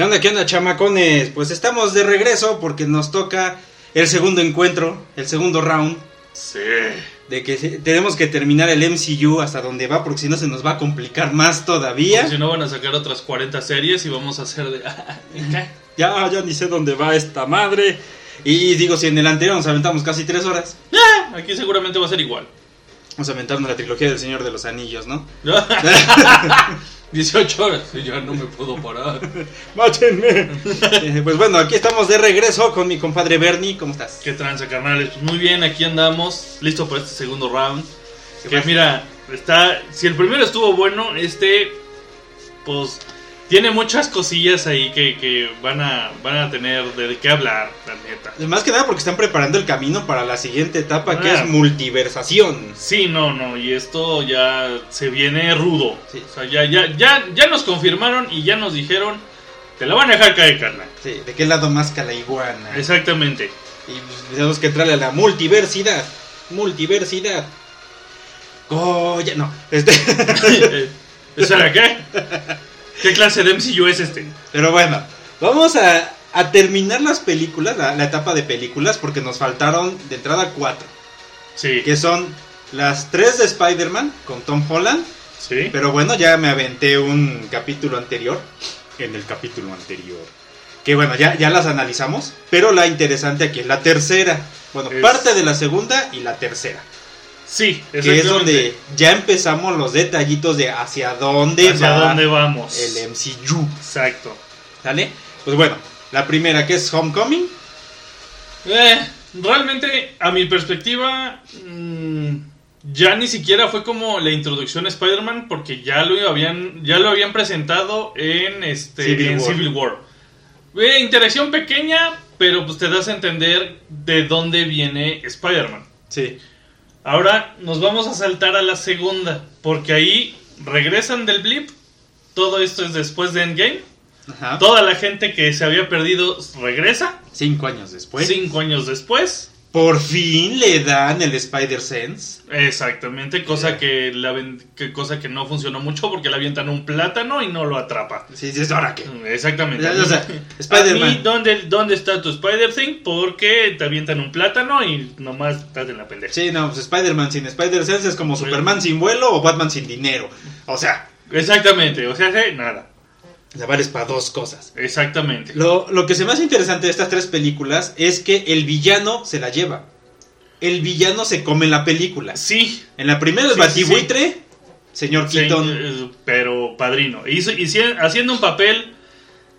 ¿Qué onda, qué onda, chamacones? Pues estamos de regreso porque nos toca el segundo encuentro, el segundo round. Sí. De que tenemos que terminar el MCU hasta donde va, porque si no se nos va a complicar más todavía. Si no van a sacar otras 40 series y vamos a hacer de... Ya, ya ni sé dónde va esta madre. Y digo, si en el anterior nos aventamos casi tres horas, Ah, Aquí seguramente va a ser igual. Vamos a aventarnos la trilogía del Señor de los Anillos, ¿no? 18 horas y ya no me puedo parar. ¡Máchenme! Eh, pues bueno, aquí estamos de regreso con mi compadre Bernie. ¿Cómo estás? ¿Qué tranza, carnales? Pues muy bien, aquí andamos, listo para este segundo round. ¿Qué Que pasa? mira, está. Si el primero estuvo bueno, este. Pues. Tiene muchas cosillas ahí que, que van, a, van a tener de qué hablar, la neta. Más que nada porque están preparando el camino para la siguiente etapa que Ah. es multiversación. Sí, no, no, y esto ya se viene rudo. Sí. O sea, ya, ya, ya, ya nos confirmaron y ya nos dijeron, te la van a dejar caer, carnal. Sí, ¿de qué lado más que la iguana? Exactamente. Y pues, tenemos que entrarle a la multiversidad. Multiversidad. Goya, no. Este, ¿Eso era qué? ¿Qué clase de MCU es este? pero bueno, vamos a, a terminar las películas, la, la etapa de películas, porque nos faltaron de entrada cuatro. Sí, Que son las tres de Spider-Man con Tom Holland. sí. Pero bueno, ya me aventé un capítulo anterior. En el capítulo anterior. Que bueno, ya, ya las analizamos. Pero la interesante aquí es la tercera. Bueno, Es- parte de la segunda y la tercera. Sí, Que es donde ya empezamos los detallitos de hacia dónde ¿Hacia va dónde vamos? el MCU. Exacto. ¿Sale? Pues bueno, la primera que es Homecoming. Eh, realmente, a mi perspectiva, mm, ya ni siquiera fue como la introducción a Spider-Man, porque ya lo habían, ya lo habían presentado en este Civil en War. Civil War. Eh, interacción pequeña, pero pues te das a entender de dónde viene Spider-Man. Sí. Ahora nos vamos a saltar a la segunda, porque ahí regresan del blip. Todo esto es después de Endgame. Ajá. Toda la gente que se había perdido regresa. Cinco años después. Cinco años después. Por fin le dan el Spider-Sense. Exactamente, cosa que, la, que cosa que no funcionó mucho porque le avientan un plátano y no lo atrapa. Sí, sí, ¿ahora qué? Exactamente. O sea, Spider-Man. ¿dónde, ¿dónde está tu Spider-Thing? Porque te avientan un plátano y nomás estás en la pendeja. Sí, no, pues Spider-Man sin Spider-Sense es como. Superman sin vuelo o Batman sin dinero. O sea, Exactamente, o sea, sí, nada. La para dos cosas. Exactamente. Lo, lo que se me hace interesante de estas tres películas es que el villano se la lleva. El villano se come la película. Sí, En la primera el Sí, batibuitre, señor Keaton. eh, pero padrino. Hizo, hici- haciendo un papel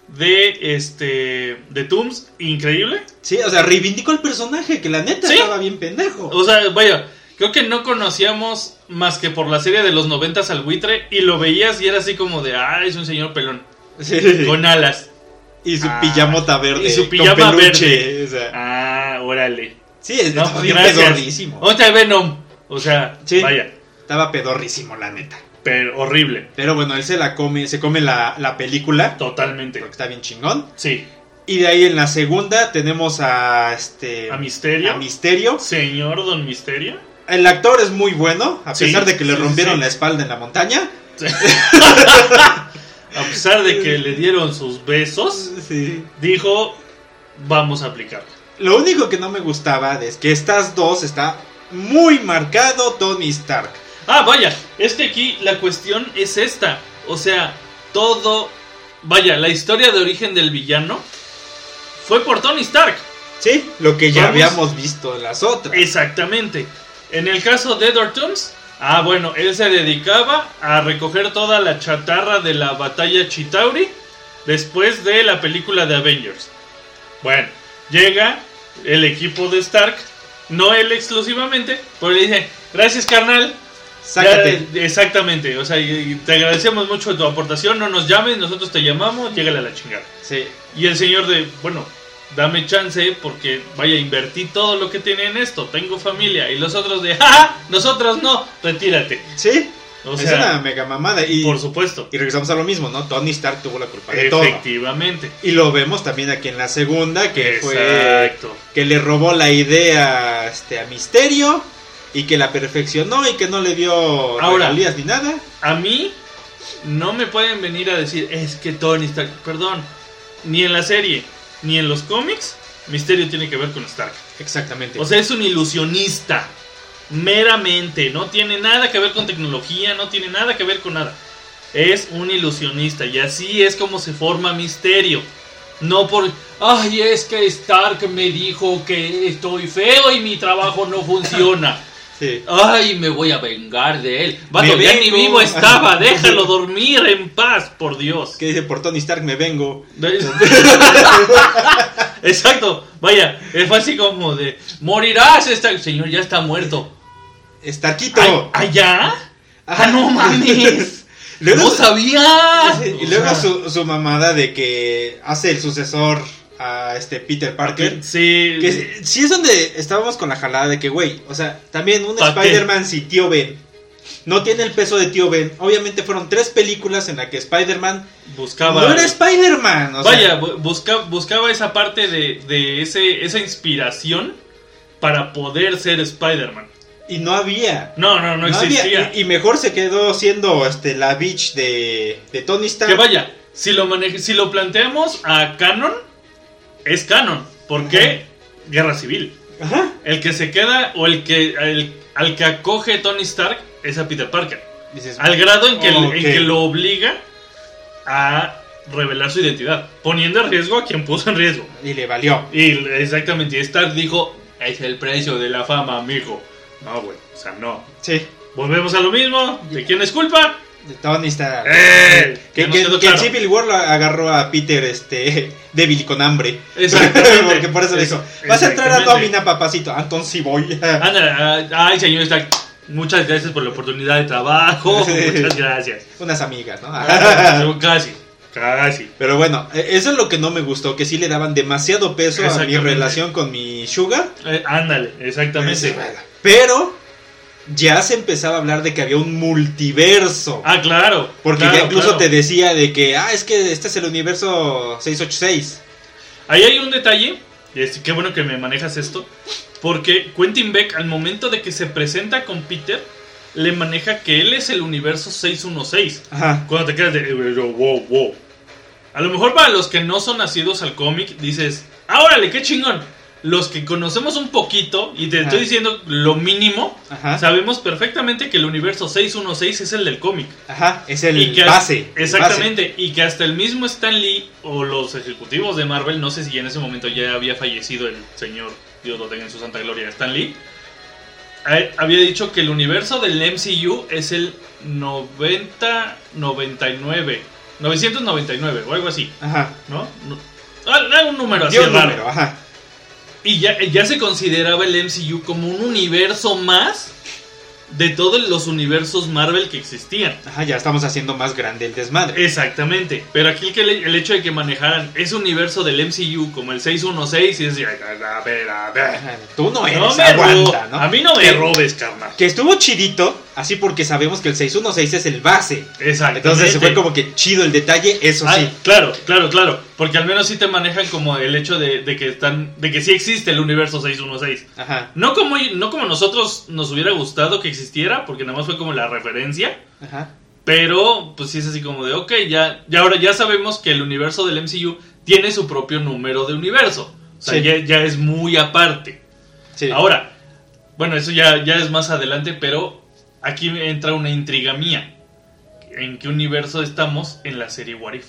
de este de Tooms increíble. Sí, o sea, reivindicó el personaje, que la neta estaba bien pendejo. O sea, vaya, creo que no conocíamos más que por la serie de los noventas al buitre y lo veías y era así como de, ah, es un señor pelón Sí. con alas. Y su Ah, pijamota verde. y su con pijama peluche, verde. o sea. Ah, órale. sí, es- No, estaba pues, pedorrísimo. Otra Venom. O sea, Sí. vaya, Estaba pedorrísimo, la neta. pero horrible. Pero bueno, él se la come, se come la, la película. Totalmente. Porque está bien chingón. Sí. Y de ahí en la segunda tenemos a este A Misterio. a Misterio. Señor Don Misterio. El actor es muy bueno, a Sí, pesar de que le sí, rompieron sí. la espalda en la montaña. A pesar de que le dieron sus besos, Sí. dijo, vamos a aplicarlo. Lo único que no me gustaba es que estas dos está muy marcado Tony Stark. Ah, vaya, es que aquí la cuestión es esta. O sea, todo. Vaya, la historia de origen del villano fue por Tony Stark. Sí, lo que ya Vamos. habíamos visto en las otras. Exactamente. En el caso de Edward Toomes, ah, bueno, él se dedicaba a recoger toda la chatarra de la batalla Chitauri después de la película de Avengers. Bueno, llega el equipo de Stark, no él exclusivamente, pero le dice: Gracias, carnal. Sácate. Ya, exactamente, o sea, te agradecemos mucho tu aportación, no nos llames, nosotros te llamamos, llégale a la chingada. Sí. Y el señor de, bueno, dame chance porque, vaya, invertí todo lo que tenía en esto, tengo familia. Y los otros de, jaja, nosotros no, retírate. Sí. O es sea, una mega mamada. Y, por supuesto. y regresamos a lo mismo, ¿no? Tony Stark tuvo la culpa de todo. Efectivamente. Y lo vemos también aquí en la segunda, que fue Exacto. que le robó la idea este, a Misterio y que la perfeccionó y que no le dio Ahora. ni nada. A mí no me pueden venir a decir, es que Tony Stark, perdón, ni en la serie, ni en los cómics, Misterio tiene que ver con Stark. Exactamente. O sea, es un ilusionista. Meramente. No tiene nada que ver con tecnología, no tiene nada que ver con nada. Es un ilusionista. Y así es como se forma Misterio. No por. Ay, es que Stark me dijo que estoy feo y mi trabajo no funciona. Sí. Ay, me voy a vengar de él. Vato, ya ni vivo estaba. Déjalo dormir en paz, por Dios. Que dice por Tony Stark me vengo. Exacto. Vaya, fue así como de. Morirás, Stark. Señor, ya está muerto. Starquito. Ay, ¿Allá? ¡Ah, no mames! Luego ¡No sabía! Y luego su, su mamada de que hace el sucesor a este Peter Parker. Sí. Que sí- sí es donde estábamos con la jalada de que, güey, o sea, también un. Spider-Man sin tío Ben. No tiene el peso de tío Ben. Obviamente fueron tres películas en las que Spider-Man Buscaba. no era Spider-Man. Vaya, bu- busca- buscaba esa parte de, de ese, esa inspiración para poder ser Spider-Man. y no había. No, no, no, No había. existía. Y, y mejor se quedó siendo este, la bitch de, de Tony Stark. Que vaya, si lo, maneje- si lo planteamos a canon, es canon. ¿Por qué? Guerra civil. Ajá. El que se queda o el que el- al que acoge Tony Stark es a Peter Parker. Dices, Al grado en que, en que lo obliga a revelar su identidad, poniendo en riesgo a quien puso en riesgo. y le valió. Y exactamente, y Stark dijo, es el precio de la fama, amigo. No, güey, o sea, no. Sí. Volvemos a lo mismo. ¿De quién es culpa? Tony Stark. ¡Eh! Que, que- que claro. Civil War lo agarró a Peter este débil y con hambre. Exactamente. Porque por eso le dijo, vas a entrar a. Domina, papacito. Entonces sí voy. Ándale, ah, ay, señor Stark, muchas gracias por la oportunidad de trabajo. Muchas gracias. Unas amigas, ¿no? Ah, casi, casi. Pero bueno, eh, eso es lo que no me gustó, que sí le daban demasiado peso a mi relación con mi Sugar. Eh, ándale, exactamente. Pero ya se empezaba a hablar de que había un multiverso. Ah, claro. Porque claro, ya incluso claro. te decía de que, ah, es que este es el universo 686. Ahí hay un detalle, y es, qué bueno que me manejas esto, porque Quentin Beck al momento de que se presenta con Peter, le maneja que él es el universo 616. Ajá. Cuando te quedas de, eh, wow, wow. A lo mejor para los que no son nacidos al cómic, dices, ah, órale, qué chingón. Los que conocemos un poquito, y te Ajá. estoy diciendo lo mínimo, Ajá. sabemos perfectamente que el universo 616 es el del cómic. Ajá. Es el Y que base. el Exactamente, y que hasta el mismo Stan Lee o los ejecutivos de Marvel, no sé si en ese momento ya había fallecido el señor, Dios lo tenga en su santa gloria, Stan Lee, había dicho que el universo del MCU es el 9099, 999 o algo así. Ajá. ¿no? No- ah, un número así un raro. número, ajá. Y ya, ya se consideraba el MCU como un universo más de todos los universos Marvel que existían. Ajá, ya estamos haciendo más grande el desmadre. Exactamente, pero aquí el, que le- el hecho de que manejaran ese universo del MCU como el 616 y es de, Tú no eres, No me aguanta, ¿no? A mí no me Que- robes, carnal. Que estuvo chidito, así porque sabemos que el 616 es el base. Exactamente. Entonces fue como que chido el detalle, eso Ah, sí. claro, claro, claro. Porque al menos sí te manejan como el hecho de, de que están. de que sí existe el universo 616. Ajá, No como, no como nosotros nos hubiera gustado que existiera, porque nada más fue como la referencia. ajá. Pero, pues sí es así como de, ok, ya, ya ahora ya sabemos que el universo del MCU tiene su propio número de universo. O sea, Sí. ya, ya es muy aparte. Sí. Ahora, bueno, eso ya, ya es más adelante, pero aquí entra una intriga mía. ¿En qué universo estamos en la serie What If?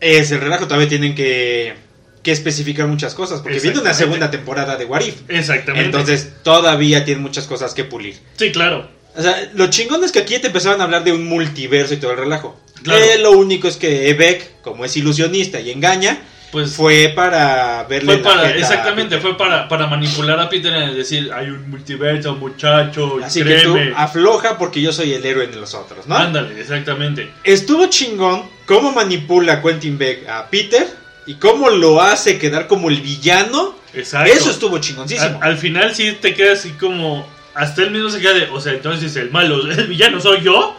Es el relajo, todavía tienen que, que especificar muchas cosas, porque viene una segunda temporada de What If. Exactamente. Entonces todavía tienen muchas cosas que pulir. Sí, claro. O sea, lo chingón es que aquí te empezaban a hablar de un multiverso y todo el relajo. Claro. Eh, lo único es que Beck, como es ilusionista y engaña, Pues fue para verle fue para, exactamente, fue para, para manipular a Peter en decir, hay un multiverso, muchacho, Así que tú afloja porque yo soy el héroe de los otros, ¿no? Ándale, exactamente. Estuvo chingón cómo manipula Quentin Beck a Peter y cómo lo hace quedar como el villano. Exacto. Eso estuvo chingoncísimo. Al, al final sí te queda así como. Hasta él mismo se queda de. O sea, entonces el malo, el villano soy yo.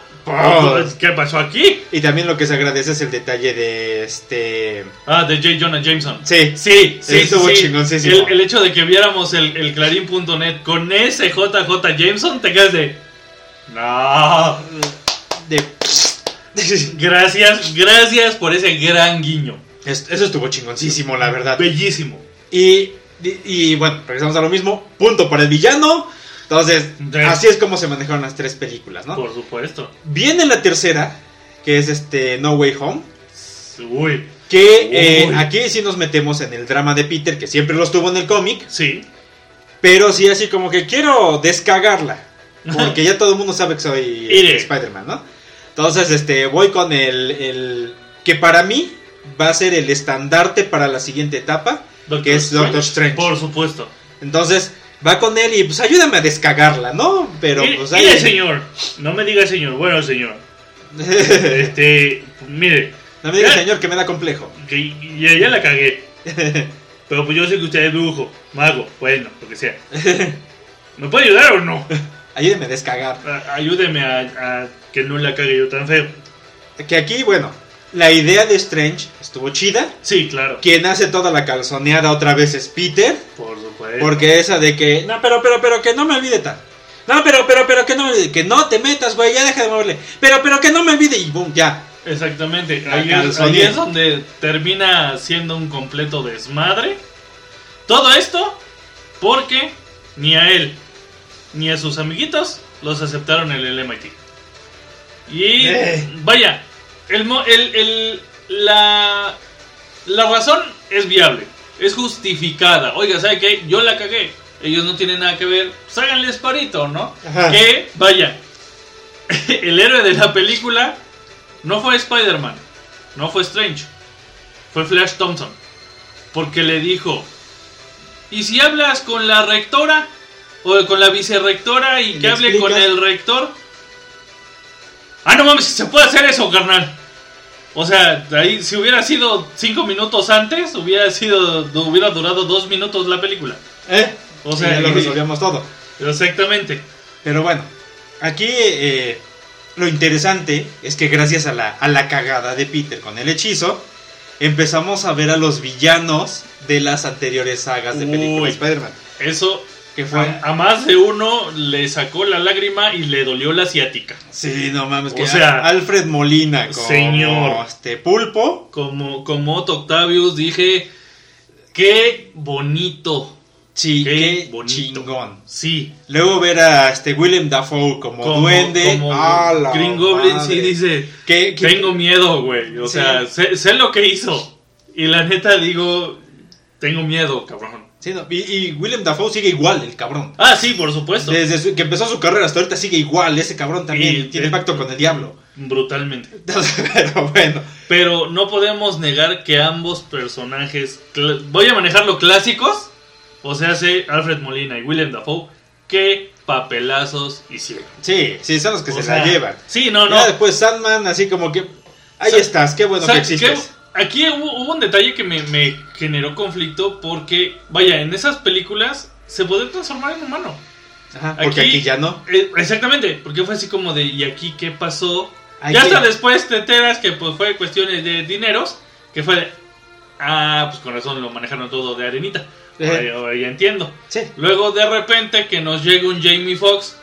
¿Qué pasó aquí? Y también lo que se agradece es el detalle de este. Ah, de J. Jonah Jameson. Sí, Sí, sí, Estuvo sí, sí. chingoncísimo. El, el hecho de que viéramos el, el clarín.net con ese JJ Jameson, te quedas de. No. de. Gracias, gracias por ese gran guiño. Es- Eso estuvo chingoncísimo, la verdad. Bellísimo. Y, y, y, bueno, regresamos a lo mismo. Punto para el villano. Entonces, Sí. así es como se manejaron las tres películas, ¿no? Por supuesto. Viene la tercera, que es este No Way Home. Uy, Que eh, Uy. aquí sí nos metemos en el drama de Peter, que siempre lo estuvo en el cómic. sí. Pero sí, así como que quiero descagarla. Porque ya todo el mundo sabe que soy este, Spider-Man, ¿no? Entonces, este, voy con el, el. Que para mí va a ser el estandarte para la siguiente etapa. Doctor que es Doctor Strange. Por supuesto. Entonces, va con él y pues ayúdame a descagarla, ¿no? Pero mire, pues mire, ahí. señor. No me diga señor. Bueno, señor. Este, mire, no me diga, señor, que me da complejo. que ya, ya la cagué. Pero pues yo sé que usted es brujo, mago, bueno, lo que sea. ¿Me puede ayudar o no? Ayúdeme a descagar. A- ayúdeme a, a que no la cague yo tan feo. Que aquí, bueno, la idea de Strange estuvo chida. Sí, claro. Quien hace toda la calzoneada otra vez es Peter. Por supuesto. Porque esa de que, no, pero, pero, pero, que no me olvide tan. No, pero, pero, pero, que no me olvide. Que no te metas, güey, ya deja de moverle. Pero, pero, que no me olvide. Y boom, ya. Exactamente. Ahí es, ahí calzonía. es donde termina siendo un completo desmadre. Todo esto porque ni a él ni a sus amiguitos los aceptaron en el MIT. Y Eh. vaya, el, el- el- la, la razón es viable, es justificada. Oiga, ¿sabe qué? Yo la cagué. Ellos no tienen nada que ver. Pues háganles parito, ¿no? Ajá. Que, vaya, el héroe de la película no fue Spider-Man, no fue Strange, fue Flash Thompson. Porque le dijo, ¿y si hablas con la rectora? O con la vicerrectora y ¿Y que le hable con el rector. Ah, no mames, se puede hacer eso, carnal. O sea, ahí, si hubiera sido cinco minutos antes, hubiera sido, hubiera durado dos minutos la película. ¿Eh? O sea, ya lo resolvíamos todo. Exactamente. Pero bueno, aquí eh, lo interesante es que gracias a la, a la cagada de Peter con el hechizo, empezamos a ver a los villanos de las anteriores sagas de películas de Spider-Man. Eso Que fue... a, a más de uno le sacó la lágrima y le dolió la ciática. Sí, no mames, que O sea, Alfred Molina como señor. este pulpo. Como, como Otto Octavius dije, qué bonito. Sí, Qué qué, bonito. chingón. Sí. Luego ver a este Willem Dafoe como, Como, duende. como ¡A la Green Goblin, sí dice, que- tengo miedo, güey. O Sí. sea, sé, sé lo que hizo. Y la neta digo, tengo miedo, cabrón. Sí, no, y, y Willem Dafoe sigue igual, el cabrón. Ah, sí, por supuesto. Desde su- que empezó su carrera hasta ahorita sigue igual, ese cabrón también Y- tiene eh, pacto con el diablo. Brutalmente. Pero bueno, Pero no podemos negar que ambos personajes, voy a manejarlo clásicos, o sea, sé Alfred Molina y William Dafoe, qué papelazos hicieron. sí, sí, son los que O se sea, la llevan. Sí, no, no. Ya después Sandman, así como que, ahí Sa- estás, qué bueno que existes. que- aquí hubo, hubo un detalle que me, me generó conflicto porque, vaya, en esas películas se puede transformar en humano. Ajá, porque aquí, ya no. Eh, exactamente, porque fue así como de, ¿y aquí qué pasó? Aquí- Ya hasta después te enteras que pues fue cuestiones de dineros, que fue de, ah, pues con razón lo manejaron todo de arenita. Ahora, ahora ya entiendo. Sí, Luego de repente que nos llega un Jamie Foxx,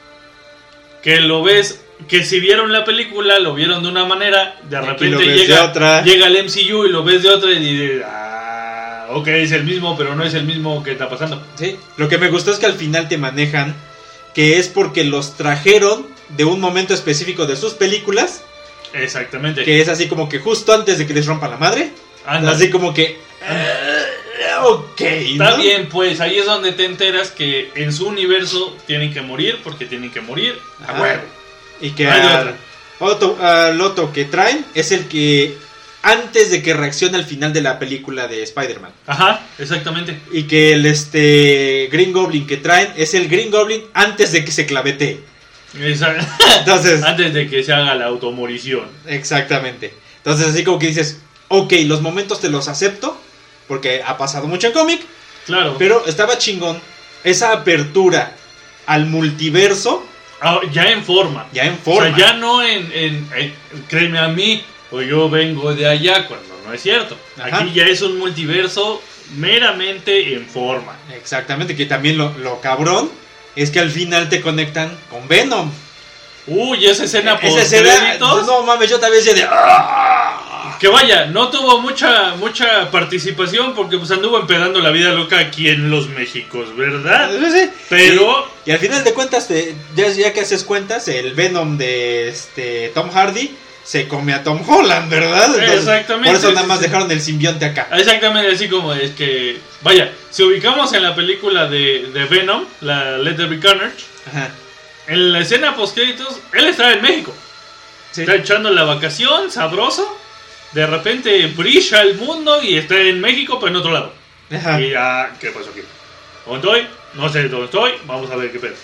que lo ves, que si vieron la película lo vieron de una manera, de Aquí repente llega, de otra. llega el MCU y lo ves de otra y dices, ah, ok, es el mismo, pero no es el mismo que está pasando. sí. Lo que me gustó es que al final te manejan que es porque los trajeron de un momento específico de sus películas, Exactamente. que es así como que justo antes de que les rompa la madre. Anda. Así como que, eh, ok, Está ¿no? bien, pues ahí es donde te enteras que en su universo tienen que morir porque tienen que morir a huevo. Y que al, otro, al otro que traen es el que antes de que reaccione al final de la película de Spider-Man. Ajá, exactamente. Y que el este Green Goblin que traen es el Green Goblin antes de que se clavete. Entonces, Antes de que se haga la automorición. exactamente. Entonces así como que dices, ok, los momentos te los acepto, porque ha pasado mucho en cómic, Claro. pero estaba chingón esa apertura al multiverso ya en forma. ya en forma. O sea, ya no en, en- en- créeme a mí, o yo vengo de allá, cuando no es cierto. Ajá. Aquí ya es un multiverso meramente en forma. Exactamente, que también lo, lo cabrón es que al final te conectan con Venom. Uy, esa escena por Esa escena, no mames, yo también decía de... Que vaya, no tuvo mucha mucha participación porque pues anduvo empedando la vida loca aquí en los Méxicos, ¿verdad? Sí, sí. Pero Y, y al final de cuentas, te- ya, ya que haces cuentas, el Venom de este Tom Hardy se come a Tom Holland, ¿verdad? Exactamente, Por eso nada más dejaron el simbionte acá. exactamente así como es que vaya, si ubicamos en la película de, de Venom, la Let There Be Carnage, Ajá. en la escena post créditos él estaba en México. Sí. Está echando la vacación, sabroso. De repente brilla el mundo y está en México, pero en otro lado. Ajá. Y ya, ¿qué pasó aquí? ¿Dónde estoy? No sé dónde estoy. Vamos a ver qué pedo.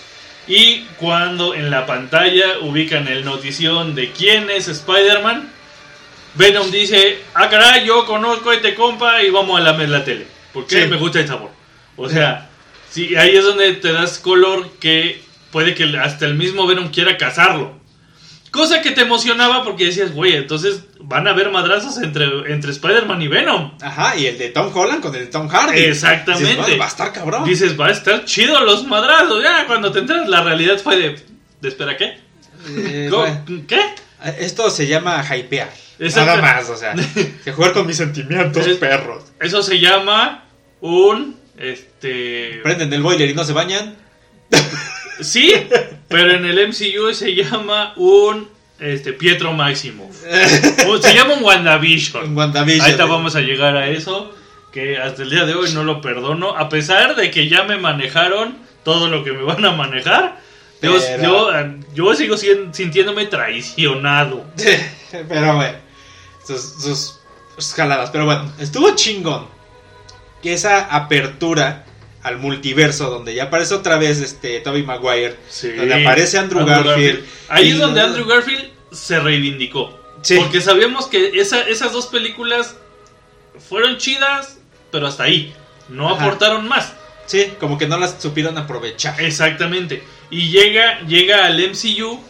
Y cuando en la pantalla ubican el notición de quién es Spider-Man, Venom dice: Ah, caray, yo conozco a este compa y vamos a lamer la tele. Porque Sí. me gusta el sabor. O sea, sí, ahí es donde te das color que puede que hasta el mismo Venom quiera cazarlo. Cosa que te emocionaba porque decías, güey, entonces van a haber madrazos entre, entre Spider-Man y Venom. Ajá, y el de Tom Holland con el de Tom Hardy. Exactamente. Dices, "Bueno, va a estar cabrón. Dices, va a estar chido los madrazos. Ya, cuando te enteras, la realidad fue de. ¿De espera qué? Eh, ¿Qué? Esto se llama hypear. Nada más, o sea, que jugar con mis sentimientos, Es- perros. Eso se llama un. Este. Prenden el boiler y no se bañan. Sí, pero en el MCU se llama un. Este, Pietro Máximo. Se llama un WandaVision. WandaVision. Ahorita vamos a llegar a eso. Que hasta el día de hoy no lo perdono. A pesar de que ya me manejaron todo lo que me van a manejar. Yo, Pero- yo, yo sigo sintiéndome traicionado. Pero bueno, sus, sus, sus jaladas. Pero bueno, estuvo chingón. Que esa apertura al multiverso, donde ya aparece otra vez este Toby Maguire, Sí. donde aparece Andrew, Garfield. Ahí Y- es donde Andrew Garfield se reivindicó. Sí. Porque sabíamos que esa- esas dos películas fueron chidas, pero hasta ahí. No Ajá. aportaron más. Sí, como que no las supieron aprovechar. Exactamente. Y llega, llega al MCU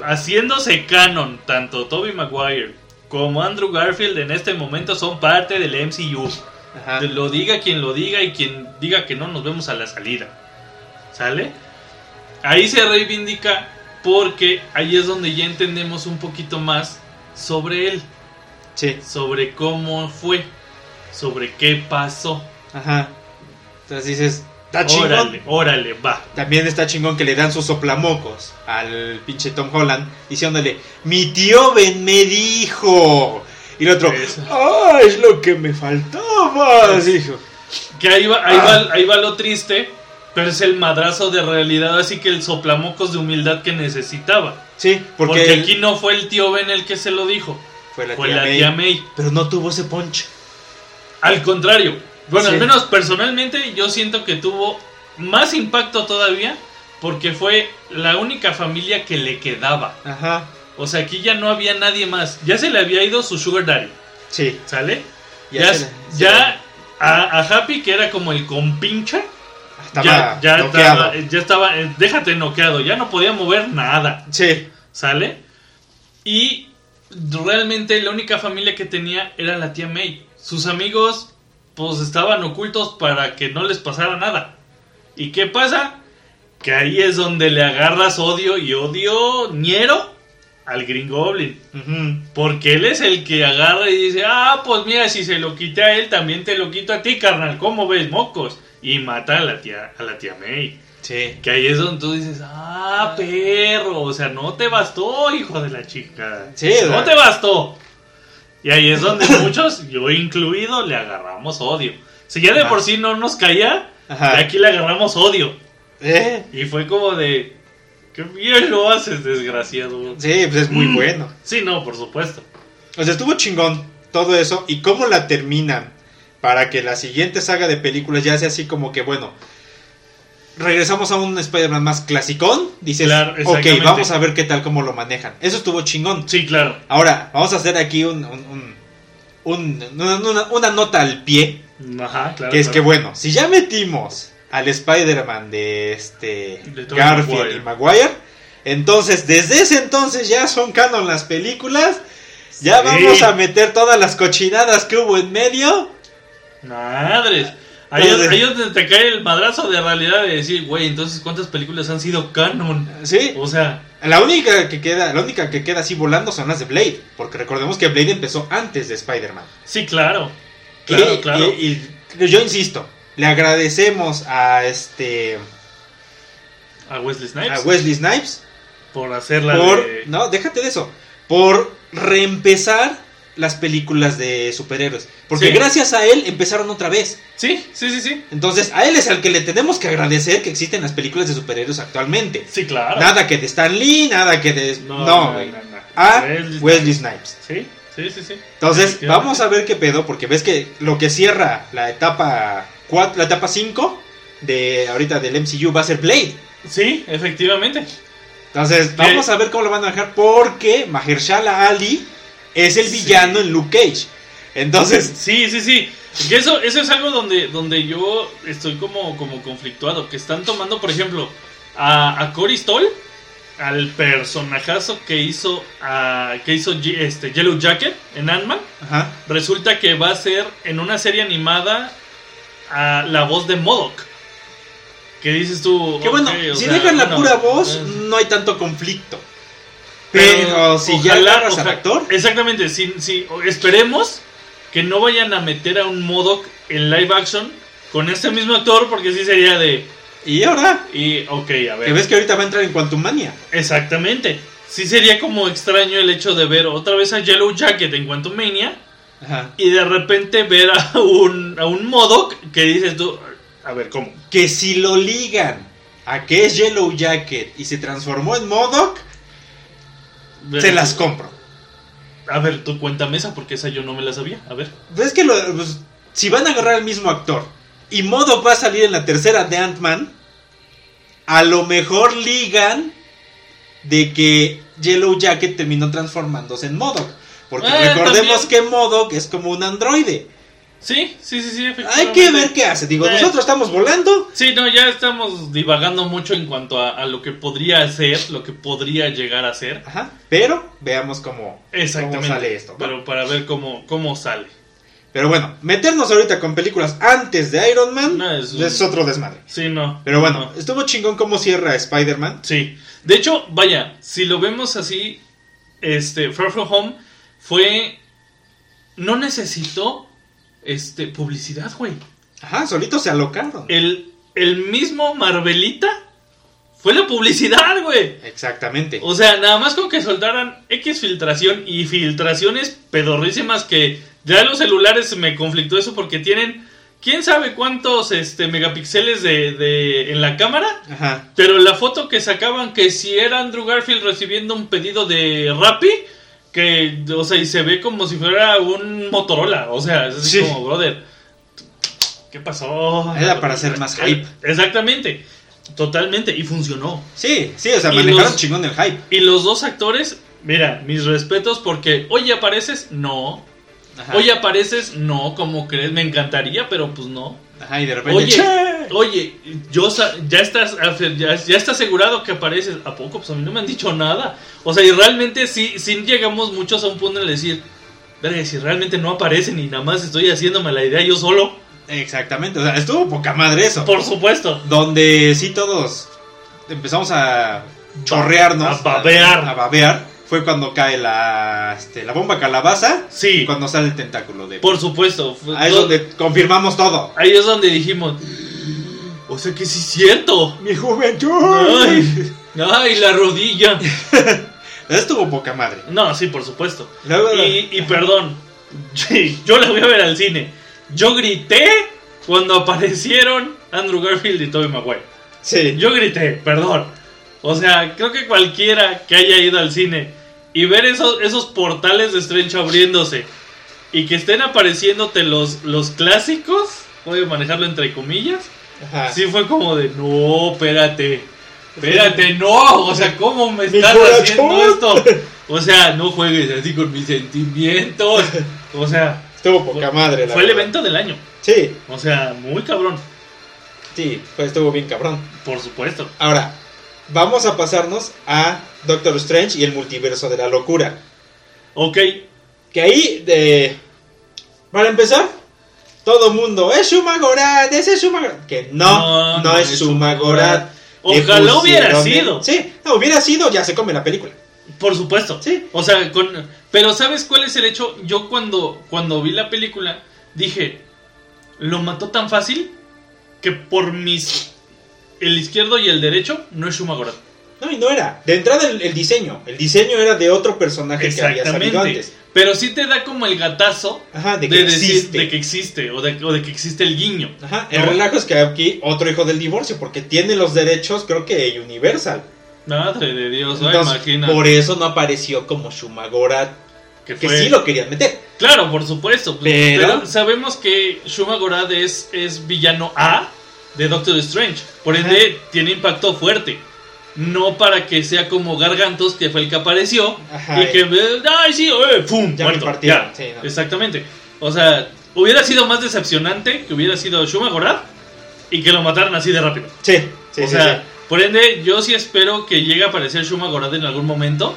haciéndose canon. Tanto Toby Maguire como Andrew Garfield en este momento son parte del MCU. Ajá. Lo diga quien lo diga y quien diga que no, nos vemos a la salida. ¿Sale? Ahí se reivindica porque ahí es donde ya entendemos un poquito más sobre él, Sí, sobre cómo fue, sobre qué pasó. ajá. Entonces dices, está chingón. Órale, órale, va. También está chingón que le dan sus soplamocos al pinche Tom Holland, diciéndole, mi tío Ben me dijo. Y el otro, ah, es lo que me faltaba. Dijo. Que ahí va, ahí, Ah. va, ahí va lo triste, pero es el madrazo de realidad, así que el soplamocos de humildad que necesitaba. Sí, porque, Porque, aquí no fue el tío Ben el que se lo dijo, fue la, fue tía, la May, tía May. Pero no tuvo ese punch. Al contrario, bueno, Sí. al menos personalmente yo siento que tuvo más impacto todavía porque fue la única familia que le quedaba. Ajá. O sea, aquí ya no había nadie más. Ya se le había ido su sugar daddy, Sí. ¿sale? Ya Ya, se ya a, a Happy, que era como el compinche, Estaba ya, estaba, ya estaba, eh, déjate noqueado, ya no podía mover nada, Sí. ¿sale? Y realmente la única familia que tenía era la tía May. Sus amigos, pues estaban ocultos para que no les pasara nada. ¿Y qué pasa? Que ahí es donde le agarras odio y odio ñero al Green Goblin. Porque él es el que agarra y dice, ah, pues mira, si se lo quité a él, también te lo quito a ti, carnal. ¿Cómo ves, mocos? Y mata a la tía, a la tía May. Sí. Que ahí es donde tú dices, ah, perro, o sea, no te bastó, hijo de la chica. Sí, no ¿verdad? te bastó. Y ahí es donde muchos, yo incluido, le agarramos odio. Si ya de Ajá. por sí no nos caía, aquí le agarramos odio. Eh, Y fue como de, qué bien lo haces, desgraciado. Sí, pues es muy Mm. bueno. Sí, no, por supuesto. O sea, estuvo chingón todo eso. ¿Y cómo la terminan? Para que la siguiente saga de películas ya sea así como que, bueno, regresamos a un Spider-Man más clasicón. Dices, Claro, ok, vamos a ver qué tal cómo lo manejan. Eso estuvo chingón. Sí, claro. Ahora, vamos a hacer aquí un, un- un- un- una, una- una nota al pie. Ajá, claro. Que es claro. que, bueno, si ya metimos al Spider-Man de este De Garfield Maguire. y Maguire, entonces desde ese entonces ya son canon las películas. Ya vamos a meter todas las cochinadas que hubo en medio. Madres. Ahí, Entonces- ahí es donde te cae el madrazo de realidad de decir, güey, entonces ¿cuántas películas han sido canon? Sí, O sea, la única que queda, la única que queda así volando son las de Blade, porque recordemos que Blade empezó antes de Spider-Man. sí, claro. Claro, y, claro. y- y yo insisto, le agradecemos a este a Wesley Snipes a Wesley Snipes por hacerla por de... no, déjate de eso, por reempezar las películas de superhéroes, porque Sí. gracias a él empezaron otra vez. Sí, sí, sí, sí. Entonces, a él es al que le tenemos que agradecer que existen las películas de superhéroes actualmente. Sí, claro. Nada que de Stan Lee, nada que de No, no. A Wesley Wesley Snipes. Sí, sí, sí, sí. Entonces, vamos a ver qué pedo, porque ves que lo que cierra la etapa 4, la etapa 5 de ahorita del MCU va a ser Blade. Sí, efectivamente. Entonces, vamos a ver cómo lo van a dejar, porque Mahershala Ali es el Sí. villano en Luke Cage. Entonces, Sí, sí, sí. Que eso, eso es algo donde, donde yo estoy como, como conflictuado. Que están tomando, por ejemplo, a, a Cory Stoll, al personajazo que hizo, a, que hizo este, Yellow Jacket en Ant-Man. Resulta que va a ser en una serie animada a la voz de Modoc. Que dices tú. que bueno, si sea, dejan la bueno, pura voz, eh, no hay tanto conflicto. Pero, si ya ojalá- agarras al actor, Exactamente, si, si- esperemos que no vayan a meter a un Modoc en live action con este mismo actor, porque sí sería de. y ahora, Y, ok, a ver. que ves que ahorita va a entrar en Quantumania. Exactamente. Sí sería como extraño el hecho de ver otra vez a Yellow Jacket en Quantumania Ajá. y de repente ver a un, a un Modoc que dices tú. A ver, ¿cómo? que si lo ligan a que es Yellow Jacket y se transformó en Modoc, se las compro. A ver, tú cuéntame esa porque esa yo no me la sabía. A ver. Pues es que lo- pues, si van a agarrar al mismo actor y Modoc va a salir en la tercera de Ant-Man, a lo mejor ligan de que Yellow Jacket terminó transformándose en Modoc. Porque Ah, recordemos también. que Modoc es como un androide. Sí, sí, sí, sí. Hay que ver qué hace. Digo, Eh. nosotros estamos volando. Sí, no, ya estamos divagando mucho en cuanto a, a lo que podría ser, lo que podría llegar a ser. Ajá. Pero veamos cómo, Exactamente. cómo sale esto. ¿no? Pero para ver cómo, cómo sale. Pero bueno, meternos ahorita con películas antes de Iron Man No, es, es otro desmadre. Sí, no. Pero bueno, no. estuvo chingón cómo cierra Spider-Man. Sí. De hecho, vaya, si lo vemos así, este, Far From Home fue. No necesitó este, publicidad, güey. Ajá, solito se alocaron. El, el mismo Marvelita fue la publicidad, güey. Exactamente. O sea, nada más con que soltaran X filtración y filtraciones pedorrísimas que ya los celulares me conflictó eso porque tienen quién sabe cuántos este megapíxeles de, de en la cámara, Ajá. pero la foto que sacaban que si era Andrew Garfield recibiendo un pedido de Rappi que o sea, y se ve como si fuera un Motorola, o sea, es así Sí. como brother. ¿Qué pasó? Era para hacer más hype. Exactamente. Totalmente y funcionó. Sí, sí, o sea, Y manejaron los- chingón el hype. Y los dos actores, mira, mis respetos porque, oye, apareces, no. Ajá. Oye, apareces, no, como crees, me encantaría, pero pues no. Ajá, y de repente. Oye, ¡che! oye, yo ya estás, ya, ya está asegurado que apareces. ¿A poco? Pues a mí no me han dicho nada. O sea, y realmente sí, sí llegamos muchos a un punto en decir, verga, si realmente no aparecen y nada más estoy haciéndome la idea yo solo. Exactamente, o sea, estuvo poca madre eso. Por supuesto. Donde sí todos empezamos a chorrearnos. A babear. A, a babear. Fue cuando cae la, este, la bomba calabaza. Sí. Y cuando sale el tentáculo de. Por supuesto. Fue Ahí es donde confirmamos todo. Ahí es donde dijimos, o sea que sí es cierto. Mi juventud. Ay, ay, la rodilla. Estuvo poca madre. No, sí, por supuesto. Y, y perdón, yo la voy a ver al cine. Yo grité cuando aparecieron Andrew Garfield y Tobey Maguire. Sí. Yo grité, perdón. O sea, creo que cualquiera que haya ido al cine y ver esos, esos portales de Strange abriéndose y que estén apareciéndote los, los clásicos, voy a manejarlo entre comillas, Ajá. Sí fue como de, no, espérate, espérate, no, o sea, ¿cómo me estás haciendo esto? O sea, no juegues así con mis sentimientos. O sea, Estuvo poca madre. la fue el evento del año. Sí, O sea, muy cabrón, sí, pues estuvo bien cabrón. por supuesto. Ahora, vamos a pasarnos a Doctor Strange y el multiverso de la locura. Ok, Que ahí, de... para empezar, todo mundo, es Shumagorat, ese es Shumagorat. Que no, no, es Shumagorat. Ojalá hubiera sido. Sí, no, hubiera sido, ya se come la película. Por supuesto. Sí. O sea, con, pero ¿sabes cuál es el hecho? Yo cuando, cuando vi la película dije, lo mató tan fácil que por mis... El izquierdo y el derecho no es Shumagorat. No, y no era. De entrada el, el diseño. El diseño era de otro personaje que había salido antes. Pero sí te da como el gatazo Ajá, de de, que decir existe. de que existe o de, o de que existe el guiño. Ajá, el ¿no? relajo es que aquí otro hijo del divorcio, porque tiene los derechos, creo que Universal. Madre de Dios, Entonces, imagina. por eso no apareció como Shumagorat, que que sí lo querían meter. Claro, por supuesto. Pero- Pero, sabemos que Shumagorad es, es villano A de Doctor Strange. Por Ajá. ende, tiene impacto fuerte. No para que sea como Gargantos, que fue el que apareció. Ajá, y que, eh, ay, sí, eh, ¡pum! Ya muerto. partieron, Ya. sí, no. Exactamente. O sea, hubiera sido más decepcionante que hubiera sido Shumagorad y que lo mataran así de rápido. Sí, sí, o sí, sea, sí. por ende, yo sí espero que llegue a aparecer Shumagorad en algún momento.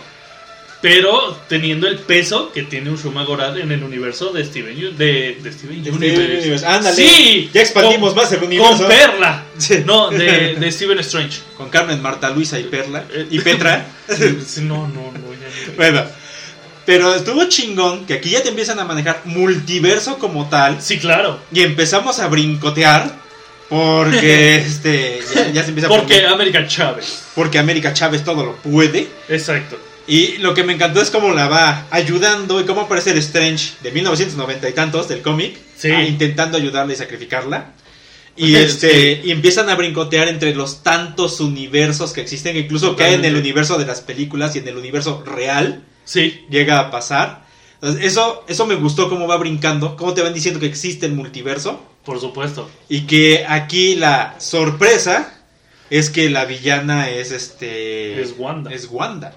Pero teniendo el peso que tiene un Shumagorad en el universo de Steven, Yu- de, de Steven De Universe. Steven Universe. Ándale. Sí, Ya expandimos con- más el universo. Con Perla. Sí. No, de, de Steven Strange. Con Carmen, Marta, Luisa y Perla. Eh, Y Petra. No, no, no. ya no. bueno. Pero estuvo chingón que aquí ya te empiezan a manejar multiverso como tal. Sí, claro. Y empezamos a brincotear. Porque este ya, ya se empieza a Porque América Chávez. porque América Chávez todo lo puede. Exacto. Y lo que me encantó es cómo la va ayudando y cómo aparece el Strange de 1990 y tantos del cómic, Sí. ah, intentando ayudarla y sacrificarla. Y Sí. este y empiezan a brincotear entre los tantos universos que existen, que incluso cae en el universo de las películas y en el universo real Sí. llega a pasar. Entonces, eso eso me gustó cómo va brincando, cómo te van diciendo que existe el multiverso Por supuesto. y que aquí la sorpresa es que la villana es este Es Wanda. es Wanda.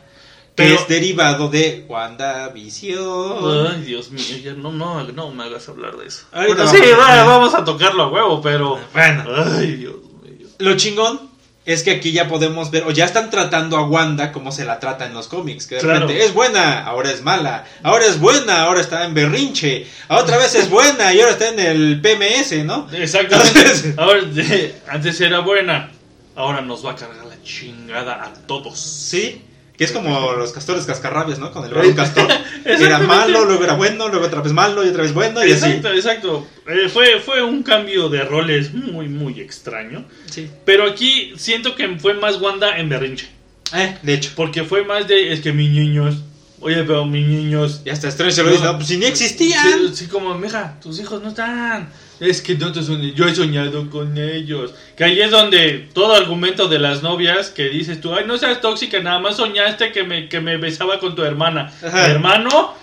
Pero- que es derivado de WandaVision. Ay, Dios mío, ya no, no, no me hagas hablar de eso. Ahorita Bueno, sí, vamos. va, vamos a tocarlo a huevo, pero. Bueno. Ay, Dios mío. Lo chingón es que aquí ya podemos ver, o ya están tratando a Wanda como se la trata en los cómics. Que de Claro. repente es buena, ahora es mala. Ahora es buena, ahora está en berrinche. Otra vez es buena y ahora está en el PMS, ¿no? Exactamente. Entonces- Ahora, de- antes era buena, ahora nos va a cargar la chingada a todos. Sí. Que es como los castores cascarrabias, ¿no? Con el varón castor. era malo, luego era bueno, luego otra vez malo y otra vez bueno y así. Exacto, exacto. Eh, fue, fue un cambio de roles muy, muy extraño. Sí. Pero aquí siento que fue más Wanda en berrinche. Eh, de hecho. Porque fue más de, es que mis niños, oye, pero mis niños... Y hasta Strange se lo dice, no, pues si ni existían. Sí, sí, como, mija, tus hijos no están. Es que no te son- yo he soñado con ellos. Que ahí es donde todo argumento de las novias que dices tú, ay, no seas tóxica, nada más soñaste que me, que me besaba con tu hermana. Ajá. Hermano,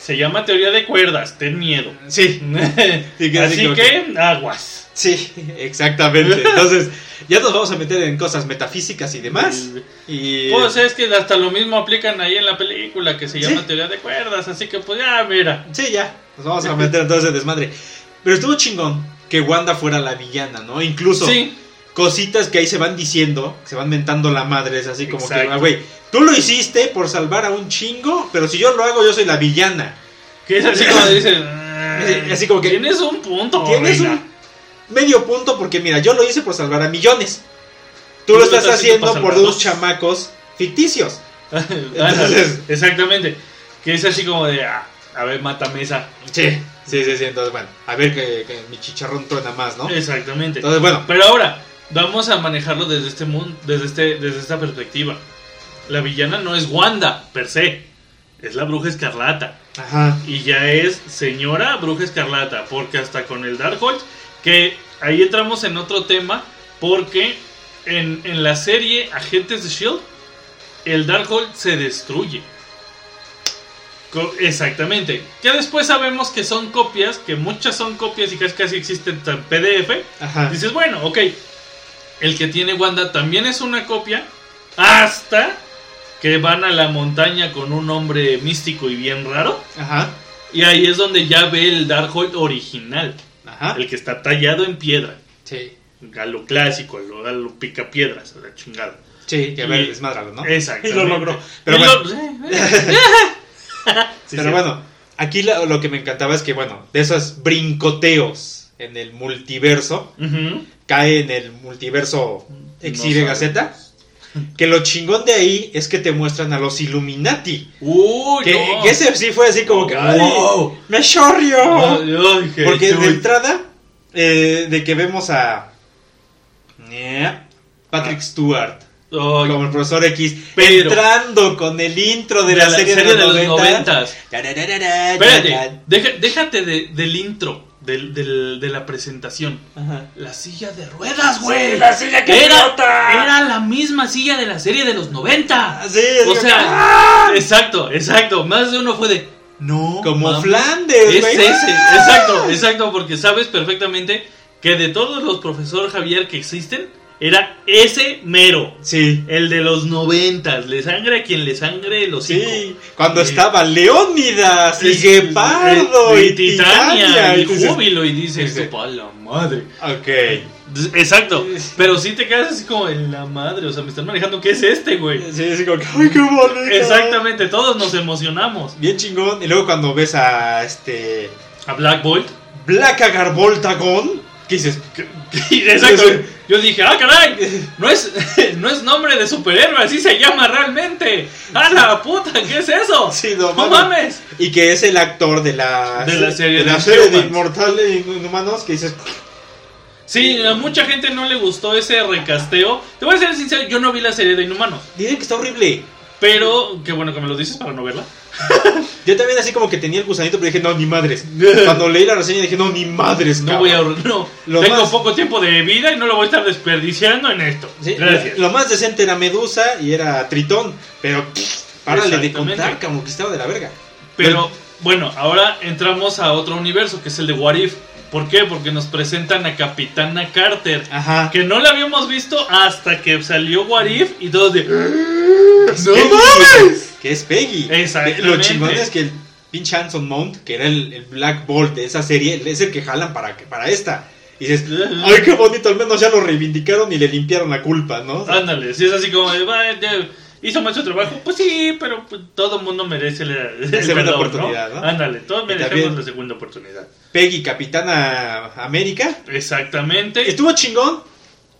se llama teoría de cuerdas, ten miedo. Sí. Sí, que así que, aguas. Sí, exactamente. Entonces, ya nos vamos a meter en cosas metafísicas y demás. Y Pues es que hasta lo mismo aplican ahí en la película que se llama Sí. teoría de cuerdas, así que pues ya, mira. sí, ya, nos vamos a meter en todo ese desmadre. Pero estuvo chingón que Wanda fuera la villana, ¿no? Incluso Sí, cositas que ahí se van diciendo, se van mentando la madre, es así como Exacto. que, ah, güey, tú lo hiciste por salvar a un chingo, pero si yo lo hago, yo soy la villana. que es así como dicen. Así como que- Tienes un punto. Tienes reina. un medio punto porque mira, yo lo hice por salvar a millones. Tú lo estás haciendo por dos chamacos ficticios. Ándale, Exactamente. Que es así como de, ah, a ver, mátame esa. Sí, sí, sí, sí. Entonces, bueno, a ver que, que mi chicharrón truena más, ¿no? Exactamente. Entonces, bueno, Pero ahora, vamos a manejarlo desde este mundo, desde este, desde esta perspectiva. La villana no es Wanda, per se. Es la bruja escarlata. ajá. Y ya es señora bruja escarlata. Porque hasta con el Darkhold, que ahí entramos en otro tema. Porque en, en la serie Agentes de Shield, el Darkhold se destruye. Exactamente. Que después sabemos que son copias, que muchas son copias y casi casi existen en PDF. Ajá. Dices, bueno, ok. El que tiene Wanda también es una copia. Hasta que van a la montaña con un hombre místico y bien raro. Ajá. Y ahí es donde ya ve el Darkhold original. Ajá. El que está tallado en piedra. Sí. A lo clásico, a lo, a lo pica piedras, a la chingada. Sí, que a ver, desmadralo, ¿no? Exacto. Y lo logró. Pero Y bueno, lo- Sí, pero sí. bueno, aquí lo, lo que me encantaba es que, bueno, de esos brincoteos en el multiverso, cae en el multiverso No XYZ. Que lo chingón de ahí es que te muestran a los Illuminati. Uy, Que, no. que ese sí fue así como que. Wow. ¡Me qué Porque de entrada, eh, de que vemos a. eh, Patrick Stewart. Ay, Como el profesor X. Pero- entrando con el intro de, de la, serie, de los, 90. noventas. Espérate, deja- déjate de- del intro, del, del- de la presentación. Ajá. La silla de ruedas, güey. Sí, la silla que era, flota. era la misma silla de la serie de los 90. Ah, sí, o sea, ¡Ah! exacto, exacto. Más de uno fue de. No. Como mames. Flanders, Es ese, ¡Ah! exacto, exacto, porque sabes perfectamente que de todos los profesor Javier que existen, era ese mero. Sí. El de los noventas, le sangre a quien le sangre los Sí, cuando Sí. estaba Leónidas y Guepardo y, Titania y dices, Júbilo y dices, Sí. "Pa' la madre. Ok. Exacto, pero sí te quedas así como en la madre, o sea, me están manejando, ¿qué es este, güey? Sí, sí, como que, ay, qué bonito. Exactamente, todos nos emocionamos. Bien chingón. Y luego cuando ves a este. A Black Bolt. Black Agarboltagón, ¿qué dices? Exacto. Yo dije, ah, caray, no es, no es nombre de superhéroe, así se llama realmente. ¡A la puta! ¿Qué es eso? Sí, no, ¡No mames. Y que es el actor de la, De la serie de, la de serie de Humans. Inmortales Inhumanos que dices, Sí, a mucha gente no le gustó ese recasteo. Te voy a ser sincero, yo no vi la serie de Inhumanos. dicen que está horrible. Pero, qué bueno que me lo dices para no verla. Yo también así como que tenía el gusanito, pero dije, no, ni madres. Cuando leí la reseña dije, no, ni madres. No cabrón". voy a ahorrar- no. Lo Tengo más- poco tiempo de vida y no lo voy a estar desperdiciando en esto. Sí, Gracias. Lo más decente era Medusa y era Tritón, pero párale de contar, como que estaba de la verga. Pero bueno, ahora entramos a otro universo que es el de What If. ¿Por qué? Porque nos presentan a Capitana Carter. Ajá. Que no la habíamos visto hasta que salió What If y todos de. ¡No mames! Que es Peggy. Exactamente. Lo chingón es que el pinche Anson Mount, que era el, el Black Bolt de esa serie, es el que jalan para, para esta. Y dices, ay, qué bonito, al menos ya lo reivindicaron y le limpiaron la culpa, ¿no? Ándale, si es así como de. "Va, ya, Hizo mal su trabajo, pues sí, pero pues, todo el mundo merece la, el segunda oportunidad, ¿no? Ándale, todos merecemos la segunda oportunidad. Peggy, Capitana América. Exactamente. Estuvo chingón,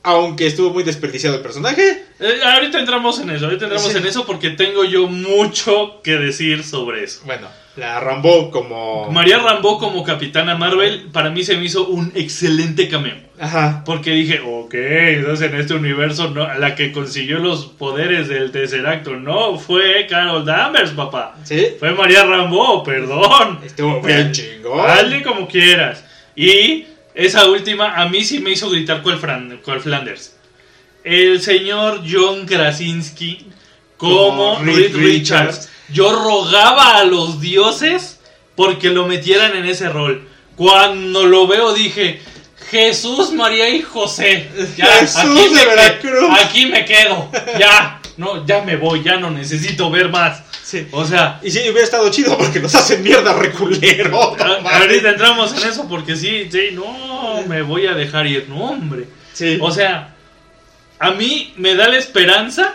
aunque estuvo muy desperdiciado el personaje. Eh, ahorita entramos en eso, ahorita entramos Sí. en eso porque tengo yo mucho que decir sobre eso. Bueno, la Rambo como... María Rambo como Capitana Marvel para mí se me hizo un excelente cameo. Ajá. Porque dije, ok, entonces en este universo no, la que consiguió los poderes del tercer acto no fue Carol Danvers, papá. ¿Sí? Fue María Rambo, perdón. Estuvo bien chingón. Hazle como quieras. Y esa última a mí sí me hizo gritar cual, Fran, cual Flanders. El señor John Krasinski como, Como Reed. Richards. Yo rogaba a los dioses porque lo metieran en ese rol. Cuando lo veo dije, Jesús, María y José. Ya, Jesús aquí de Veracruz. aquí me quedo. Ya, no, ya me voy, ya no necesito ver más. Sí. O sea, Y sí, hubiera estado chido porque nos hacen mierda reculero. a- ahorita entramos en eso porque sí, sí, no, me voy a dejar ir, no, hombre. Sí. O sea, a mí me da la esperanza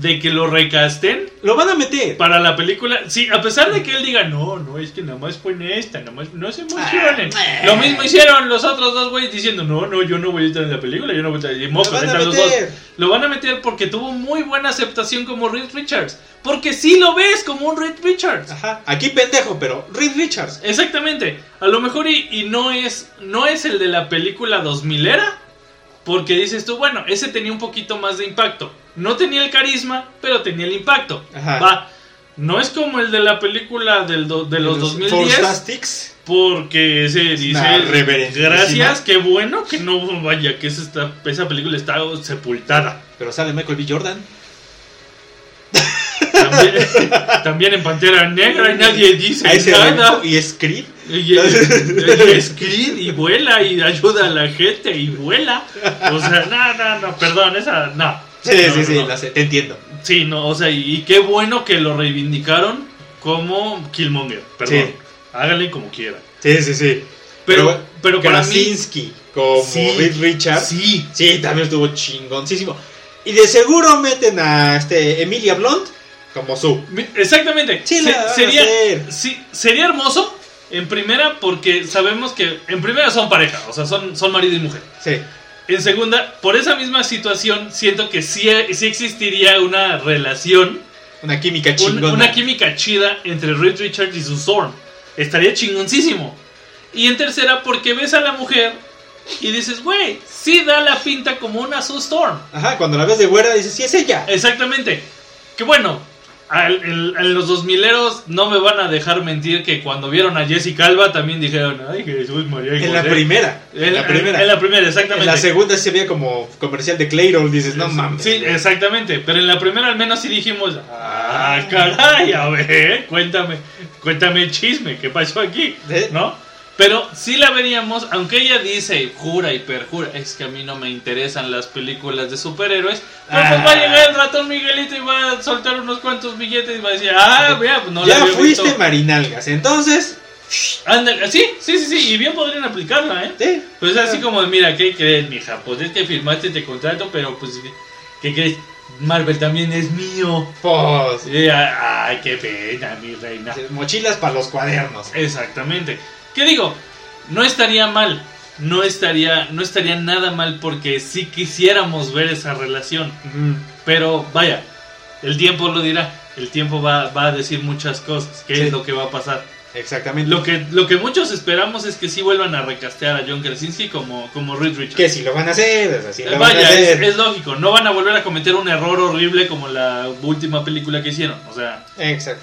de que lo recasten Lo van a meter. para la película. Sí, a pesar de que él diga, no, no, es que nada más fue en esta, nada más, no se emocionen. Ah, Lo mismo hicieron los otros dos güeyes diciendo, no, no, yo no voy a estar en la película, yo no voy a estar. Y mocos, van a dos. meter. Lo van a meter porque tuvo muy buena aceptación como Reed Richards. Porque sí lo ves como un Reed Richards. Ajá. Aquí pendejo, pero Reed Richards. Exactamente. A lo mejor y, y no es no es el de la película 2000 era. Porque dices tú, bueno, ese tenía un poquito más de impacto. No tenía el carisma, pero tenía el impacto. Ajá. Va. No es como el de la película del do- de los 2010. Fantastics. Porque se dice, reverencia. gracias, qué bueno que no vaya, que esa, esa película está sepultada. Pero sale Michael B. Jordan. También, también en Pantera Negra y nadie dice nada. Y es Creed. Y, es Creed y vuela y ayuda a la gente y vuela. O sea, no, no, no, perdón, esa, no. Sí, No, sí, no, sí, no. la sé, te entiendo. Sí, no, o sea, y, y qué bueno que lo reivindicaron como Killmonger. Perdón, Sí. háganle como quieran. Sí, sí, sí. Pero, pero para mí. Krasinski como Sí, Reed Richards. Sí, Sí, también estuvo chingoncísimo. Y de seguro meten a este Emilia Blunt como su. exactamente. Sí, Se- sería, sí, sería hermoso En primera, porque sabemos que. En primera son pareja, o sea, son, son marido y mujer. Sí. En segunda, por esa misma situación, siento que sí, sí existiría una relación, Una química un- chingona. una química chida entre Reed Richards y su Storm. Estaría chingoncísimo. Y en tercera, porque ves a la mujer y dices, güey, sí da la pinta como una Sue Storm. Ajá, cuando la ves de güera dices, sí, es ella. Exactamente. Que bueno, al- el- en los 2000eros no me van a dejar mentir que cuando vieron a Jessica Alba también dijeron, ay Jesús María. En la José". primera. En la primera. En la primera, exactamente. En la segunda se veía como comercial de Clayrol, dices, no mames. Sí, exactamente. Pero en la primera al menos sí dijimos, ah, caray, a ver, cuéntame, cuéntame el chisme, ¿qué pasó aquí? ¿Eh? ¿No? Pero sí la veríamos, aunque ella dice, jura y perjura, es que a mí no me interesan las películas de superhéroes. Pues Ah. va a llegar el ratón Miguelito y va a soltar unos cuantos billetes y va a decir, ah, vea, pues no la ya fuiste visto. Marinalgas, entonces. Sí, sí, sí, sí, y bien podrían aplicarla, ¿eh? Sí. Pues así como, mira, ¿qué crees, mija? Pues es que firmaste este contrato, pero pues, ¿qué crees? Marvel también es mío. Pues. Ay, qué pena, mi reina. Mochilas para los cuadernos. Exactamente. ¿Qué digo? No estaría mal. No estaría, no estaría nada mal porque sí quisiéramos ver esa relación. Pero vaya, el tiempo lo dirá. El tiempo va, va a decir muchas cosas. ¿Qué Sí. es lo que va a pasar? Exactamente. Lo que, lo que muchos esperamos es que sí vuelvan a recastear a John Krasinski como, como Reed Richards. Que si lo van a hacer, así Eh, lo van a Vaya, es, hacer. es lógico. No van a volver a cometer un error horrible como la última película que hicieron. O sea,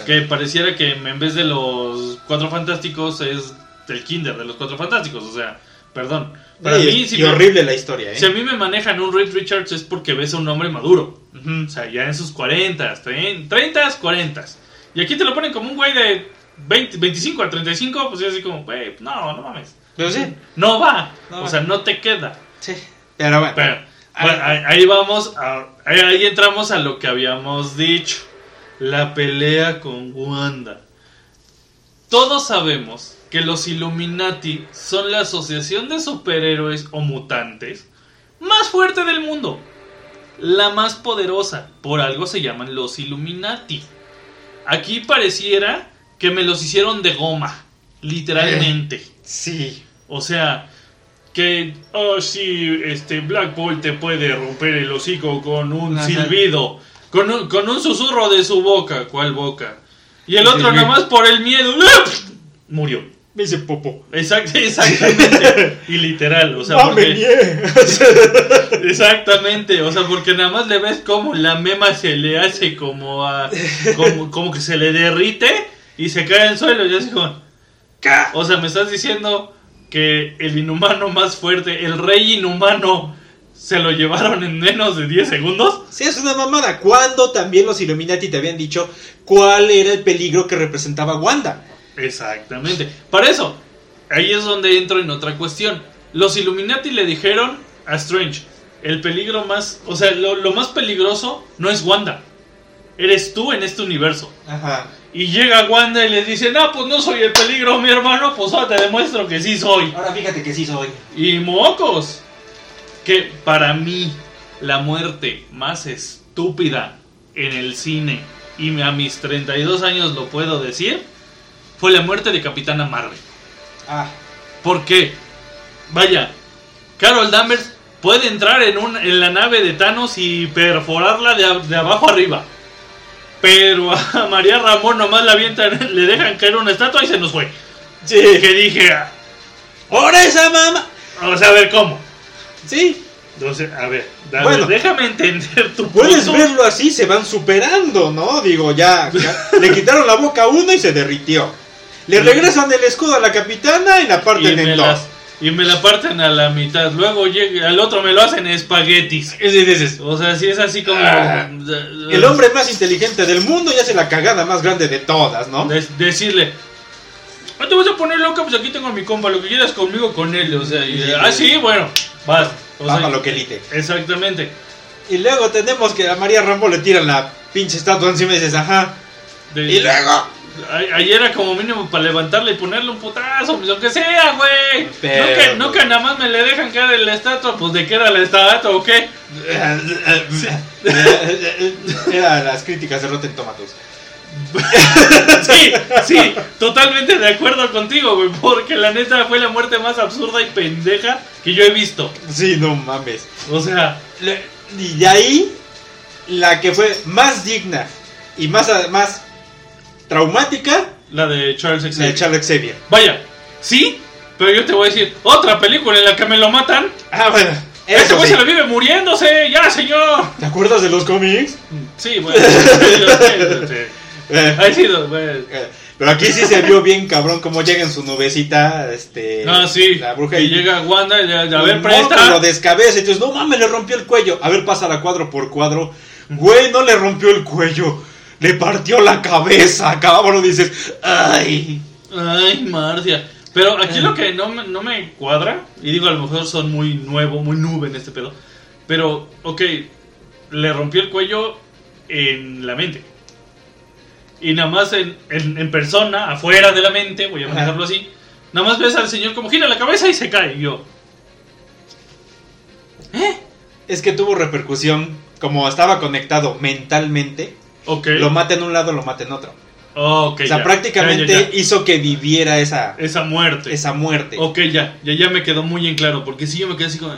que pareciera que en vez de los cuatro fantásticos es el kinder de los cuatro fantásticos. O sea, perdón. Para y, mí, si, y me- horrible la historia, ¿eh? si a mí me manejan un Reed Richards es porque ves a un hombre maduro. O sea, ya en sus 40, 30, 40. Y aquí te lo ponen como un güey de 20, 25 a 35, pues es así como, güey, no, no mames. Pero sí. No va. No o va. sea, no te queda. Sí. Pero bueno. Pero, Ah, bueno, ahí, ahí vamos, a- ahí, ahí entramos a lo que habíamos dicho, la pelea con Wanda. Todos sabemos que los Illuminati son la asociación de superhéroes o mutantes más fuerte del mundo, la más poderosa, por algo se llaman los Illuminati. Aquí pareciera que me los hicieron de goma, literalmente. Sí. O sea, que, oh sí, este Black Bolt te puede romper el hocico con un Ajá. silbido, con un, con un susurro de su boca. ¿Cuál boca? Y el otro sí. nada más por el miedo, murió. Me dice popo. Exact- exactamente. y literal, o sea, ¡Ah, me porque, exactamente, o sea, porque nada más le ves como la mema se le hace como a, como, como que se le derrite y se cae al suelo y así como, o sea, me estás diciendo que el inhumano más fuerte, el rey inhumano, se lo llevaron en menos de 10 segundos. Sí, es una mamada. ¿Cuándo también los Illuminati te habían dicho cuál era el peligro que representaba Wanda? Exactamente. Para eso, ahí es donde entro en otra cuestión. Los Illuminati le dijeron a Strange, el peligro más, o sea, lo, lo más peligroso no es Wanda, eres tú en este universo. Ajá. Y llega Wanda y le dice, no, pues no soy el peligro, mi hermano, pues ahora te demuestro que sí soy. Ahora fíjate que sí soy. Y mocos. Que para mí la muerte más estúpida en el cine, y a mis 32 años lo puedo decir, fue la muerte de Capitana Marvel. Ah. ¿Por qué? Vaya, Carol Danvers puede entrar en, un, en la nave de Thanos y perforarla de, a- de abajo arriba. Pero a María Ramón nomás la avientan, le dejan caer una estatua y se nos fue. Sí. Que dije, ah, ¡Por esa mamá! vamos a ver cómo. Sí. Entonces, a ver, Bueno. déjame entender tu Puedes punto. verlo así, se van superando, ¿no? Digo, ya, ya le quitaron la boca a uno y se derritió. Le regresan el escudo a la capitana y la y parten me, en dos. las- y me la parten a la mitad. Luego llega, al otro me lo hacen espaguetis. O sea, si es así como. Ah. El hombre más inteligente del mundo y hace la cagada más grande de todas, ¿no? de- decirle. No te vas a poner loca, pues aquí tengo a mi compa, lo que quieras conmigo con él. O sea, y, Sí, ah, sí. bueno, vas. O sea, lo que elite. Exactamente. Y luego tenemos que a María Rambo le tiran la pinche estatua encima y dices, ajá. De- Y luego. A- Ayer era como mínimo para levantarle y ponerle un putazo, lo que sea, güey. Pero- No que, no que nada más me le dejan caer en la estatua, pues de qué era la estatua o qué. Era las críticas de Rotten Tomatoes. sí, sí, totalmente de acuerdo contigo, güey. Porque la neta fue la muerte más absurda y pendeja que yo he visto. Sí, no mames. O sea, Y de ahí, la que fue más digna y más, más traumática, la de Charles la de Xavier. Charles Xavier. Vaya, sí, pero yo te voy a decir, otra película en la que me lo matan. Ah, bueno. Este Eso güey sí. se la vive muriéndose, ya, señor. ¿Te acuerdas de los cómics? Sí, bueno. sí. Eh, pero aquí sí se vio bien cabrón cómo llega en su nubecita, este... Ah, sí. La bruja y y llega Wanda y a ver, Mordo Lo presta. descabeza y dices, no mames, le rompió el cuello. A ver, pasa la cuadro por cuadro. Güey, no le rompió el cuello. Le partió la cabeza, cabrón. Dices, ay. Ay, Marcia. Pero aquí Eh. lo que no me, no me cuadra, y digo, a lo mejor son muy nuevo, muy nube en este pedo, pero, ok, le rompió el cuello en la mente. Y nada más en, en- en persona, afuera de la mente, voy a manejarlo así, nada más ves al señor como gira la cabeza y se cae. Y yo, Es que tuvo repercusión. Como estaba conectado mentalmente, ok. lo mata en un lado, lo mata en otro. ok, o sea, ya, prácticamente ya, ya, ya. hizo que viviera esa, Esa muerte. esa muerte. Ok, ya, ya, ya me quedó muy en claro, porque sí yo me quedé así como...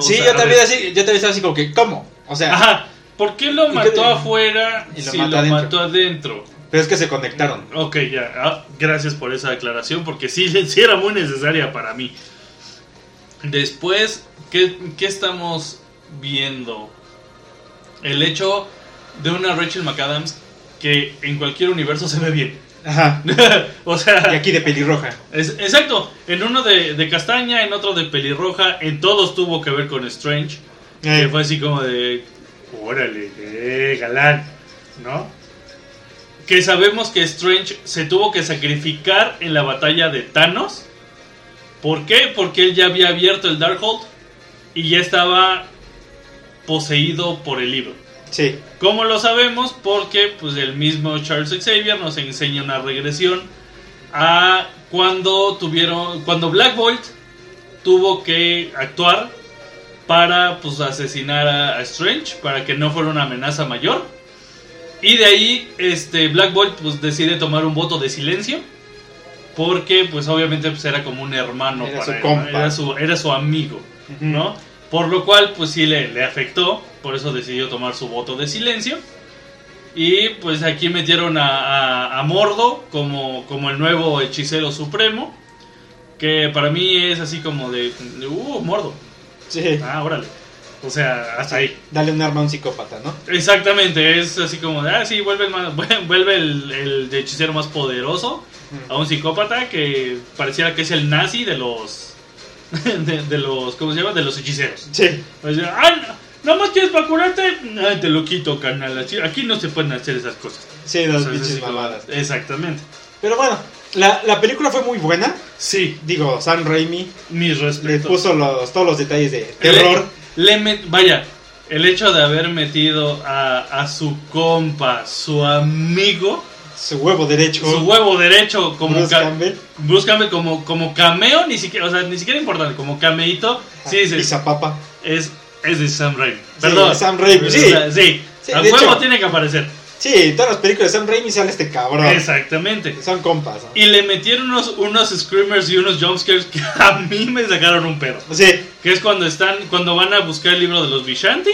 sí, sea, yo también así, yo también estaba así como que, ¿cómo? O sea, Ajá, ¿por qué lo ¿Y mató qué- afuera y lo si mató lo adentro? mató adentro? pero es que se conectaron. Ok, ya, ah, gracias por esa aclaración, porque sí, sí era muy necesaria para mí. Después, ¿qué, qué estamos viendo? El hecho de una Rachel McAdams que en cualquier universo se ve bien. Ajá. o sea, Y aquí de pelirroja. es- exacto, en uno de, de castaña, en otro de pelirroja, en todos tuvo que ver con Strange. Eh, Que fue así como de. Órale, eh, galán, ¿no? Que sabemos que Strange se tuvo que sacrificar en la batalla de Thanos. ¿Por qué? Porque él ya había abierto el Darkhold y ya estaba poseído por el libro. Sí. ¿Cómo lo sabemos? Porque pues el mismo Charles Xavier nos enseña una regresión a cuando tuvieron cuando Black Bolt tuvo que actuar para pues asesinar a, a Strange para que no fuera una amenaza mayor. Y de ahí este Black Bolt pues decide tomar un voto de silencio porque pues obviamente pues era como un hermano Era para su él, compa. era su era su amigo. ¿no? Por lo cual, pues sí le, le afectó, por eso decidió tomar su voto de silencio. Y pues aquí metieron a, a- a Mordo como, como el nuevo hechicero supremo, que para mí es así como de, uh, Mordo. Sí. Ah, órale. O sea, hasta ahí. Dale un arma a un psicópata, ¿no? Exactamente, es así como de, ah, sí, vuelve el, más- vuelve el, el hechicero más poderoso a un psicópata que pareciera que es el nazi de los... De, de los, ¿cómo se llama? De los hechiceros. Sí. O sea, ah, no, ¿nada más quieres para curarte? Ay, te lo quito, canal. Aquí- Aquí no se pueden hacer esas cosas. Sí, las pinches mamadas. Exactamente. Pero bueno, la, la película fue muy buena. Sí, Digo, Sam Raimi mis le respetos. puso los, todos los detalles de terror. Le, le met- vaya, el hecho de haber metido a, a su compa, su amigo, Su huevo derecho. su huevo derecho como ca- Campbell como, como cameo, ni siquiera, o sea, ni siquiera importante, como cameíto, sí, Y sí, es, es de Sam Raimi. Perdón. Sam Raimi, sí. Sí. Sí, a huevo hecho. tiene que aparecer. Sí, en todas las películas de Sam Raimi sale este cabrón. Exactamente. Son compas. ¿no? Y le metieron unos, unos screamers y unos jumpscares que a mí me sacaron un pedo. Sí, Que es cuando están, cuando van a buscar el libro de los Vishanti,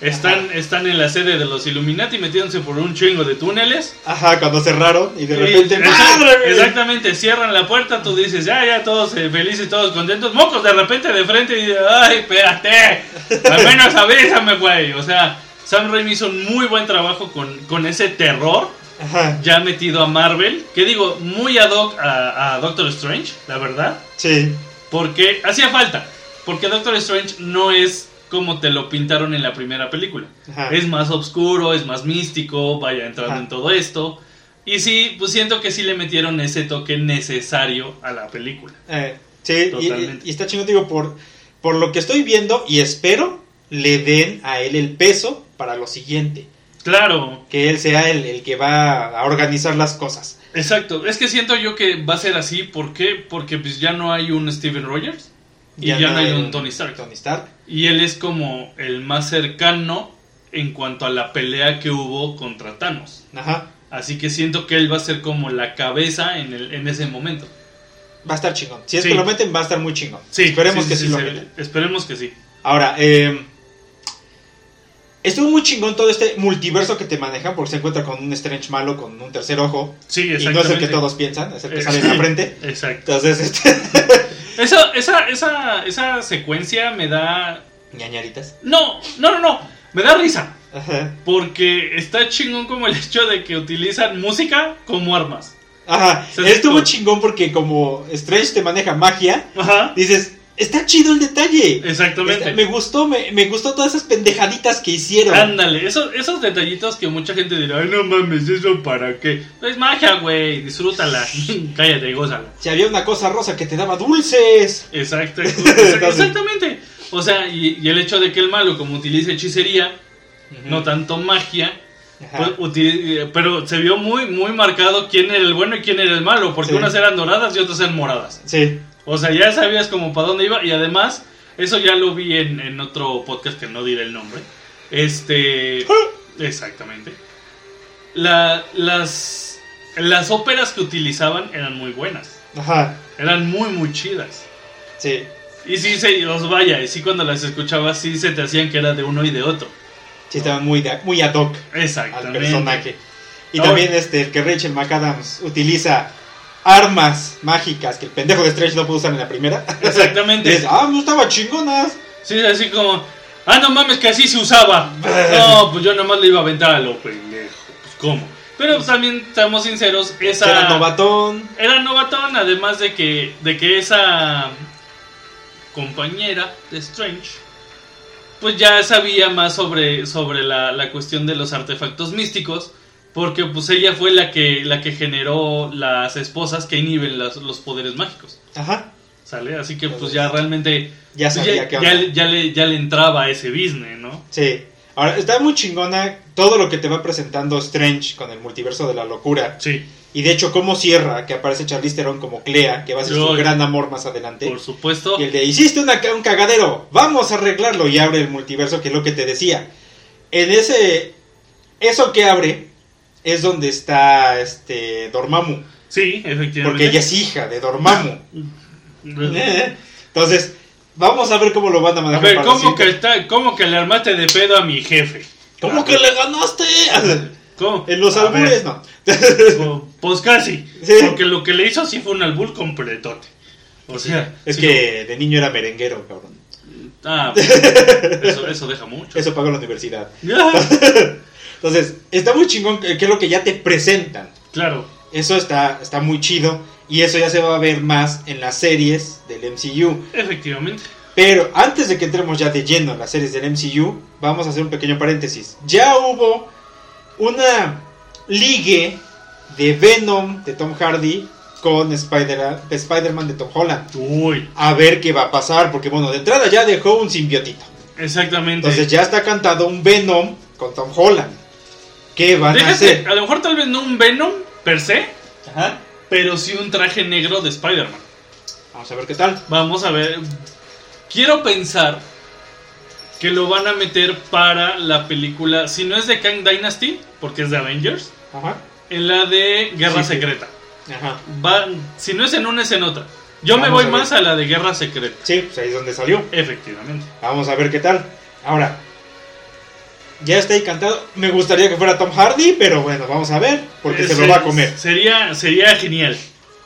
están, Ajá. están en la sede de los Illuminati metiéndose por un chingo de túneles. ajá, cuando cerraron y de Y- repente. exact- ¡Madre, exactamente, cierran la puerta, tú dices, ya, ya, todos eh, felices, todos contentos. Mocos de repente de frente y ay, espérate, al menos avísame, güey. O sea, Sam Raimi hizo un muy buen trabajo con, con ese terror Ajá, ya metido a Marvel, que digo, muy ad hoc a, a Doctor Strange, la verdad, sí. porque hacía falta, porque Doctor Strange no es como te lo pintaron en la primera película. Ajá. Es más oscuro, es más místico, vaya entrando Ajá. en todo esto. Y sí, pues siento que sí le metieron ese toque necesario a la película. Eh, sí, y- y, Totalmente. y está chingón, digo, por, por lo que estoy viendo y espero le den a él el peso para lo siguiente. Claro, Que él sea el, el que va a organizar las cosas. exacto. Es que siento yo que va a ser así. ¿Por qué? Porque pues ya no hay un Steven Rogers. Y ya, no hay un Tony Stark. Tony Stark. Y él es como el más cercano en cuanto a la pelea que hubo contra Thanos. Ajá. Así que siento que él va a ser como la cabeza en, el, en ese momento. Va a estar chingón. Si es Sí. que lo meten, va a estar muy chingón. Sí, Esperemos sí, que sí, lo meten. Esperemos que sí. Ahora, eh, estuvo muy chingón todo este multiverso que te manejan porque se encuentra con un Strange malo con un tercer ojo. Sí, Y no exactamente. es el que todos piensan, es el que Eh, sale en la frente. Exacto. Entonces, este... Esa, esa, esa, esa secuencia me da... ñañaritas. No, no, no, no. Me da risa. Ajá. Porque está chingón como el hecho de que utilizan música como armas. Ajá. O sea, es Estuvo como- chingón porque como Strange te maneja magia, Ajá. dices, está chido el detalle. Exactamente. Está- me gustó, me, me gustó todas esas pendejaditas que hicieron. Ándale, esos, esos detallitos que mucha gente dirá, ay no mames, ¿eso para qué? Es magia, güey, disfrútala, cállate y gózala. Si había una cosa rosa que te daba dulces. Exacto, exactamente. O sea, y, y el hecho de que el malo, como utiliza hechicería, no tanto magia, pues, eh, pero se vio muy, muy marcado quién era el bueno y quién era el malo, porque Sí. unas eran doradas y otras eran moradas. Sí. O sea, ya sabías como para dónde iba y además, eso ya lo vi en, en otro podcast que no diré el nombre. Este... Exactamente. La- las, las óperas que utilizaban eran muy buenas. Ajá. Eran muy, muy chidas. Sí. Y sí, se, os vaya, y sí cuando las escuchabas, sí se te hacían que era de uno y de otro. Sí, estaban muy, de- muy ad hoc al Exactamente. personaje. Y también este, el que Rachel McAdams utiliza armas mágicas que el pendejo de Strange no pudo usar en la primera. Exactamente. Dices, ah, no estaba chingonas. Sí, así como, ah, no mames, que así se usaba. No, pues yo nomás le iba a aventar a lo pendejo. Pues, ¿cómo? Pero pues, también, seamos sinceros, esa... Era novatón. Era novatón, además de que, de que esa compañera de Strange, pues ya sabía más sobre, sobre la, la cuestión de los artefactos místicos, porque pues ella fue la que, la que generó las esposas que inhiben las- los poderes mágicos, Ajá. ¿sale? Así que pues ya realmente Ya pues, sabía ya, que ya le- ya le, ya le entraba a ese business, ¿no? Sí. Ahora, está muy chingona todo lo que te va presentando Strange con el multiverso de la locura. Sí, Y de hecho, cómo cierra, que aparece Charlize Theron como Clea, que va a ser su Yo- gran amor más adelante. por supuesto. Y el de, hiciste una un cagadero, vamos a arreglarlo. Y abre el multiverso, que es lo que te decía. En ese... Eso que abre es donde está este Dormammu. Sí, efectivamente. Porque ella es hija de Dormammu. Entonces, vamos a ver cómo lo van a A manejar. ver, para la ¿cómo que, está, ¿cómo que le armaste de pedo a mi jefe? ¿Cómo que le ganaste? ¿Cómo? En los A albures, ver, no. po- Pues casi. Sí. Porque lo que le hizo sí fue un albur completote. O sea, Es que de niño era merenguero, cabrón. ah, pues, eso, eso deja mucho. Eso pagó la universidad. Entonces, está muy chingón que que es lo que ya te presentan. claro. Eso está, está muy chido. Y eso ya se va a ver más en las series del MCU. Efectivamente. Pero antes de que entremos ya de lleno en las series del MCU, vamos a hacer un pequeño paréntesis. Ya hubo una ligue de Venom de Tom Hardy con Spider- de Spider-Man de Tom Holland. Uy, A ver qué va a pasar, porque bueno, de entrada ya dejó un simbiotito. exactamente. Entonces ya está cantado un Venom con Tom Holland. ¿Qué van a hacer? a lo mejor tal vez no un Venom per se, Ajá. pero sí un traje negro de Spider-Man. Vamos a ver qué tal. Vamos a ver. Quiero pensar que lo van a meter para la película, si no es de Kang Dynasty, porque es de Avengers, Ajá. en la de Guerra Sí, sí. Secreta. Ajá. Va, si no es en una, es en otra. Yo me voy a más a la de Guerra Secreta. Sí, pues ahí es donde salió. Efectivamente. Vamos a ver qué tal. Ahora, ya está ahí cantado. Me gustaría que fuera Tom Hardy, pero bueno, vamos a ver, porque se lo va a comer. Sería, sería genial.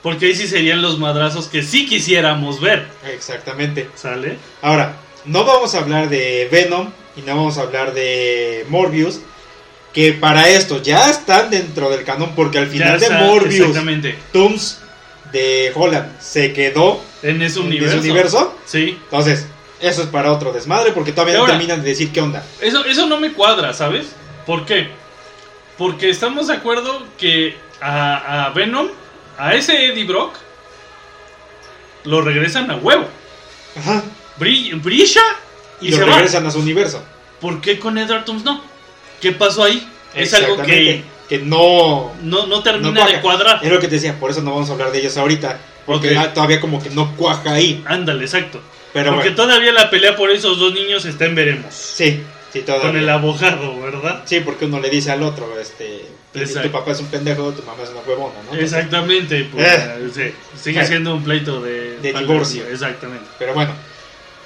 Porque ahí sí serían los madrazos que sí quisiéramos ver. Exactamente. ¿Sale? Ahora, no vamos a hablar de Venom y no vamos a hablar de Morbius, que para esto ya están dentro del canon, porque al final de Morbius. Tooms de Holland se quedó En ese en universo. ese universo. Sí. Entonces, eso es para otro desmadre, porque todavía no terminan de decir qué onda. Eso, eso no me cuadra, ¿sabes? ¿Por qué? Porque estamos de acuerdo que a, a Venom, a ese Eddie Brock, lo regresan a huevo. Ajá. Bri- brilla y, Y, se lo va. regresan a su universo. ¿Por qué con Edward Toomes no? ¿Qué pasó ahí? Es algo que que no no, no termina No de cuadrar. Es lo que te decía, por eso no vamos a hablar de ellos ahorita. Porque todavía como que no cuaja ahí. Ándale, exacto. Pero Porque bueno, todavía la pelea por esos dos niños está en veremos. sí. Sí, todavía. con el abogado, ¿verdad? Sí, porque uno le dice al otro, este, Exacto. tu papá es un pendejo, tu mamá es una huevona, ¿no? Exactamente, pues, Eh. sí, sigue Eh. siendo un pleito de, De divorcio. Exactamente. Pero bueno,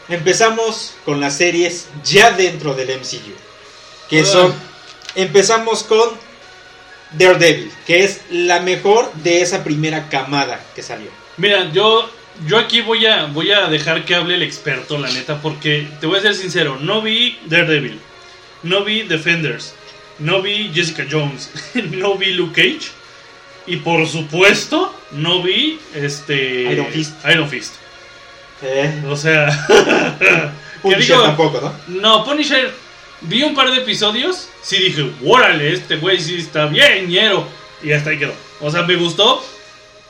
empezamos con las series ya dentro del MCU. Que son, empezamos con Daredevil, que es la mejor de esa primera camada que salió. Mira, yo, yo aquí voy a, voy a dejar que hable el experto, la neta, porque te voy a ser sincero, no vi Daredevil, no vi Defenders, no vi Jessica Jones, no vi Luke Cage, y por supuesto, no vi este Iron Fist. Iron Fist. Eh, O sea, Punisher digo, tampoco, ¿no? no, Punisher, vi un par de episodios, sí dije, órale, este güey sí está bien, ñero. Y hasta ahí quedó. O sea, me gustó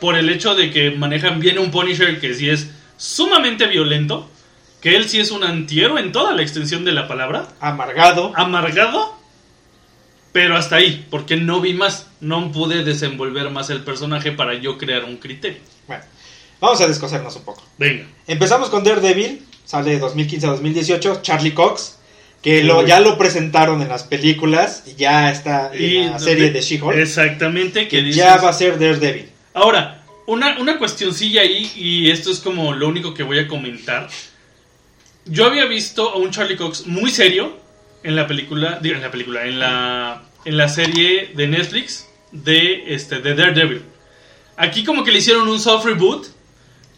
por el hecho de que manejan bien un Punisher que sí es sumamente violento, que él sí es un antihéroe en toda la extensión de la palabra, Amargado. amargado, pero hasta ahí, porque no vi más, no pude desenvolver más el personaje para yo crear un criterio. Bueno, vamos a descosernos un poco. Venga. Empezamos con Daredevil, sale de 2015 a 2018, Charlie Cox, que lo, ya lo presentaron en las películas y ya está en Y la serie de She-Hulk. Exactamente, que que dices, ya va a ser Daredevil. Ahora, una, una cuestioncilla ahí, y esto es como lo único que voy a comentar. Yo había visto a un Charlie Cox muy serio en la película, digo, en la película, en la, en la serie de Netflix de, este, de Daredevil. Aquí como que le hicieron un soft reboot.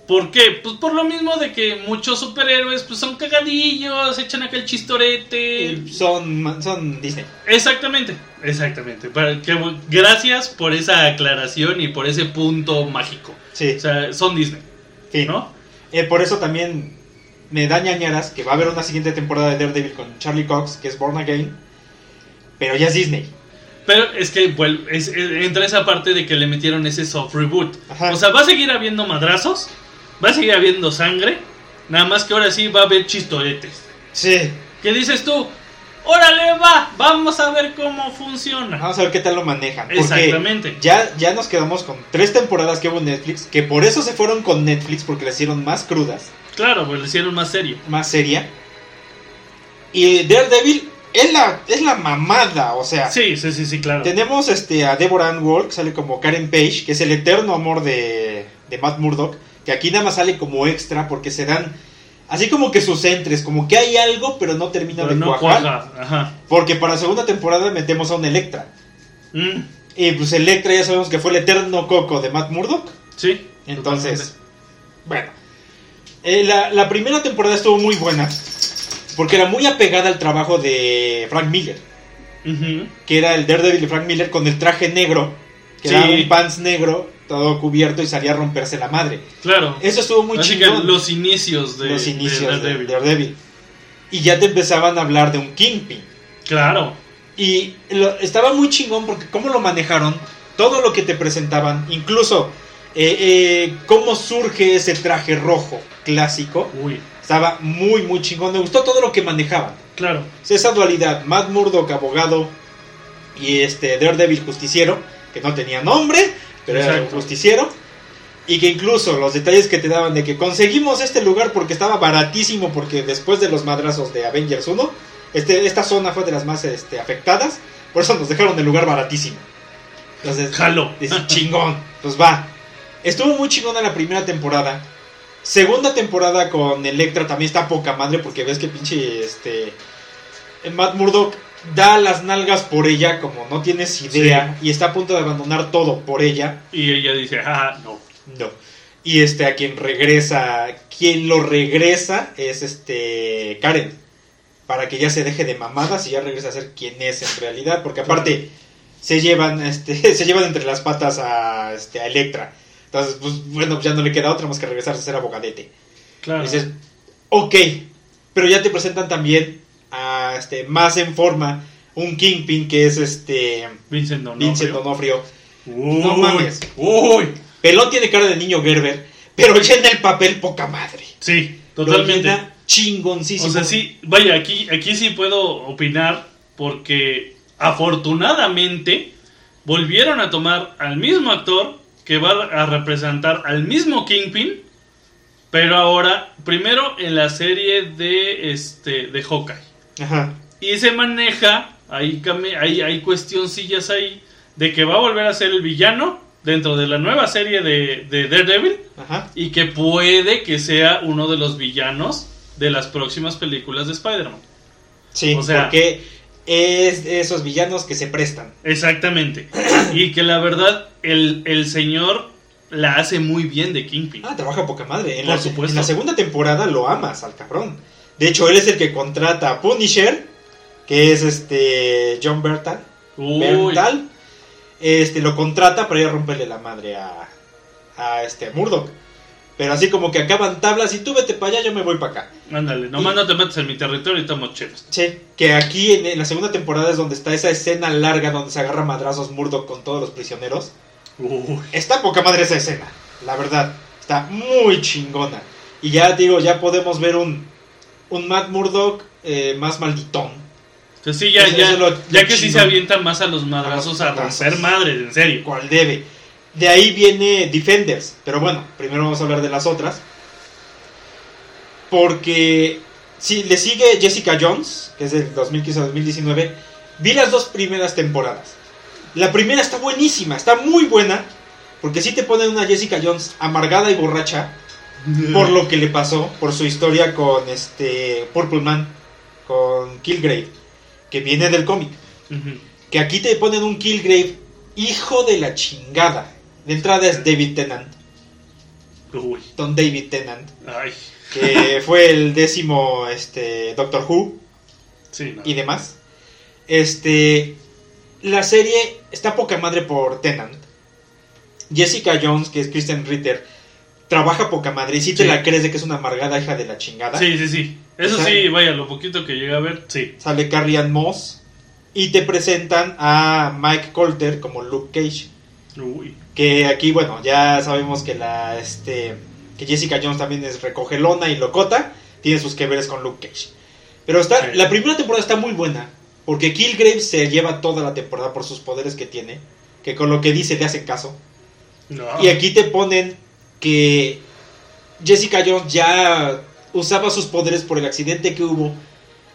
¿Por qué? Pues por lo mismo de que muchos superhéroes pues son cagadillos, echan acá el chistorete. Y son, son Disney. Exactamente, exactamente. Para que- gracias por esa aclaración y por ese punto mágico. Sí, O sea, son Disney, fin. ¿no? Eh, por eso también me da ñañaras que va a haber una siguiente temporada de Daredevil con Charlie Cox, que es Born Again, pero ya es Disney. Pero es que vuel- es- es- entra esa parte de que le metieron ese soft reboot. Ajá. O sea, va a seguir habiendo madrazos, va a seguir habiendo sangre, nada más que ahora sí va a haber chistoretes. Sí, ¿Qué dices tú? Órale, va, vamos a ver cómo funciona. vamos a ver qué tal lo manejan. Porque Exactamente. Ya, ya nos quedamos con tres temporadas que hubo en Netflix, que por eso se fueron con Netflix, porque las hicieron más crudas, Claro, pues lo hicieron más serio. más seria. Y Daredevil es la, es la mamada, o sea, Sí, sí, sí, sí, claro. tenemos este, a Deborah Ann Wall, que sale como Karen Page, que es el eterno amor de, de Matt Murdock, que aquí nada más sale como extra porque se dan así como que sus entres, como que hay algo, pero no termina Pero de no cuajar. cuaja. Ajá. Porque para segunda temporada metemos a un Electra. Mm, Y pues Electra ya sabemos que fue el eterno coco de Matt Murdock. sí. Entonces, bueno. Eh, la, la primera temporada estuvo muy buena. Porque era muy apegada al trabajo de Frank Miller. Ujú. Que era el Daredevil de Frank Miller con el traje negro. Que Sí. era un pants negro, todo cubierto y salía a romperse la madre. Claro. Eso estuvo muy Así que chingón. los inicios de, los inicios de de Daredevil. Daredevil. Y ya te empezaban a hablar de un Kingpin. Claro. Y lo- estaba muy chingón porque cómo lo manejaron, todo lo que te presentaban, incluso eh, eh, cómo surge ese traje rojo clásico, Uy, estaba muy, muy chingón. Me gustó todo lo que manejaban. claro. Esa dualidad, Matt Murdock, abogado, y este Daredevil, justiciero, que no tenía nombre, pero era un justiciero. Y que incluso los detalles que te daban de que conseguimos este lugar porque estaba baratísimo, porque después de los madrazos de Avengers 1, este, esta zona fue de las más este, afectadas, por eso nos dejaron el lugar baratísimo. Entonces, Jalo. dices, chingón, pues va. Estuvo muy chingona la primera temporada. Segunda temporada con Electra también está poca madre porque ves que pinche este Matt Murdock da las nalgas por ella como no tienes idea y está a punto de abandonar todo por ella. Y ella dice, ah, no. No. Y este a quien regresa, quien lo regresa es este Karen para que ya se deje de mamadas y ya regrese a ser quien es en realidad, porque aparte se llevan este se llevan entre las patas a este a Electra. Entonces, pues bueno, pues ya no le queda otra más que regresar a ser abogadete. Claro. Y dices, ok, pero ya te presentan también a este más en forma un Kingpin que es este Vincent D'Onofrio. Vincent D'Onofrio. Uy, No mames. Uy. Pelón tiene cara de niño Gerber, pero llena el papel poca madre. Sí, totalmente. chingoncísimo. O sea, sí, vaya, aquí, aquí sí puedo opinar porque afortunadamente volvieron a tomar al mismo actor que va a representar al mismo Kingpin, pero ahora primero en la serie de este de Hawkeye. Ajá. Y se maneja, hay, hay, hay cuestioncillas ahí, de que va a volver a ser el villano dentro de la nueva serie de, de Daredevil Ajá. y que puede que sea uno de los villanos de las próximas películas de Spider-Man. Sí, O sea- porque es de esos villanos que se prestan. Exactamente. Y que la verdad, el, el señor la hace muy bien de Kingpin. Ah, trabaja poca madre. En, Por la, supuesto. en la segunda temporada lo amas al cabrón. De hecho, él es el que contrata a Punisher, que es este John Bertal. Bertal. Este lo contrata para ir a romperle la madre a, a este Murdoch. Pero así como que acaban tablas y tú vete para allá, yo me voy para acá. ándale, nomás no te metas en mi territorio y tomo chelas. Sí, que aquí en, en la segunda temporada es donde está esa escena larga donde se agarra a madrazos Murdoch con todos los prisioneros. Uy, Está poca madre esa escena, la verdad. Está muy chingona. Y ya digo, ya podemos ver un, un Matt Murdock eh, más malditón. Entonces sí, ya, ya, lo- ya lo que sí se avienta más a los madrazos A romper madres, en serio. Cual debe. De ahí viene Defenders. Pero bueno, primero vamos a hablar de las otras. Porque si le sigue Jessica Jones, que es del 2015 a 2019. Vi las dos primeras temporadas. La primera está buenísima, está muy buena. Porque sí te ponen una Jessica Jones amargada y borracha. por lo que le pasó, por su historia con este Purple Man, con Killgrave, que viene del cómic. Que aquí te ponen un Killgrave hijo de la chingada. De entrada es David Tennant, Uy, Don David Tennant, ay, que fue el décimo este, Doctor Who sí, no. y demás. Este, la serie está poca madre por Tennant. Jessica Jones, que es Kristen Ritter, trabaja poca madre y si te la crees de que es una amargada hija de la chingada. Sí, sí, sí. Eso sí, vaya, lo poquito que llegué a ver, sí. sale Carrie Ann Moss y te presentan a Mike Colter como Luke Cage Uy, que aquí bueno ya sabemos que la este que Jessica Jones también es recogelona y locota tiene sus que veres con Luke Cage pero está Sí. la primera temporada está muy buena porque Killgrave se lleva toda la temporada por sus poderes que tiene que con lo que dice le hacen caso no. y aquí te ponen que Jessica Jones ya usaba sus poderes por el accidente que hubo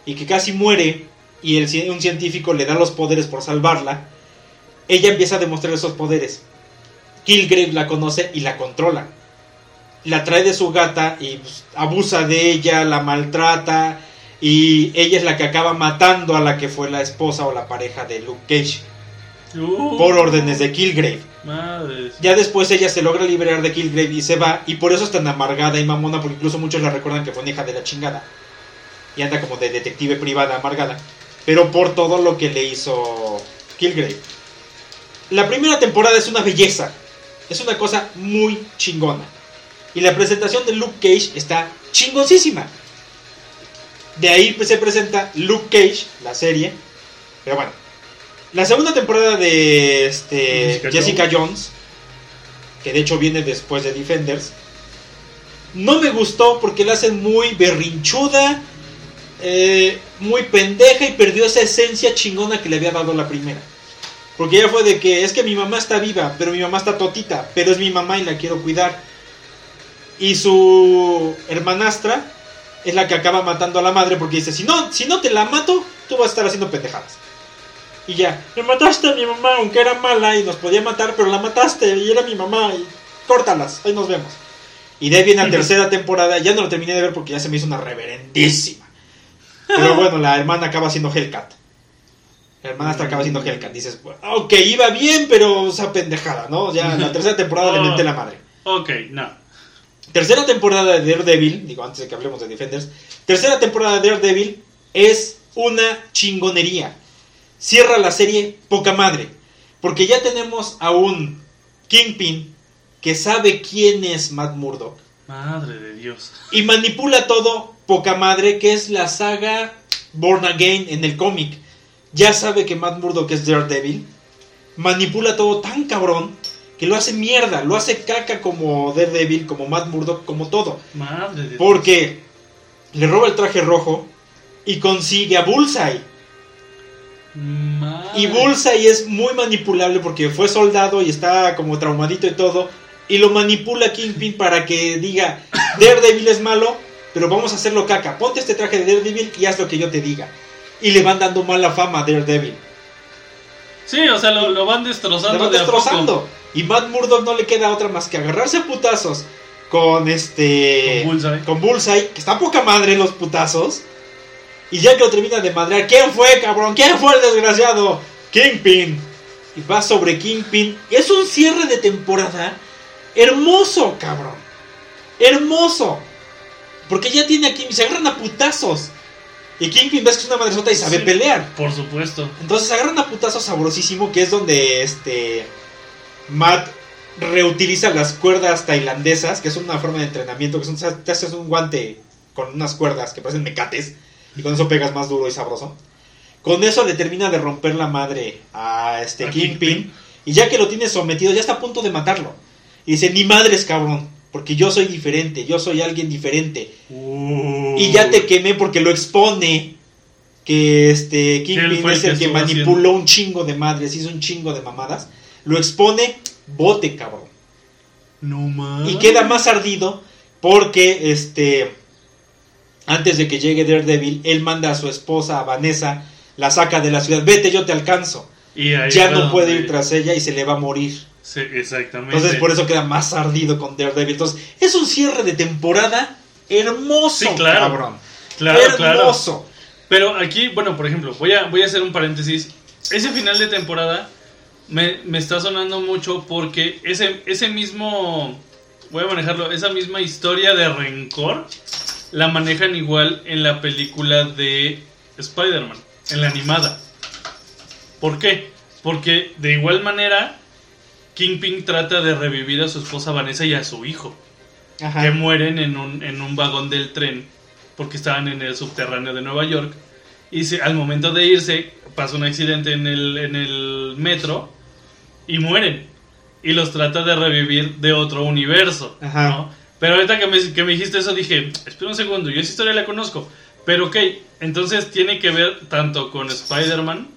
y que casi muere y el, un científico le da los poderes por salvarla. Ella empieza a demostrar esos poderes. Killgrave la conoce y la controla. La trae de su gata y pues, abusa de ella, la maltrata y ella es la que acaba matando a la que fue la esposa o la pareja de Luke Cage Por órdenes de Killgrave. Madres. Ya después ella se logra liberar de Killgrave y se va. Y por eso es tan amargada y mamona, porque incluso muchos la recuerdan que fue una hija de la chingada. Y anda como de detective privada amargada. Pero por todo lo que le hizo Killgrave. La primera temporada es una belleza. Es una cosa muy chingona. Y la presentación de Luke Cage está chingoncísima. De ahí se presenta Luke Cage, la serie. Pero bueno. La segunda temporada de este, Jessica Jessica, Jones. que de hecho viene después de Defenders, no me gustó porque la hacen muy berrinchuda, eh, muy pendeja y perdió esa esencia chingona que le había dado la primera. Porque ya fue de que es que mi mamá está viva, pero mi mamá está totita, pero es mi mamá y la quiero cuidar. Y su hermanastra es la que acaba matando a la madre porque dice, si no, si no te la mato, tú vas a estar haciendo pendejadas. Y ya, me mataste a mi mamá, aunque era mala y nos podía matar, pero la mataste y era mi mamá y córtalas, ahí nos vemos. Y de ahí viene la tercera temporada, ya no lo terminé de ver porque ya se me hizo una reverendísima. Pero bueno, la hermana acaba siendo Hellcat. La hermana hasta acaba siendo Hellcat. Dices, ok, iba bien, pero esa pendejada, ¿no? Ya la tercera temporada le menté la madre. Ok, no. Tercera temporada de Daredevil, digo antes de que hablemos de Defenders, tercera temporada de Daredevil es una chingonería. Cierra la serie poca madre, porque ya tenemos a un Kingpin que sabe quién es Matt Murdock Madre de Dios. y manipula todo poca madre, que es la saga Born Again en el cómic. Ya sabe que Matt Murdock es Daredevil, manipula todo tan cabrón que lo hace mierda, lo hace caca como Daredevil, como Matt Murdock, como todo. Madre de Dios. Porque le roba el traje rojo y consigue a Bullseye. Madre. Y Bullseye es muy manipulable porque fue soldado y está como traumadito y todo. Y lo manipula Kingpin para que diga, Daredevil es malo, pero vamos a hacerlo caca. Ponte este traje de Daredevil y haz lo que yo te diga. y le van dando mala fama a Daredevil. Sí, o sea, lo, lo van destrozando. Le van de a poco. destrozando. Y Matt Murdock no le queda otra más que agarrarse a putazos con este. Con Bullseye. con Bullseye, que está poca madre en los putazos. Y ya que lo termina de madrear, ¿quién fue, cabrón? ¿Quién fue el desgraciado? Kingpin. Y va sobre Kingpin. Es un cierre de temporada hermoso, cabrón. Hermoso. Porque ya tiene aquí, se agarran a putazos. Y Kingpin ves que es una madresota y sabe Sí. pelear. Por supuesto. Entonces agarran a putazo sabrosísimo, que es donde este Matt reutiliza las cuerdas tailandesas, que es una forma de entrenamiento, que son, te haces un guante con unas cuerdas que parecen mecates, y con eso pegas más duro y sabroso. Con eso le termina de romper la madre a este A Kingpin, Kingpin. y ya que lo tiene sometido, ya está a punto de matarlo. Y dice, ni madres, cabrón, porque yo soy diferente, yo soy alguien diferente. Y ya te quemé porque lo expone que este Kingpin es el que manipuló un chingo de madres, hizo un chingo de mamadas. Lo expone, bote, cabrón. No más. Y queda más ardido porque este antes de que llegue Daredevil, él manda a su esposa, a Vanessa, la saca de la ciudad. Vete, yo te alcanzo. Y ahí Ya no puede ir tras ella y se le va a morir. Sí, exactamente. Entonces por eso queda más ardido con Daredevil. Entonces es un cierre de temporada hermoso, Sí, claro. cabrón. Claro, claro. hermoso. Pero aquí, bueno, por ejemplo, voy a, voy a hacer un paréntesis. Ese final de temporada me, me está sonando mucho porque ese, ese mismo, voy a manejarlo, esa misma historia de rencor la manejan igual en la película de Spider-Man, en la animada. ¿Por qué? Porque de igual manera, Kingpin trata de revivir a su esposa Vanessa y a su hijo Ajá. que mueren en un, en un vagón del tren porque estaban en el subterráneo de Nueva York. Y se- al momento de irse pasa un accidente en el, en el metro y mueren. Y los trata de revivir de otro universo. Ajá. ¿no? Pero ahorita que me, que me dijiste eso dije, espera un segundo, yo esa historia la conozco. Pero ok, entonces tiene que ver tanto con Spider-Man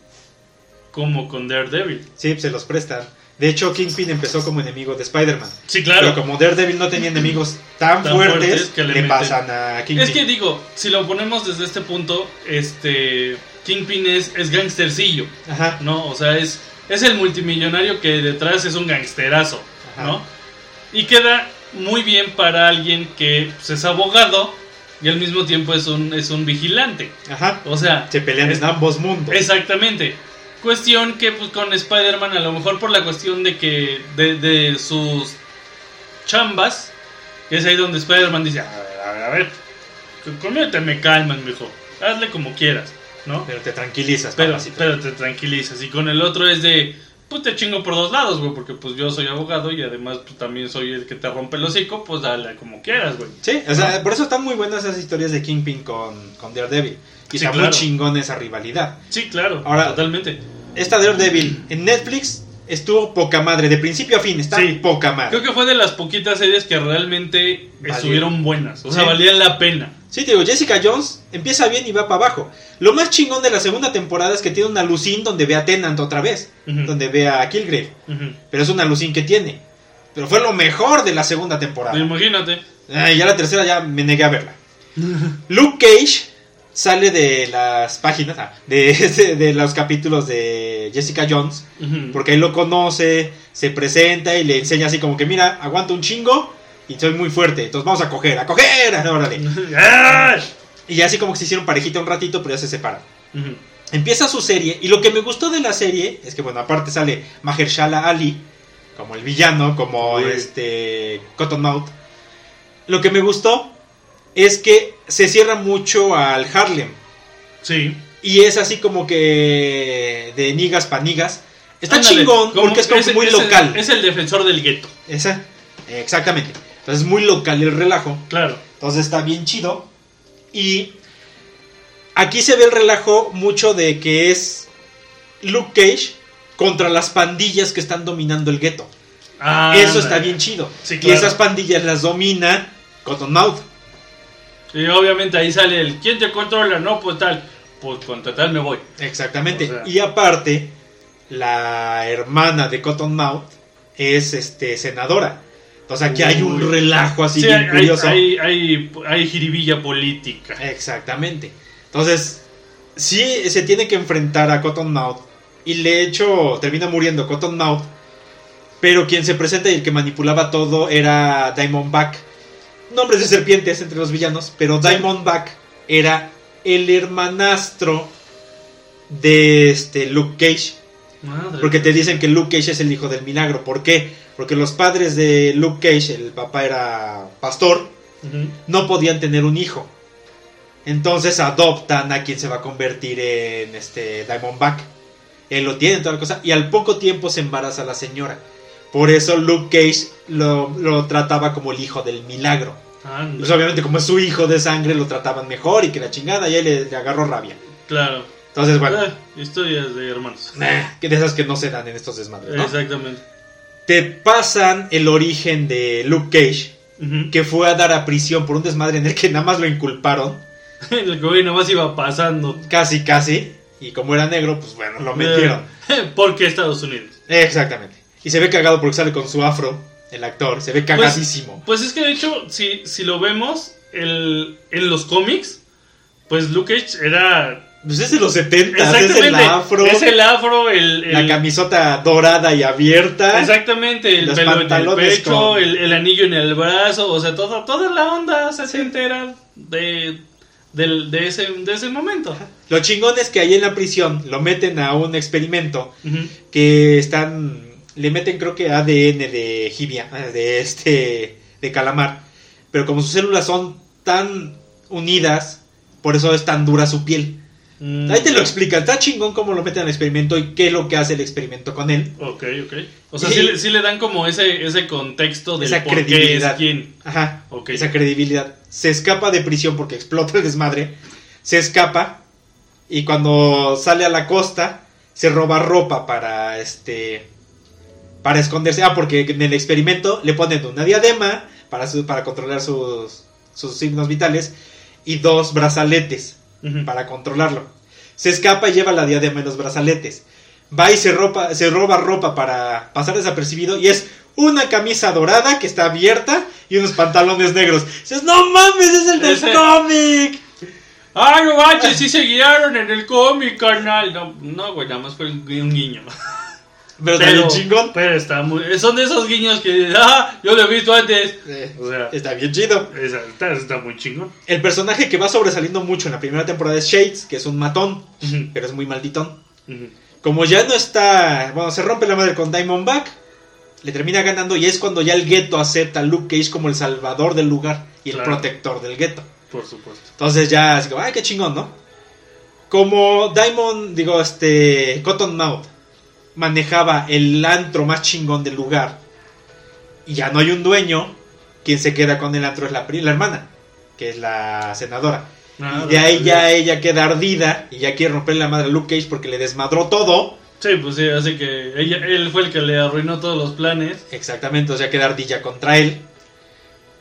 como con Daredevil. Sí, se los prestan. De hecho, Kingpin empezó como enemigo de Spider-Man. Sí, claro. Pero como Daredevil no tenía enemigos tan, Tan fuertes, fuertes que le pasan a Kingpin. Es que digo, si lo ponemos desde este punto, este Kingpin es, es gangstercillo, Ajá. ¿no? O sea, es, es el multimillonario que detrás es un gangsterazo, Ajá. ¿no? Y queda muy bien para alguien que pues, es abogado y al mismo tiempo es un, es un vigilante. Ajá. O sea, Se pelean es- en ambos mundos. Exactamente. Cuestión que pues con Spider-Man a lo mejor por la cuestión de que de, de sus chambas, que es ahí donde Spider-Man dice, a ver, a ver, a ver, con- conmigo te me calmas, mijo, hazle como quieras, ¿no? Pero te tranquilizas, Pero, papacito. pero te tranquilizas. Y con el otro es de, pues te chingo por dos lados, güey, porque pues yo soy abogado y además pues, también soy el que te rompe el hocico, pues dale como quieras, güey. Sí, o sea, por eso están muy buenas esas historias de Kingpin con, con Daredevil. Y Sí, está claro. muy chingón esa rivalidad. Sí, claro, Ahora- totalmente. Esta Daredevil en Netflix estuvo poca madre. De principio a fin, está Sí. poca madre. Creo que fue de las poquitas series que realmente Valía. estuvieron buenas. O sea, Sí. valían la pena. Sí, te digo, Jessica Jones empieza bien y va para abajo. Lo más chingón de la segunda temporada es que tiene una lucín donde ve a Tennant otra vez. Donde ve a Kilgrave. Pero es una lucín que tiene. Pero fue lo mejor de la segunda temporada. Imagínate. Ay, ya la tercera ya me negué a verla. Luke Cage sale de las páginas, ah, de, de, de los capítulos de Jessica Jones, porque ahí lo conoce, se presenta y le enseña así como que, mira, aguanto un chingo y soy muy fuerte, entonces vamos a coger, a coger, órale. Y ya así como que se hicieron parejita un ratito, pero ya se separan. Empieza su serie y lo que me gustó de la serie es que, bueno, aparte sale Mahershala Ali como el villano, como Uy. este Cottonmouth. Lo que me gustó es que se cierra mucho al Harlem Sí. y es así como que de nigas pa' nigas. Está Ándale, chingón porque es como muy local. Es el defensor del gueto. Exactamente. Entonces es muy local el relajo. Claro. Entonces está bien chido. Y aquí se ve el relajo mucho de que es Luke Cage contra las pandillas que están dominando el gueto. Ah, Eso está bien chido. Sí, Y esas pandillas las domina Cottonmouth. Y obviamente ahí sale el ¿Quién te controla? No, pues tal. Pues contra tal me voy. Exactamente. O sea. Y aparte, la hermana de Cottonmouth es este senadora. Entonces aquí hay un relajo así Sí, bien hay, curioso. hay, hay, hay jiribilla política. Exactamente. Entonces, sí se tiene que enfrentar a Cottonmouth y de hecho termina muriendo Cottonmouth, pero quien se presenta y el que manipulaba todo era Diamondback. Nombres de serpientes entre los villanos, pero Diamondback era el hermanastro de este Luke Cage. Madre. Porque te dicen que Luke Cage es el hijo del milagro. ¿Por qué? Porque los padres de Luke Cage, el papá era pastor, no podían tener un hijo. Entonces adoptan a quien se va a convertir en este Diamondback. Él lo tiene, toda la cosa. Y al poco tiempo se embaraza la señora. Por eso Luke Cage lo, lo trataba como el hijo del milagro. Pues obviamente como es su hijo de sangre lo trataban mejor y que la chingada y él le, le agarró rabia. Claro. Entonces, bueno, Ah, historias de hermanos. que de esas que no se dan en estos desmadres, ¿no? Exactamente. Te pasan el origen de Luke Cage, que fue a dar a prisión por un desmadre en el que nada más lo inculparon, El güey nomás iba pasando. casi casi, y como era negro, pues bueno, lo metieron. Eh, Porque Estados Unidos. Exactamente. Y se ve cagado porque sale con su afro, el actor, se ve cagadísimo. Pues es que de hecho, si, si lo vemos el, en los cómics, pues Luke Cage era. Pues es de los 70, es el afro, Es el afro, el. el- la camisota dorada y abierta. Exactamente, el Los pelo en el pecho, con- el, el anillo en el brazo, o sea, toda, toda la onda se entera de, del- de, ese, de ese momento. Lo chingón es que ahí en la prisión lo meten a un experimento que están le meten creo que ADN de jibia, eh, de este de calamar, pero como sus células son tan unidas, por eso es tan dura su piel. Mm. Ahí te lo explican, está chingón cómo lo meten al experimento y qué es lo que hace el experimento con él. Ok, ok. O sea, Y- sí, le- sí le dan como ese, ese contexto de Esa por qué es credibilidad. quién. Ajá, Ok. esa credibilidad. Se escapa de prisión porque explota el desmadre, se escapa y cuando sale a la costa se roba ropa para este para esconderse. Ah, porque en el experimento le ponen una diadema para su- para controlar sus sus signos vitales y dos brazaletes Para controlarlo. Se escapa y lleva la diadema en los brazaletes. Va y se, ropa, se roba ropa para pasar desapercibido y es una camisa dorada que está abierta y unos pantalones negros. Dices, no mames, es el del Ese- cómic. ¡Ah, no manches! Sí se guiaron en el cómic, carnal. No, no, güey, nada más fue un guiño. Pero está bien chingón. pero está muy... Son de esos guiños que... ¡Ah! Yo lo he visto antes. Eh, O sea, está bien chido. está, está muy chingón. El personaje que va sobresaliendo mucho en la primera temporada es Shades, que es un matón, pero es muy malditón. Como ya no está, bueno, se rompe la madre con Diamondback, le termina ganando y es cuando ya el gueto acepta a Luke Cage como el salvador del lugar y el Claro. protector del gueto. Por supuesto. Entonces ya así como, ay, qué chingón, ¿no? Como Diamond, digo, este, Cottonmouth manejaba el antro más chingón del lugar y ya no hay un dueño, quien se queda con el antro es la, la hermana, que es la senadora. Ah, y de ahí ya ella queda ardida y ya quiere romperle la madre a Luke Cage porque le desmadró todo. Sí, pues sí, así que ella, él fue el que le arruinó todos los planes. Exactamente, o sea, queda ardilla contra él.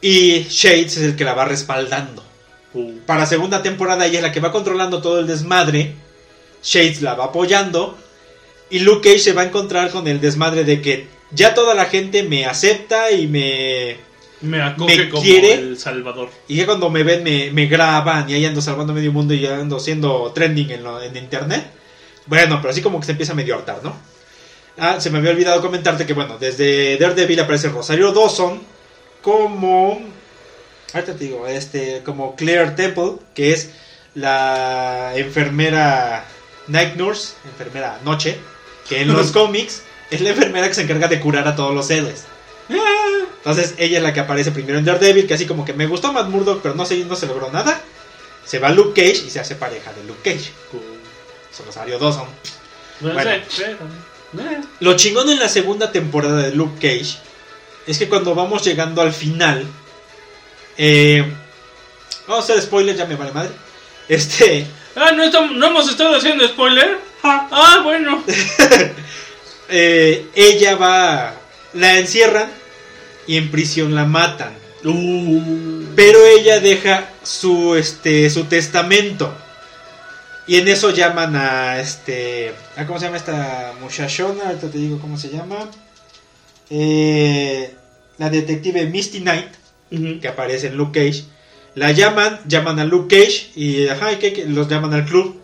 Y Shades es el que la va respaldando. Uh, Para segunda temporada ella es la que va controlando todo el desmadre. Shades la va apoyando. Y Luke Cage se va a encontrar con el desmadre de que ya toda la gente me acepta y me... me acoge ¿Me como quiere? el salvador. Y ya cuando me ven me, me graban y ahí ando salvando medio mundo y ya ando siendo trending en, lo- en internet. Bueno, pero así como que se empieza medio a hartar, ¿no? Ah, se me había olvidado comentarte que, bueno, desde Daredevil aparece Rosario Dawson como... Ahorita te digo, este, como Claire Temple, que es la enfermera Night Nurse, enfermera noche, que en los cómics es la enfermera que se encarga de curar a todos los héroes. Entonces ella es la que aparece primero en Daredevil, que así como que me gustó Matt Murdock, pero no se, no se logró nada. Se va Luke Cage y se hace pareja de Luke Cage. Son Rosario Dawson. Bueno. Eh, Lo chingón en la segunda temporada de Luke Cage es que cuando vamos llegando al final, eh, vamos a hacer spoiler, ya me vale madre. Este, Ah, ¿no, estamos- ¿no hemos estado haciendo spoiler? Ah, bueno. eh, ella va, la encierran y en prisión la matan. Uh, Pero ella deja su este su testamento. Y en eso llaman a este. ¿a ¿Cómo se llama esta muchachona? Ahorita te digo cómo se llama. Eh, la detective Misty Knight, que aparece en Luke Cage. La llaman, llaman a Luke Cage y ajá. ¿Qué? los llaman al club.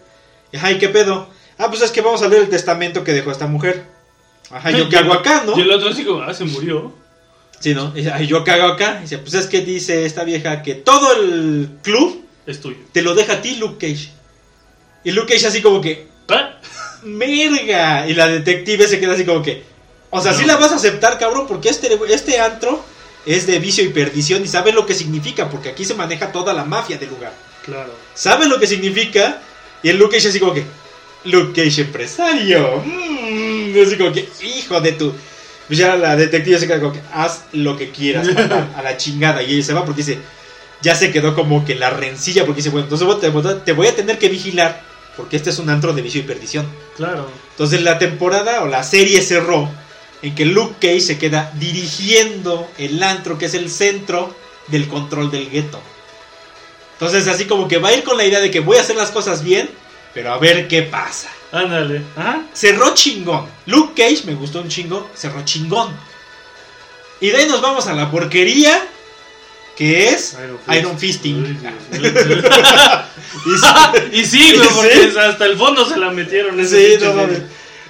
Ajá, ¿y qué pedo? Ah, pues es que vamos a leer el testamento que dejó esta mujer. Ajá, ¿yo qué hago acá, no? Y el otro así como, ah, se murió. Sí, ¿no? Y dice, "Ay, ¿yo qué hago acá? Y dice, pues es que dice esta vieja que todo el club Es tuyo. te lo deja a ti, Luke Cage. Y Luke Cage así como que, ¿Ah? ¡merga! Y la detective se queda así como que, o sea, sí No. la vas a aceptar, cabrón, porque este, este antro es de vicio y perdición y sabes lo que significa, porque aquí se maneja toda la mafia del lugar. Claro. Sabe lo que significa. Y el Luke Cage así como que. Luke Cage empresario. Mm, así como que, hijo de tu. Pues ya la detective se queda como que, haz lo que quieras, papá, a la chingada. Y ella se va porque dice, ya se quedó como que la rencilla, porque dice, bueno, entonces te, te voy a tener que vigilar, porque este es un antro de vicio y perdición. Claro. Entonces la temporada o la serie cerró en que Luke Cage se queda dirigiendo el antro, que es el centro del control del gueto. Entonces así como que va a ir con la idea de que voy a hacer las cosas bien, pero a ver qué pasa. Ándale. Ajá. Cerró chingón. Luke Cage me gustó un chingo, cerró chingón. Y de ahí nos vamos a la porquería que es Iron, Fisting. Y sí- y sí, güey, ¿Sí? porque hasta el fondo se la metieron. ese Sí, no mames.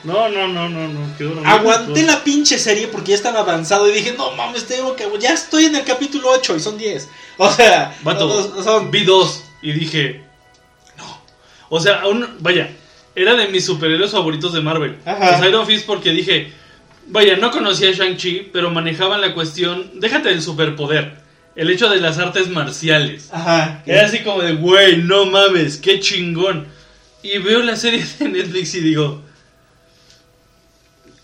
No, no, no, no, no. quedó Aguanté la pinche serie porque ya estaba avanzado y dije, no mames, tengo que... Ya estoy en el capítulo 8 y son 10. O sea, Vato, no, no, son... vi dos y dije. O sea, aún, vaya, era de mis superhéroes favoritos de Marvel. Ajá. Los Iron Fist porque dije, vaya, no conocía a Shang-Chi, pero manejaban la cuestión, déjate del superpoder, el hecho de las artes marciales. Ajá. Era así como de, güey, no mames, qué chingón. Y veo la serie de Netflix y digo,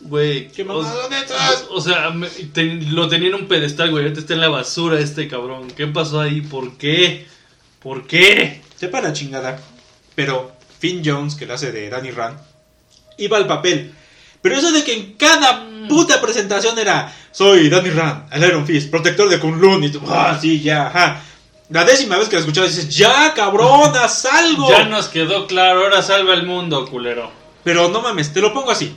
güey, ¿Qué o- netas? o sea, me- te- lo tenía en un pedestal, güey. Ahorita está en la basura este cabrón. ¿Qué pasó ahí? ¿Por qué? ¿Por qué? Sepa la chingada. Pero Finn Jones, que lo hace de Danny Rand, iba al papel. Pero eso de que en cada puta presentación era soy Danny Rand, el Iron Fist, protector de Kunlun y tú, ah, sí, ya, ajá. La décima vez que lo escuchaba dices, ya, cabrón, haz algo. Ya nos quedó claro. Ahora salva el mundo, culero. Pero no mames, te lo pongo así.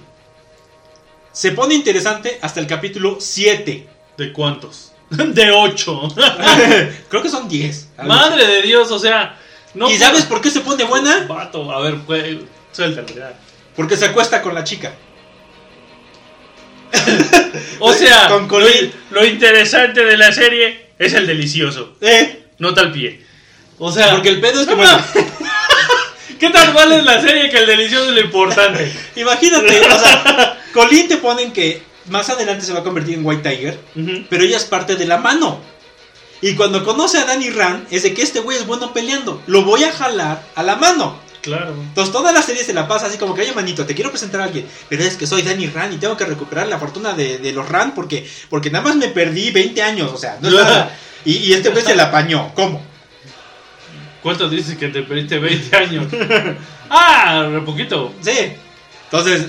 Se pone interesante hasta el capítulo 7. ¿De cuántos? De ocho. Creo que son 10. algo Madre de Dios, o sea. No. ¿Y sabes por qué se pone buena? Vato, a ver, pues, suéltalo ya. Porque se acuesta con la chica. O sea, Con lo, lo interesante de la serie es el delicioso. Eh, Nota al pie. O sea, porque el pedo es que, no. ¿Qué tal mal es la serie que el delicioso es lo importante? imagínate, o sea, Colin te ponen que más adelante se va a convertir en White Tiger, pero ella es parte de la mano. Y cuando conoce a Danny Rand, es de que este güey es bueno peleando. Lo voy a jalar a la mano. Claro. Entonces toda la serie se la pasa así como que, oye manito, te quiero presentar a alguien, pero es que soy Danny Rand y tengo que recuperar la fortuna de, de los Rand porque, porque nada más me perdí 20 años, o sea, no es nada. Y, y este güey se la apañó, ¿cómo? ¿Cuánto dices que te perdiste 20 años? ah, re poquito. Sí. Entonces,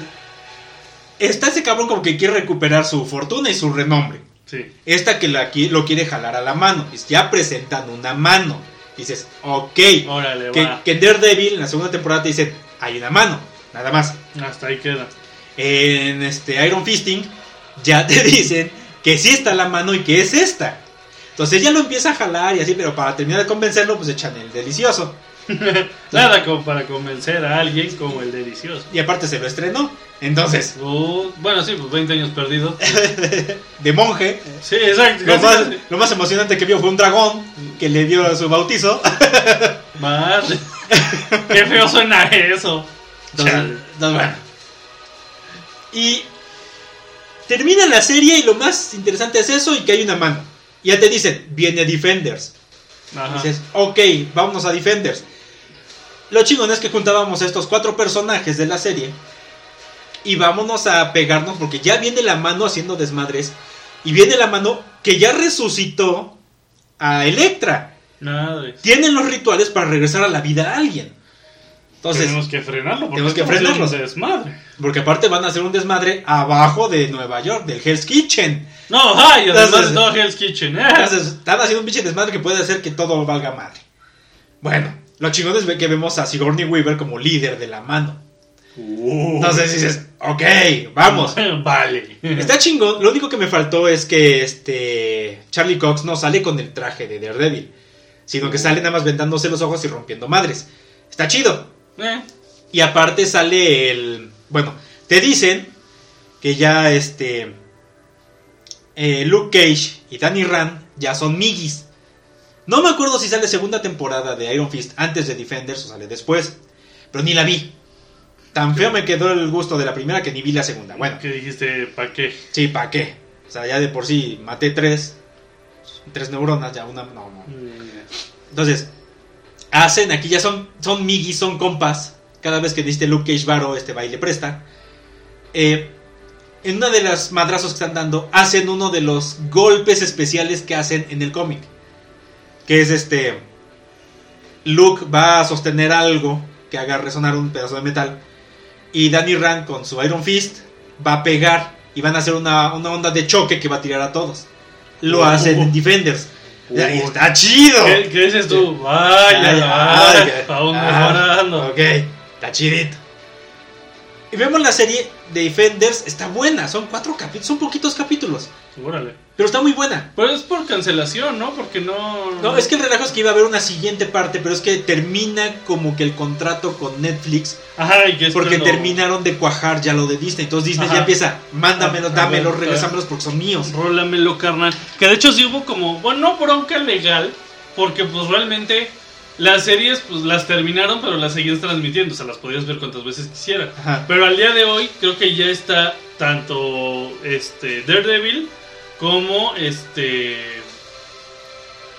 está ese cabrón como que quiere recuperar su fortuna y su renombre. Sí. Esta que la, lo quiere jalar a la mano, y ya presentan una mano. Dices, ok. Órale, Que, va. que en Daredevil, en la segunda temporada, te dicen, hay una mano, nada más. Hasta ahí queda. En este Iron Fisting ya te dicen que sí está la mano y que es esta. Entonces ya lo empieza a jalar y así, pero para terminar de convencerlo, pues echan el delicioso. Nada como para convencer a alguien como el delicioso. Y aparte se lo estrenó. Entonces, Uh, bueno, sí, pues 20 años perdidos. de monje, Sí, exacto. lo más, lo más emocionante que vio fue un dragón que le dio su bautizo. Madre. Qué feo suena eso. Entonces, bueno. Y termina la serie y lo más interesante es eso y que hay una mano. Y ya te dicen, viene Defenders. Ajá. Dices, ok, vámonos a Defenders. Lo chingón es que juntábamos a estos cuatro personajes de la serie y vámonos a pegarnos porque ya viene la mano haciendo desmadres y viene la mano que ya resucitó a Electra. Madre. Tienen los rituales para regresar a la vida a alguien. Entonces, tenemos que frenarlo. porque tenemos que frenarlo. desmadre. porque aparte van a hacer un desmadre abajo de Nueva York, del Hell's Kitchen. No, ay, Entonces- todo Hell's Kitchen. ¿eh? Entonces, están haciendo un pinche desmadre que puede hacer que todo valga madre. Bueno, lo chingón es que vemos a Sigourney Weaver como líder de la mano. Uh. Entonces dices, ok, vamos. vale. Está chingón. Lo único que me faltó es que este Charlie Cox no sale con el traje de Daredevil, sino que sale nada más vendándose los ojos y rompiendo madres. Está chido. Eh, Y aparte sale el... Bueno, te dicen que ya este... eh, Luke Cage y Danny Rand ya son migis. No me acuerdo si sale segunda temporada de Iron Fist antes de Defenders o sale después. Pero ni la vi. Tan feo me quedó el gusto de la primera que ni vi la segunda. Bueno, Que dijiste, ¿para qué? sí, ¿para qué? O sea, ya de por sí maté tres. Tres neuronas, ya una... No, no. Entonces, hacen, aquí ya son, son migis, son compas. Cada vez que diste Luke Cage Varo, este baile presta. Eh, en una de las madrazos que están dando, hacen uno de los golpes especiales que hacen en el cómic. Que es este. Luke va a sostener algo que haga resonar un pedazo de metal. Y Danny Rand con su Iron Fist va a pegar y van a hacer una, una onda de choque que va a tirar a todos. Lo Oh. hacen en Defenders. Oh. Está chido. ¿Qué, qué dices tú? Vaya, Ay, vaya, ay, aún ah, mejorando. Ok, está chidito. Y vemos la serie de Defenders, está buena, son cuatro capítulos, son poquitos capítulos, Órale. Pero está muy buena. Pero es por cancelación, ¿no? Porque no. No, es que el relajo es que iba a haber una siguiente parte, pero es que termina como que el contrato con Netflix, Ajá, y que porque terminaron de cuajar ya lo de Disney. Entonces Disney Ajá. ya empieza, mándamelos, Ah, ver, regresámelos porque son míos. Rólamelo, carnal. Que de hecho sí hubo como, bueno, no bronca legal, porque pues realmente las series pues las terminaron, pero las seguías transmitiendo, o sea, las podías ver cuantas veces quisieras. Pero al día de hoy creo que ya está tanto este Daredevil como este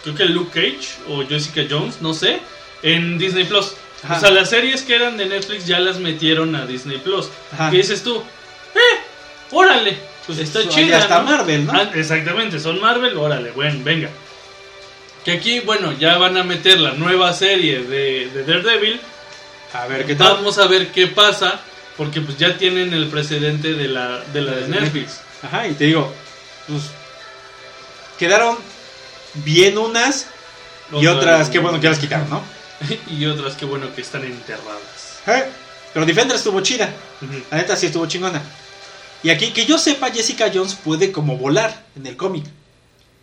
creo que Luke Cage o Jessica Jones, no sé, en Disney Plus. Ajá. O sea, las series que eran de Netflix ya las metieron a Disney Plus. Ajá. ¿Qué dices tú? ¡Eh! órale, pues está Eso, chida. ¿no? Marvel, ¿no? Ah, exactamente, son Marvel, órale, bueno, venga. Que aquí, bueno, ya van a meter la nueva serie de, de Daredevil. A ver qué tal. Vamos a ver qué pasa, porque pues ya tienen el precedente de la de, la de Netflix. Ajá, y te digo, pues quedaron bien unas y otras, qué bueno que las quitaron, ¿no? y otras, qué bueno que están enterradas. Eh, Pero Defender estuvo chida, la neta sí estuvo chingona. Y aquí, que yo sepa, Jessica Jones puede como volar en el cómic.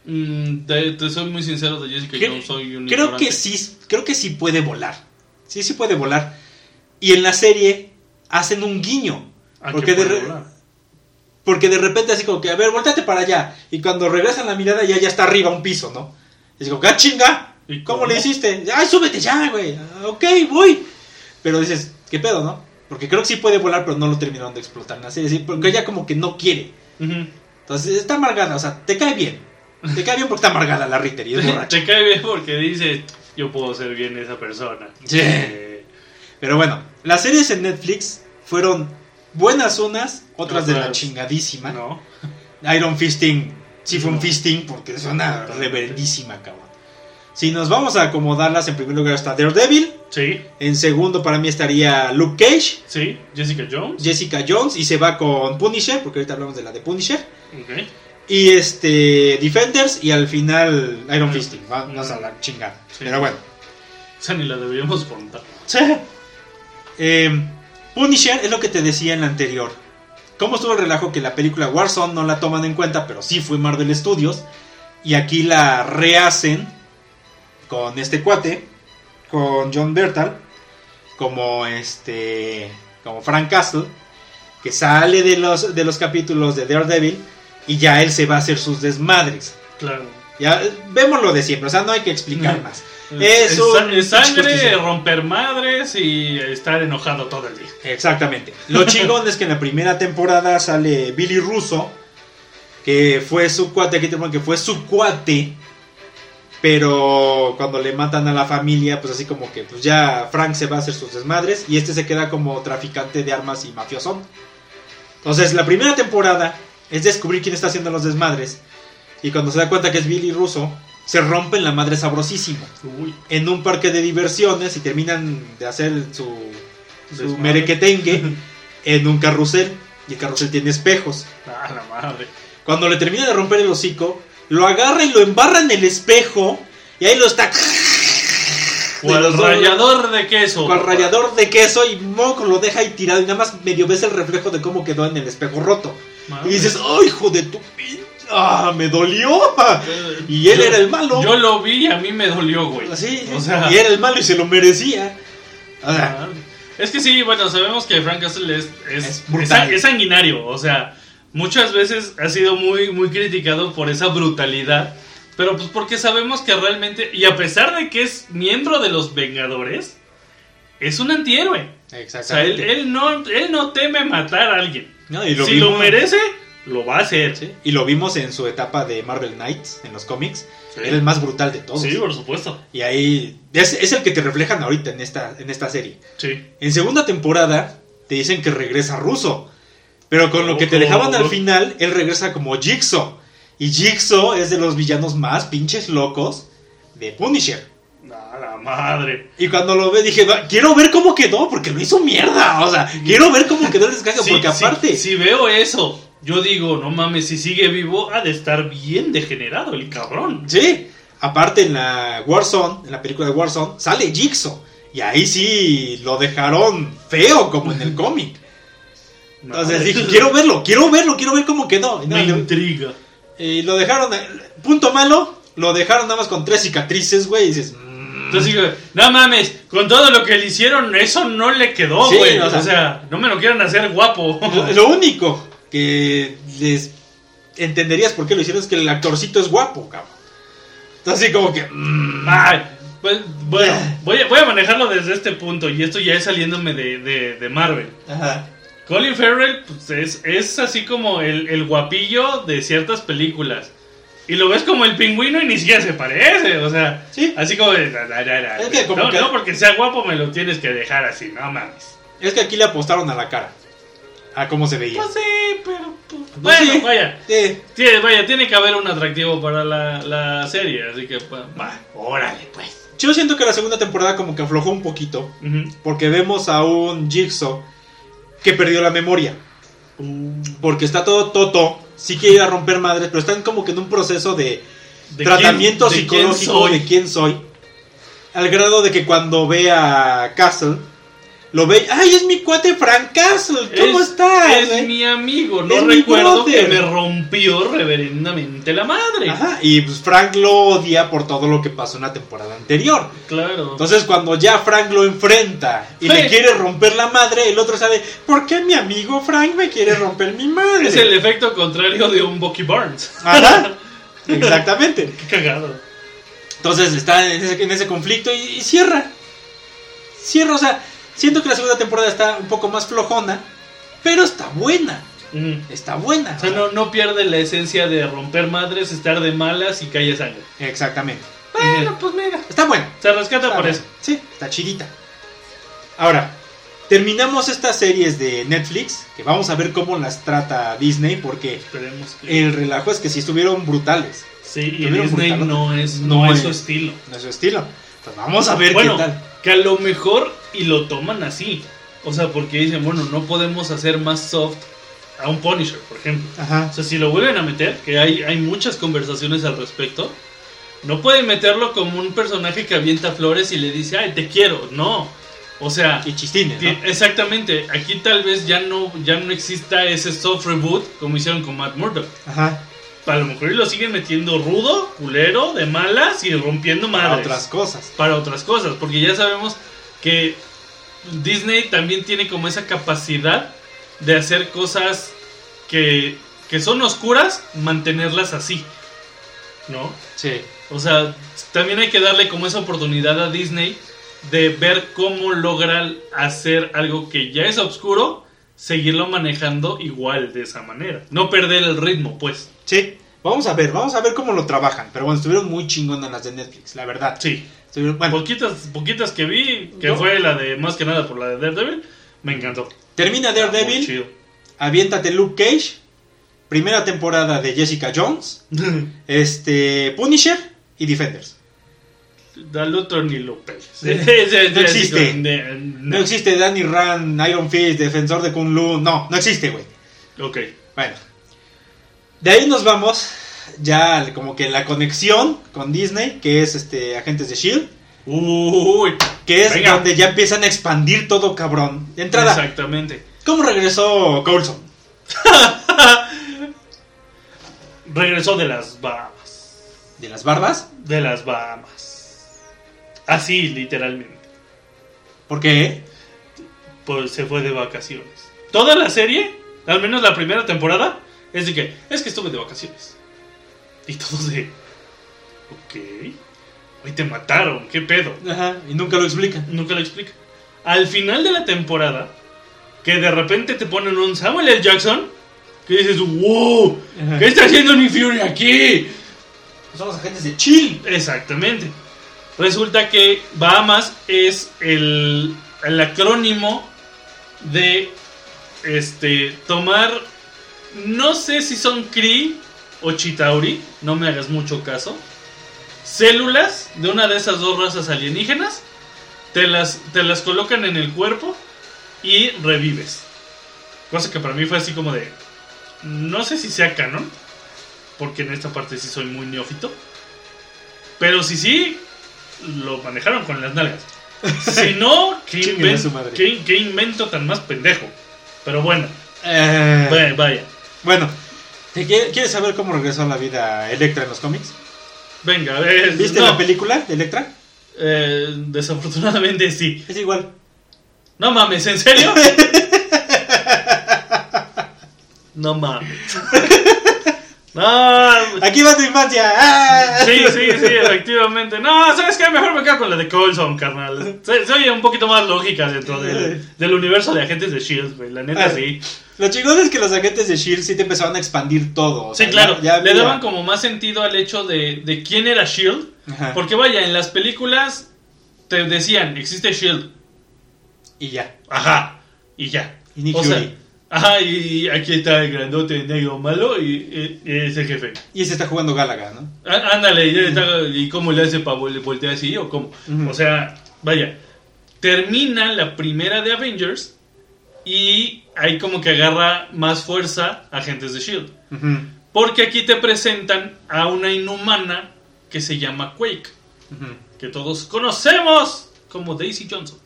Mm, te, te soy muy sincero de Jessica Jones, soy un Creo ignorante. que sí, creo que sí puede volar. Sí, sí puede volar. Y en la serie hacen un guiño. ¿A qué Porque de, re-? Porque de repente así como que, a ver, volteate para allá. Y cuando regresan la mirada ya, ya está arriba un piso, ¿no? Y digo, ¡ah, chinga! ¿Y ¿Cómo, cómo? le hiciste? ¡Ay, súbete ya, güey! "Ah, ok, voy. Pero dices, ¿qué pedo, no? Porque creo que sí puede volar, pero no lo terminaron de explotar en la serie. ¿sí? Porque ella como que no quiere. Entonces está amargada, o sea, te cae bien. Te cae bien porque está amargada la Ritter y es borracha. Te cae bien porque dice, yo puedo ser bien esa persona. Sí. Eh, Pero bueno, las series en Netflix fueron buenas unas, otras de la chingadísima. no. Iron Fisting, sí fue un fisting porque es una reverendísima, cabrón. Si nos vamos a acomodarlas, en primer lugar está Daredevil. Sí, En segundo, para mí estaría Luke Cage, sí, Jessica Jones. Jessica Jones. Y se va con Punisher, porque ahorita hablamos de la de Punisher. Y este, Defenders. Y al final, Iron. Fisting. Vamos a la chingada. Sí. Pero bueno. O sea, ni la deberíamos contar. Eh, Punisher es lo que te decía en la anterior. ¿Cómo estuvo el relajo que la película Warzone no la toman en cuenta, pero sí fue Marvel Studios? Y aquí la rehacen con este cuate, con John Bertal, como este, como Frank Castle, que sale de los, de los capítulos de Daredevil y ya él se va a hacer sus desmadres. Claro. Ya vemos lo de siempre, o sea, no hay que explicar más. Es, Es un es sangre, romper madres y estar enojado todo el día. Exactamente. Lo chingón es que en la primera temporada sale Billy Russo, que fue su cuate, aquí tenemos que fue su cuate, pero cuando le matan a la familia, pues así como que pues ya Frank se va a hacer sus desmadres y este se queda como traficante de armas y mafiosón. Entonces, la primera temporada es descubrir quién está haciendo los desmadres y cuando se da cuenta que es Billy Russo, se rompen la madre sabrosísimo Uy, en un parque de diversiones y terminan de hacer su, su merequetengue en un carrusel. Y el carrusel tiene espejos. a la madre. Cuando le termina de romper el hocico, lo agarra y lo embarra en el espejo. Y ahí lo está. O al rallador de queso. Con papá. rallador de queso y moco lo deja ahí tirado. Y nada más medio ves el reflejo de cómo quedó en el espejo roto. Madre. Y dices, ¡ay, hijo de tu! ¡Ah, me dolió! Y él Yo- era el malo. Yo lo vi y a mí me dolió, güey. Sí, o sea, y era el malo y se lo merecía. O sea, madre. Es que sí, bueno, sabemos que Frank Castle es, es, sanguinario, o sea, muchas veces ha sido muy, muy criticado por esa brutalidad, pero pues porque sabemos que realmente, y a pesar de que es miembro de los Vengadores, es un antihéroe. O sea, él, Exactamente. él no, él no teme matar a alguien. No, y lo si lo merece, lo va a hacer. Sí, Y lo vimos en su etapa de Marvel Knights, en los cómics. Sí. Era el más brutal de todos. Sí, por supuesto. Y ahí es, es el que te reflejan ahorita en esta, en esta serie. Sí. En segunda temporada te dicen que regresa Russo. Pero con lo que te dejaban al final, él regresa como Jigsaw. Y Jigsaw es de los villanos más pinches locos de Punisher. A la madre. Y cuando lo ve dije, "Va, quiero ver cómo quedó, porque lo hizo mierda. O sea, quiero ver cómo quedó el descanso, Sí, porque sí, aparte... si veo eso, yo digo, no mames, si sigue vivo, ha de estar bien degenerado el cabrón. Sí, aparte en la Warzone, en la película de Warzone, sale Jigsaw. Y ahí sí lo dejaron feo, como en el cómic. Entonces dije, quiero verlo, quiero verlo, quiero ver cómo quedó. Y, Me intriga. y lo dejaron, eh, punto malo, lo dejaron nada más con tres cicatrices, güey. Y dices, mm, Entonces digo, no mames, con todo lo que le hicieron, eso no le quedó, Sí, güey. o sea- o sea, no me lo quieran hacer guapo. lo, lo único que les entenderías por qué lo hicieron es que el actorcito es guapo, cabrón. Entonces así como que... mm, Ay, pues, bueno, voy a, voy a manejarlo desde este punto, y esto ya es saliéndome de, de- de Marvel. ajá. Colin Farrell pues, es, es así como el, el guapillo de ciertas películas. Y lo ves como el pingüino y ni siquiera se parece. O sea, Sí. así como de. "La, la, la, la". Es que como no, que- no porque sea guapo me lo tienes que dejar así, no mames. Es que aquí le apostaron a la cara. A cómo se veía. Pues sí, pero. pues, Pues bueno, sí. vaya. Sí. Tiene, vaya, tiene que haber un atractivo para la, la serie. Así que, pues, va, órale, pues. Yo siento que la segunda temporada como que aflojó un poquito. Ujú. Porque vemos a un Jigsaw que perdió la memoria. Porque está todo toto. Sí quiere ir a romper madres, pero están como que en un proceso de ¿De tratamiento quién- de quién psicológico soy? de quién soy. Al grado de que cuando ve a Castle, lo ve. ¡Ay, es mi cuate Frank Castle! ¿Cómo Es- estás? Es eh?" mi amigo. No Es recuerdo que me rompió reverendamente la madre. Ajá, y pues Frank lo odia por todo lo que pasó en la temporada anterior. Claro. Entonces cuando ya Frank lo enfrenta y Sí. le quiere romper la madre, el otro sabe, ¿por qué mi amigo Frank me quiere romper mi madre? Es el efecto contrario de un Bucky Barnes. Ajá, exactamente. Qué cagado. Entonces está en ese, en ese conflicto y, y cierra. Cierra, o sea, siento que la segunda temporada está un poco más flojona, pero está buena. Está buena. O sea, no, no pierde la esencia de romper madres, estar de malas y haya sangre. Exactamente. Bueno, pues mira. Está buena. Se rescata Está por buena. eso. Sí, está chidita. Ahora, terminamos estas series de Netflix, que vamos a ver cómo las trata Disney, porque Esperemos que. el relajo es que sí estuvieron brutales. sí, y Disney brutales. no es, No no es es. su estilo. No es su estilo. Pues vamos a ver Bueno, qué tal. que a lo mejor y lo toman así. O sea, porque dicen, bueno, no podemos hacer más soft a un Punisher, por ejemplo. Ajá. O sea, si lo vuelven a meter, que hay, hay muchas conversaciones al respecto, no pueden meterlo como un personaje que avienta flores y le dice, ay, te quiero. No. O sea, Y chistines, ti- ¿no? exactamente. Aquí tal vez ya no, ya no exista ese soft reboot como hicieron con Matt Murdock. Ajá. A lo mejor lo siguen metiendo rudo, culero, de malas y rompiendo Para madres otras cosas. para otras cosas, porque ya sabemos que Disney también tiene como esa capacidad de hacer cosas que, que son oscuras, mantenerlas así, ¿no? Sí. O sea, también hay que darle como esa oportunidad a Disney de ver cómo logra hacer algo que ya es oscuro, seguirlo manejando igual de esa manera, no perder el ritmo, pues. Sí. Vamos a ver, vamos a ver cómo lo trabajan. Pero bueno, estuvieron muy chingonas las de Netflix, la verdad. Sí, Bueno, poquitas, poquitas que vi, que No. fue la de más que nada por la de Daredevil, me encantó. termina Daredevil, chido. aviéntate Luke Cage, primera temporada de Jessica Jones, este Punisher y Defenders. Al otro ni lo peles. No existe. No. No existe Danny Rand, Iron Fist, defensor de Kung Lu. No, no existe, güey. Ok. Bueno. De ahí nos vamos ya como que la conexión con Disney, que es este Agentes de Shield, Uy. que es Venga. donde ya empiezan a expandir todo cabrón. De entrada, Exactamente. ¿cómo regresó Coulson? Regresó de las Bahamas. ¿De las barbas? De las Bahamas. Así, literalmente. ¿Por qué? pues se fue de vacaciones. Toda la serie, al menos la primera temporada, es de que, es que estuve de vacaciones. Y todos de, ok, hoy te mataron, ¿qué pedo? Ajá, y nunca lo explican. Nunca lo explica. Al final de la temporada, que de repente te ponen un Samuel L. Jackson, que dices, wow, Ajá. ¿qué está haciendo Nick Fury aquí? Son los agentes de Chill. Exactamente. Resulta que Bahamas es el, el acrónimo de este tomar no sé si son Kree o Chitauri, no me hagas mucho caso. Células de una de esas dos razas alienígenas, te las, te las colocan en el cuerpo y revives. Cosa que para mí fue así como de. No sé si sea canon, porque en esta parte sí soy muy neófito. Pero si sí, lo manejaron con las nalgas. Si no, ¿qué, inven- qué- qué invento tan más pendejo? Pero bueno, Eh, vaya. bueno, ¿te quie- ¿quieres saber cómo regresó a la vida Electra en los cómics? Venga, eh, ¿Viste no, la película de Electra? eh, desafortunadamente sí. Es igual. No mames, ¿en serio? no mames. No, Aquí va tu infancia. ¡Ah! sí, sí, sí, efectivamente. No, ¿sabes qué? Mejor me quedo con la de Coulson, carnal. Se, se oye un poquito más lógica dentro del, del universo de agentes de Shield, güey. La neta, Ah, sí. Lo chingón es que los agentes de Shield sí te empezaban a expandir todo. o Sí, claro. ya- ya Le daban como más sentido al hecho de, de quién era Shield. Ajá. Porque vaya, en las películas te decían, existe Shield. Y ya. Ajá. Y ya. Y Nick O sea, ajá, y aquí está el grandote negro malo y, y- y es el jefe. Y ese está jugando Gálaga, ¿no? Á- Ándale, y, está- ¿y cómo le hace para voltear así o cómo? O sea, vaya, termina la primera de Avengers y ahí como que agarra más fuerza Agentes de Shield. Porque aquí te presentan a una inhumana que se llama Quake, que todos conocemos como Daisy Johnson.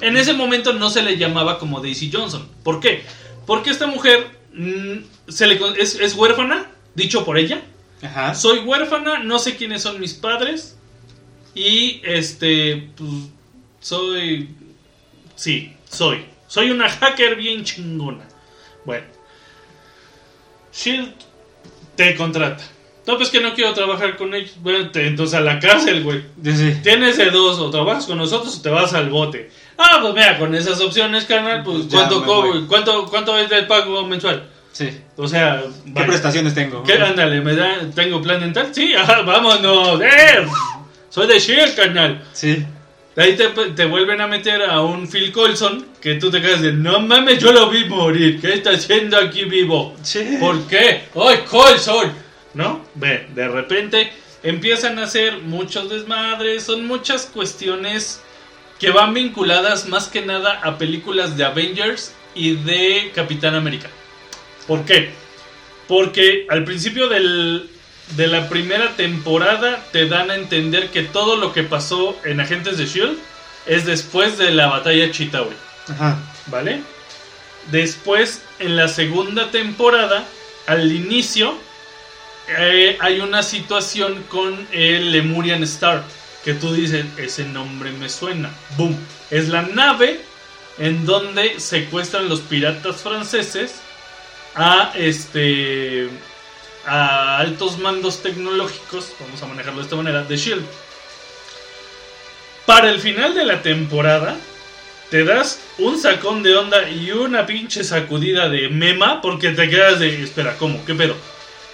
En ese momento no se le llamaba como Daisy Johnson. ¿Por qué? Porque esta mujer mm, se le es, es huérfana, dicho por ella. Ajá. Soy huérfana, no sé quiénes son mis padres. Y este, pues, soy... Sí, soy. Soy una hacker bien chingona. Bueno. Shield te contrata. No, pues que no quiero trabajar con ellos. Bueno, te- entonces a la cárcel, güey. Tienes de dos, o trabajas con nosotros o te vas al bote. Ah, pues mira, con esas opciones, carnal, pues ¿cuánto, cobro? ¿cuánto, ¿cuánto es el pago mensual? sí. O sea, ¿Qué vaya. prestaciones tengo? ¿Qué? Ándale, ¿me da, tengo plan dental? Sí, ajá, vámonos. ¡Eh! Soy de Shield, carnal. Sí. De ahí te, te vuelven a meter a un Phil Colson que tú te quedas de, no mames, yo lo vi morir. ¿Qué está haciendo aquí vivo? Sí. ¿Por qué? ¡Ay, Colson! ¿No? Ve, de repente empiezan a hacer muchos desmadres. Son muchas cuestiones que van vinculadas más que nada a películas de Avengers y de Capitán América. ¿Por qué? Porque al principio del- de la primera temporada te dan a entender que todo lo que pasó en Agentes de Shield es después de la batalla Chitauri. Ajá. ¿Vale? Después, en la segunda temporada, al inicio, eh, hay una situación con el Lemurian Star. Que tú dices, ese nombre me suena. ¡Boom! Es la nave en donde secuestran los piratas franceses a este a altos mandos tecnológicos, vamos a manejarlo de esta manera, de Shield. Para el final de la temporada, te das un sacón de onda y una pinche sacudida de mema porque te quedas de, espera, ¿cómo? ¿Qué pedo?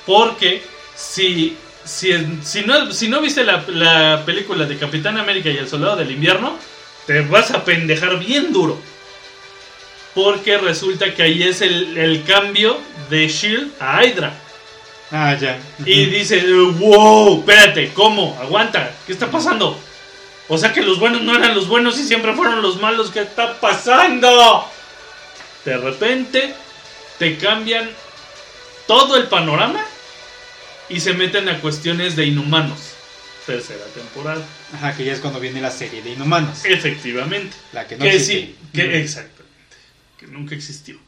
Porque si, si, si, no, si no viste la, la película de Capitán América y el Soldado del Invierno, te vas a pendejar bien duro. Porque resulta que ahí es el, el cambio de Shield a Hydra. Ah, ya. Y dice, wow, espérate, ¿cómo? Aguanta, ¿qué está pasando? O sea que los buenos no eran los buenos y siempre fueron los malos, ¿qué está pasando? De repente te cambian todo el panorama y se meten a cuestiones de inhumanos. Tercera temporada. Ajá, que ya es cuando viene la serie de Inhumanos. Efectivamente. La que no que existe. sí, que exactamente. Que nunca existió.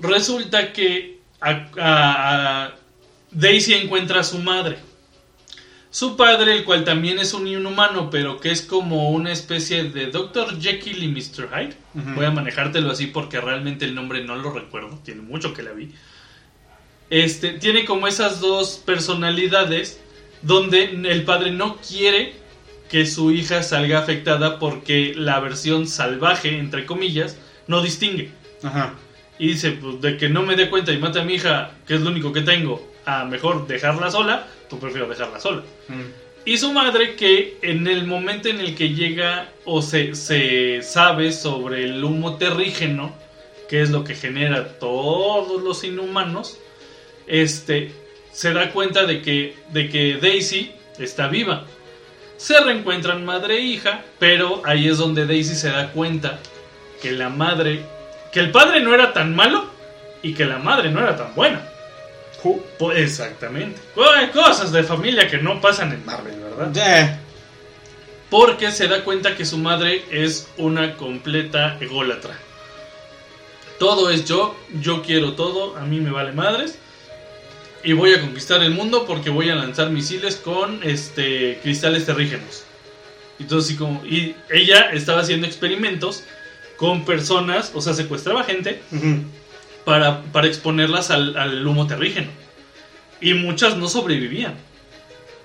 Resulta que a- a- a Daisy encuentra a su madre. Su padre, el cual también es un inhumano, pero que es como una especie de Dr. Jekyll y Mr. Hyde. Voy a manejártelo así porque realmente el nombre no lo recuerdo. Tiene mucho que la vi. Este, tiene como esas dos personalidades donde el padre no quiere que su hija salga afectada porque la versión salvaje, entre comillas, no distingue. Ajá. Y dice, pues de que no me dé cuenta y mate a mi hija, que es lo único que tengo, a mejor dejarla sola, pues prefiero dejarla sola. Mm. Y su madre que en el momento en el que llega o se, se sabe sobre el humo terrígeno, que es lo que genera todos los inhumanos, este, se da cuenta de que, de que Daisy está viva. Se reencuentran madre e hija, pero ahí es donde Daisy se da cuenta que la madre, que el padre no era tan malo y que la madre no era tan buena. Pues, exactamente. Co- Cosas de familia que no pasan en Marvel, ¿verdad? Eh, Porque se da cuenta que su madre es una completa ególatra. Todo es yo, yo quiero todo, a mí me vale madres. Y voy a conquistar el mundo porque voy a lanzar misiles con este cristales terrígenos. Entonces, y como, y ella estaba haciendo experimentos con personas, o sea, secuestraba gente. Para, para exponerlas al, al humo terrígeno. Y muchas no sobrevivían.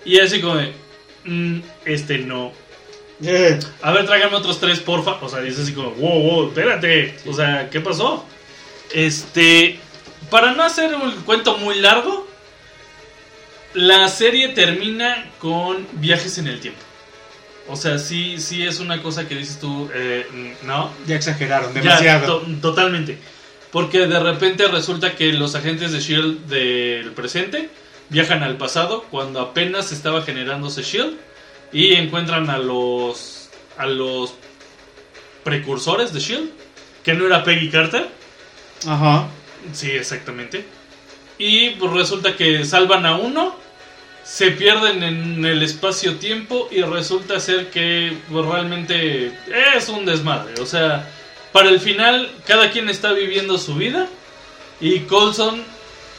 Y así como de, "Mm, este no. Eh, A ver, tráigame otros tres, porfa. O sea, dice así como, wow, wow, espérate. O sea, ¿qué pasó? Este, para no hacer un cuento muy largo, la serie termina con viajes en el tiempo. O sea, sí, sí es una cosa que dices tú, eh, no, ya exageraron ya, demasiado. to- totalmente. Porque de repente resulta que los agentes de Shield del presente viajan al pasado cuando apenas estaba generándose Shield y encuentran a los a los precursores de Shield, que no era Peggy Carter. Ajá. Sí, exactamente. Y pues resulta que salvan a uno, se pierden en el espacio-tiempo y resulta ser que pues, realmente es un desmadre. O sea, para el final cada quien está viviendo su vida y Colson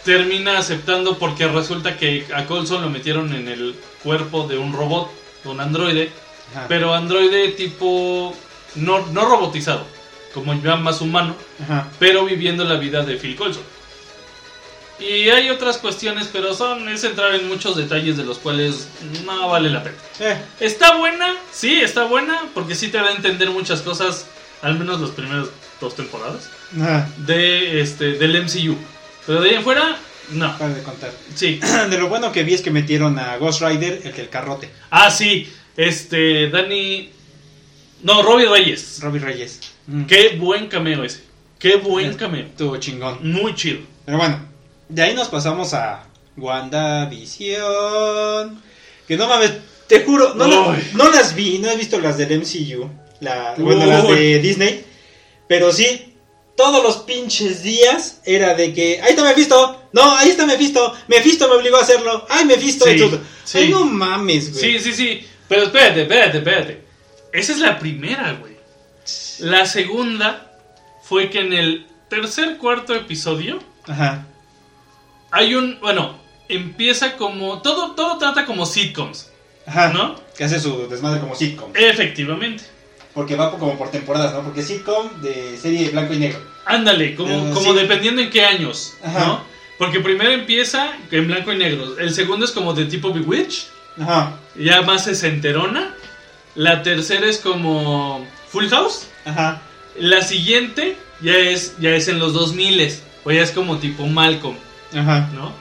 termina aceptando porque resulta que a Colson lo metieron en el cuerpo de un robot, de un androide, Ajá. pero androide tipo no, no robotizado, como ya más humano Ajá. pero viviendo la vida de Phil Colson. Y hay otras cuestiones, pero son es entrar en muchos detalles de los cuales no vale la pena. Eh, Está buena, sí, está buena, porque sí te da a entender muchas cosas, al menos las primeras dos temporadas, ajá. de este del MCU. Pero de ahí en fuera, no. Para de contar. Sí. De lo bueno que vi es que metieron a Ghost Rider, el que el carrote. Ah, sí, este, Dani... No, Robbie Reyes. Robbie Reyes. Mm. Qué buen cameo ese. Qué buen cameo. Estuvo chingón. Muy chido. Pero bueno, de ahí nos pasamos a WandaVision. Que no mames, te juro, no, la- no las vi, no he visto las del MCU. La, bueno, las de Disney. Pero sí, todos los pinches días era de que. Ahí está Mephisto. No, ahí está Mephisto. Mephisto me obligó a hacerlo. Ay, Mephisto. Sí, sí. Ay, no mames, güey. Sí, sí, sí. Pero espérate, espérate, espérate. Esa es la primera, güey. La segunda fue que en el tercer, cuarto episodio Ajá. hay un. Bueno, empieza como. Todo, todo trata como sitcoms, Ajá. ¿no? Que hace su desmadre como sitcom. Efectivamente. Porque va como por temporadas, ¿no? Porque sitcom de serie de blanco y negro. Ándale, como, como sí. dependiendo en qué años, Ajá. ¿no? Porque primero empieza en blanco y negro. El segundo es como de tipo Bewitch, Ajá. ya más enterona. La tercera es como Full House. Ajá. La siguiente ya es, ya es en los 2000 o ya es como tipo Malcolm, Ajá. ¿no?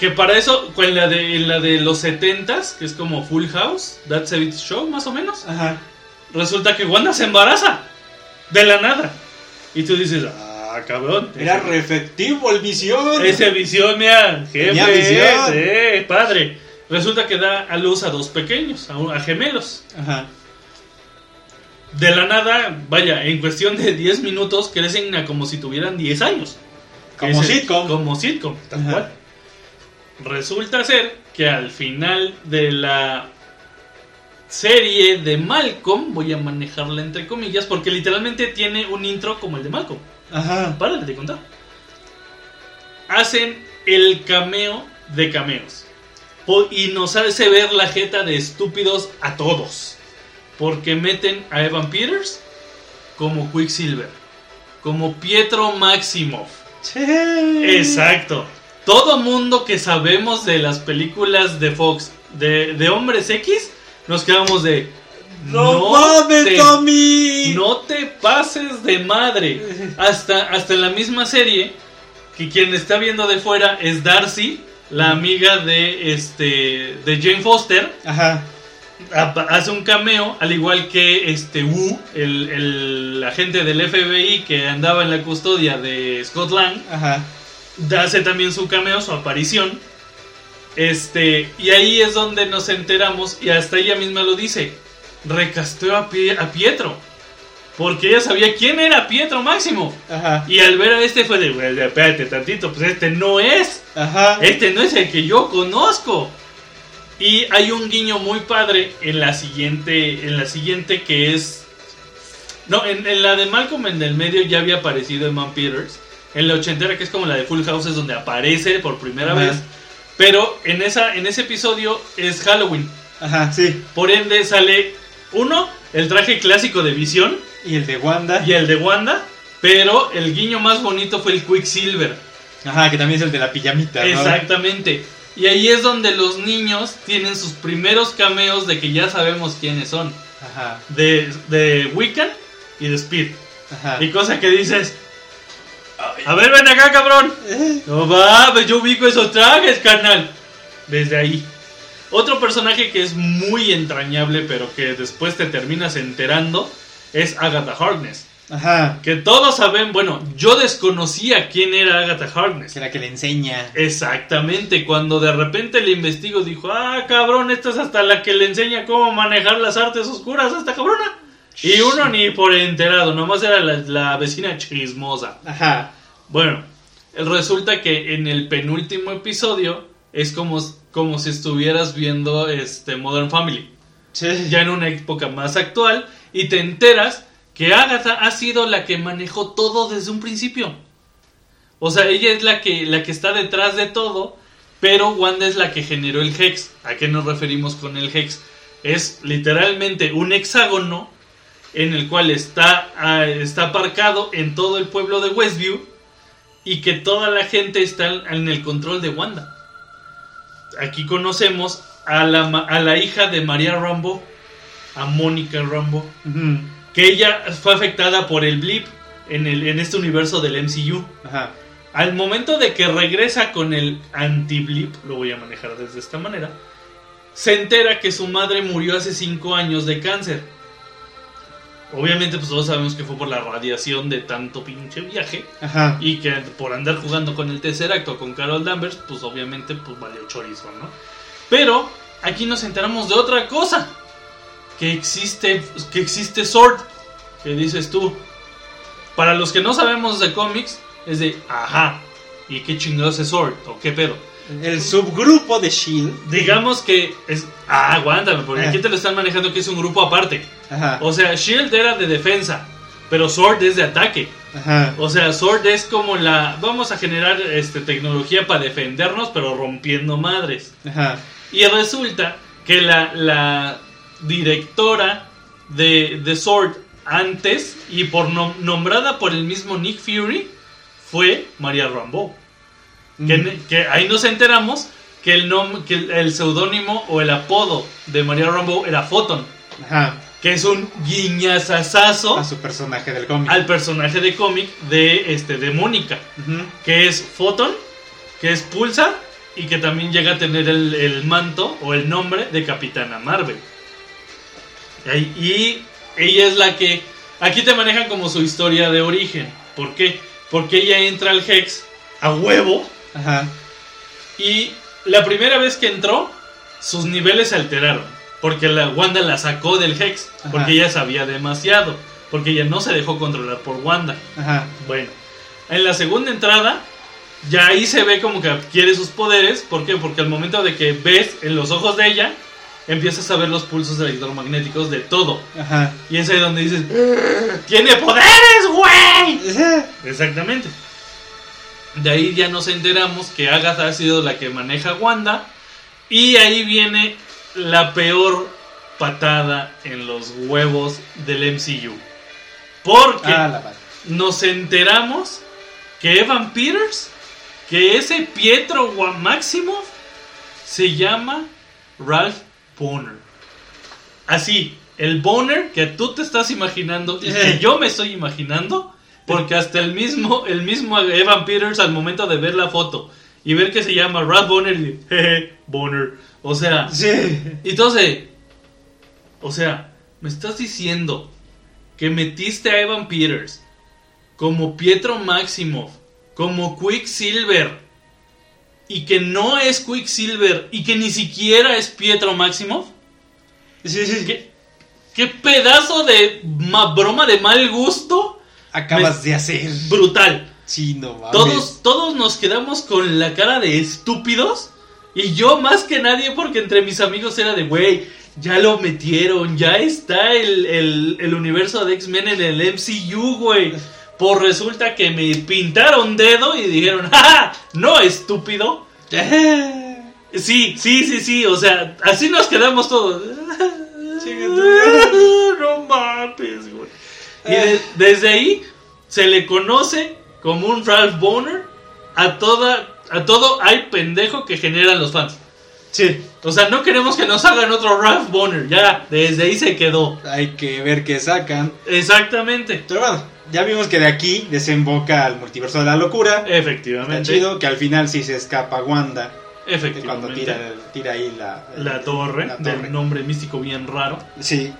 Que para eso, con la de, la de los 70s, que es como Full House, That's a Bit Show, más o menos, Ajá. Resulta que Wanda se embaraza de la nada. Y tú dices, ah, cabrón. Era ese- el visión. Ese visión, mira, jefe, Tenía visión. eh, padre. Resulta que da a luz a dos pequeños, a, a gemelos. Ajá. De la nada, vaya, en cuestión de 10 minutos crecen a como si tuvieran 10 años. Como Ese- sitcom. Como sitcom, tal Ajá. cual. Resulta ser que al final de la serie de Malcolm, voy a manejarla entre comillas, porque literalmente tiene un intro como el de Malcolm. Ajá. Párale de contar. Hacen el cameo de cameos. Y nos hace ver la jeta de estúpidos a todos. Porque meten a Evan Peters como Quicksilver. Como Pietro Maximoff. Exacto. Todo mundo que sabemos de las películas de Fox de, de Hombres X, nos quedamos de... ¡No, mames, te- Tommy! no te pases de madre. Hasta, hasta en la misma serie, que quien está viendo de fuera es Darcy, la amiga de, este, de Jane Foster. Ajá. Hace un cameo, al igual que este Wu, el, el agente del FBI que andaba en la custodia de Scott Lang Ajá. hace también su cameo, su aparición. Este, y ahí es donde nos enteramos, y hasta ella misma lo dice: recasteó a, Pie- a Pietro. Porque ella sabía quién era Pietro Máximo. Ajá. Y al ver a este fue de, "Güey, espérate tantito, pues este no es. Ajá. Este no es el que yo conozco. Y hay un guiño muy padre en la siguiente, en la siguiente que es... No, en, en la de Malcolm en el medio ya había aparecido Eman Peters. En la ochentera, que es como la de Full House, es donde aparece por primera Ajá. vez. Pero en, esa, en ese episodio es Halloween. Ajá, sí. Por ende sale, uno, el traje clásico de Visión Y el de Wanda. y el de Wanda. Pero el guiño más bonito fue el Quicksilver. Ajá, que también es el de la pijamita, ¿no? Exactamente. Y ahí es donde los niños tienen sus primeros cameos de que ya sabemos quiénes son. Ajá. De, de Wiccan y de Speed. Ajá. Y cosa que dices, a ver, ven acá, cabrón. No va, pues yo ubico esos trajes, carnal. Desde ahí. Otro personaje que es muy entrañable, pero que después te terminas enterando, es Agatha Harkness. Ajá. Que todos saben, bueno, yo desconocía quién era Agatha Harkness. Que la que le enseña. Exactamente, cuando de repente le investigo, dijo, ah, cabrón, esta es hasta la que le enseña cómo manejar las artes oscuras a esta cabrona. Y uno ni por enterado, nomás era la, la vecina chismosa. Ajá. Bueno, resulta que en el penúltimo episodio es como, como si estuvieras viendo este Modern Family, Sí. ya en una época más actual, y te enteras que Agatha ha sido la que manejó todo desde un principio. O sea, ella es la que, la que está detrás de todo, pero Wanda es la que generó el Hex. ¿A qué nos referimos con el Hex? Es literalmente un hexágono en el cual está, ah, está aparcado en todo el pueblo de Westview y que toda la gente está en el control de Wanda. Aquí conocemos a la, a la hija de María Rambo, a Mónica Rambo, que ella fue afectada por el blip en, el, en este universo del MCU. Ajá. Al momento de que regresa con el anti-blip, lo voy a manejar desde esta manera, se entera que su madre murió hace 5 años de cáncer. Obviamente, pues todos sabemos que fue por la radiación de tanto pinche viaje. Ajá. Y que por andar jugando con el tercer acto con Carol Danvers, pues obviamente pues valió chorizo, ¿no? Pero aquí nos enteramos de otra cosa. Que existe, que existe Sword. Que dices tú. Para los que no sabemos de cómics, es de, ajá, ¿y qué chingados es Sword? ¿O qué pedo? El subgrupo de Shield. Digamos que es, ah, aguántame, porque Ah. aquí te lo están manejando que es un grupo aparte. Ajá. O sea, Shield era de defensa, pero Sword es de ataque. Ajá. O sea, Sword es como la. Vamos a generar este, tecnología para defendernos, pero rompiendo madres. Ajá. Y resulta que la, la directora de, de Sword antes, y por nom- nombrada por el mismo Nick Fury, fue María Rambo. Que, ahí nos enteramos que el, nom- que el, el seudónimo o el apodo de María Rambo era Photon, Ajá. que es un guiñazazazo A su personaje del cómic. al personaje de cómic de, este, de Mónica que es Photon, que es Pulsar y que también llega a tener el, el manto o el nombre de Capitana Marvel. Y ella es la que... Aquí te manejan como su historia de origen. ¿Por qué? Porque ella entra al Hex a huevo Ajá. y la primera vez que entró, sus niveles se alteraron. Porque la Wanda la sacó del Hex. Ajá. Porque ella sabía demasiado. Porque ella no se dejó controlar por Wanda. Ajá. Bueno, en la segunda entrada, ya ahí se ve como que adquiere sus poderes. ¿Por qué? Porque al momento de que ves en los ojos de ella, empiezas a ver los pulsos electromagnéticos de todo. Ajá. Y es ahí donde dices, ¡Tiene poderes, güey! Ajá. Exactamente. De ahí ya nos enteramos que Agatha ha sido la que maneja Wanda. Y ahí viene la peor patada en los huevos del MCU. Porque Ah, nos enteramos que Evan Peters, que ese Pietro Maximoff, se llama Ralph Bonner. Así, el Bonner que tú te estás imaginando y que yo me estoy imaginando, porque hasta el mismo, el mismo Evan Peters al momento de ver la foto y ver que se llama Ralph Bonner, y jeje, Bonner. O sea, Sí. entonces, o sea, me estás diciendo que metiste a Evan Peters como Pietro Maximoff, como Quicksilver, y que no es Quicksilver, y que ni siquiera es Pietro Maximoff. Sí, sí. ¿Qué, qué pedazo de ma- broma de mal gusto acabas de hacer? brutal. Sí, no mames. Todos, todos nos quedamos con la cara de estúpidos. Y yo más que nadie, porque entre mis amigos era de, güey, ya lo metieron, ya está el, el- el universo de X-Men en el MCU, güey. Por resulta que me pintaron dedo y dijeron, ¡ja! No, estúpido. Sí, sí, sí, sí, o sea, así nos quedamos todos. No mames, güey. Y de- desde ahí se le conoce como un Ralph Boner a toda a todo hay pendejo que generan los fans. Sí. O sea, no queremos que nos hagan otro Ralph Boner, ya, desde ahí se quedó. Hay que ver qué sacan. Exactamente. Pero bueno, ya vimos que de aquí desemboca al multiverso de la locura. Está Efectivamente. chido que al final sí se escapa Wanda. Efectivamente. Cuando tira, tira ahí la, la torre, la torre. del nombre místico bien raro. Sí.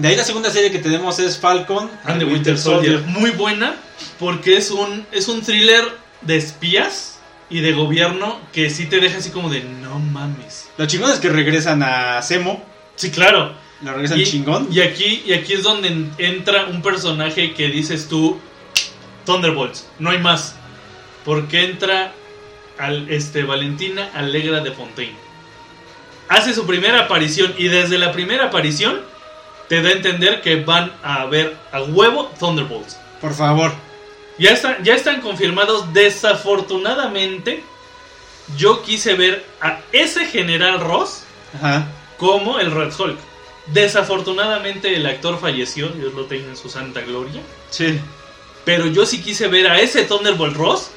De ahí la segunda serie que tenemos es Falcon And the Winter Soldier. Muy buena porque es un, es un thriller de espías y de gobierno que sí te deja así como de no mames. Lo chingón es que regresan a Semo. Sí, claro. Lo regresan Y, chingón. y aquí, y aquí es donde en- entra un personaje que dices tú, Thunderbolts, no hay más. Porque entra al, este, Valentina Alegra de Fontaine. Hace su primera aparición y desde la primera aparición te da a entender que van a ver a huevo Thunderbolts. Por favor. Ya, están ya están confirmados. Desafortunadamente, yo quise ver a ese general Ross Ajá. como el Red Hulk. Desafortunadamente el actor falleció, Dios lo tenga en su santa gloria. Sí. Pero yo sí quise ver a ese Thunderbolt Ross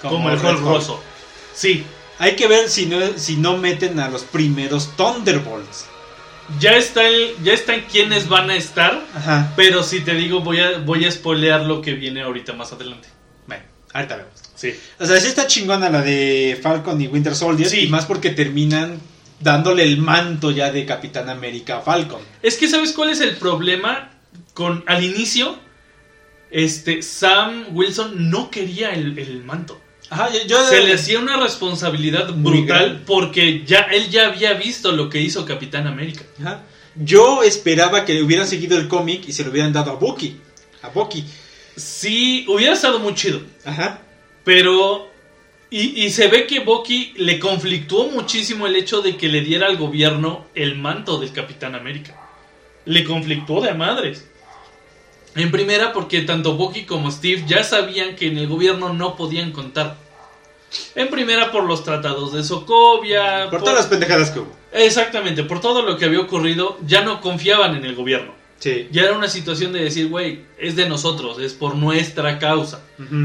como, el Red Hulk roso. Sí, Hay que ver si no, si no meten a los primeros Thunderbolts. Ya está el, ya están quienes van a estar. Ajá. Pero si te digo, voy a, voy a spoilear lo que viene ahorita más adelante. Bueno, ahorita vemos. Sí. O sea, sí está chingona la de Falcon y Winter Soldier. Sí. Y más porque terminan dándole el manto ya de Capitán América a Falcon. Es que ¿sabes cuál es el problema? Con al inicio, este Sam Wilson no quería el, el manto. Ajá, yo, yo- Se le hacía una responsabilidad brutal porque ya él ya había visto lo que hizo Capitán América. Ajá. Yo esperaba que hubieran seguido el cómic y se lo hubieran dado a Bucky. A Bucky. Sí, hubiera estado muy chido. Ajá. Pero. Y, y se ve que Bucky le conflictuó muchísimo el hecho de que le diera al gobierno el manto del Capitán América. Le conflictuó de madres. En primera, porque tanto Bucky como Steve ya sabían que en el gobierno no podían contar. En primera, por los tratados de Sokovia. Por todas las pendejadas que hubo. Exactamente, por todo lo que había ocurrido, ya no confiaban en el gobierno. Sí. Ya era una situación de decir, güey, es de nosotros, es por nuestra causa,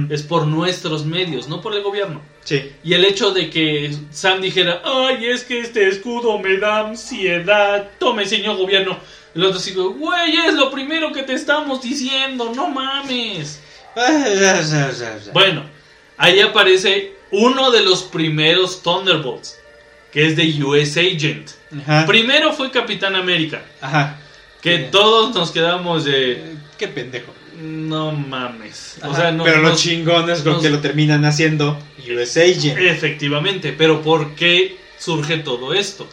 es por nuestros medios, no por el gobierno. Sí. Y el hecho de que Sam dijera, ay, es que este escudo me da ansiedad, tome señor gobierno. El otro dijo, güey, es lo primero que te estamos diciendo, no mames. Bueno, ahí aparece uno de los primeros Thunderbolts, que es de US Agent. Ajá. Primero fue Capitán América, Ajá. que Sí. todos nos quedamos de, Qué pendejo. no mames. O sea, no, pero lo nos- chingón es lo nos- que lo terminan haciendo US Agent. Efectivamente, pero ¿por qué surge todo esto?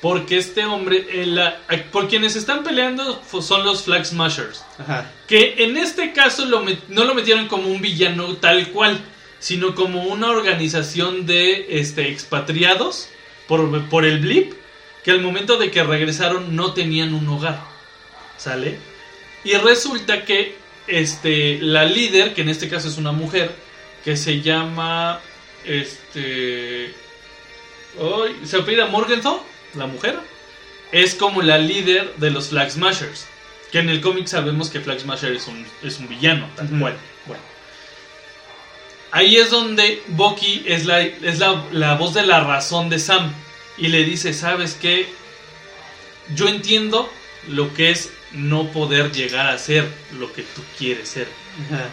Porque este hombre, eh, por quienes están peleando son los Flag Smashers. Ajá. Que en este caso lo met- no lo metieron como un villano tal cual, sino como una organización de este, expatriados por, por el blip, que al momento de que regresaron no tenían un hogar. ¿Sale? Y resulta que este, la líder, que en este caso es una mujer, que se llama... Este... Hoy se apellida Morgenthau, la mujer. Es como la líder de los Flag Smashers. Que en el cómic sabemos que Flag Smasher es un, es un villano, tal cual. Bueno. Ahí es donde Bucky es, la, es la, la voz de la razón de Sam. Y le dice, ¿sabes qué? Yo entiendo lo que es no poder llegar a ser lo que tú quieres ser. Ajá.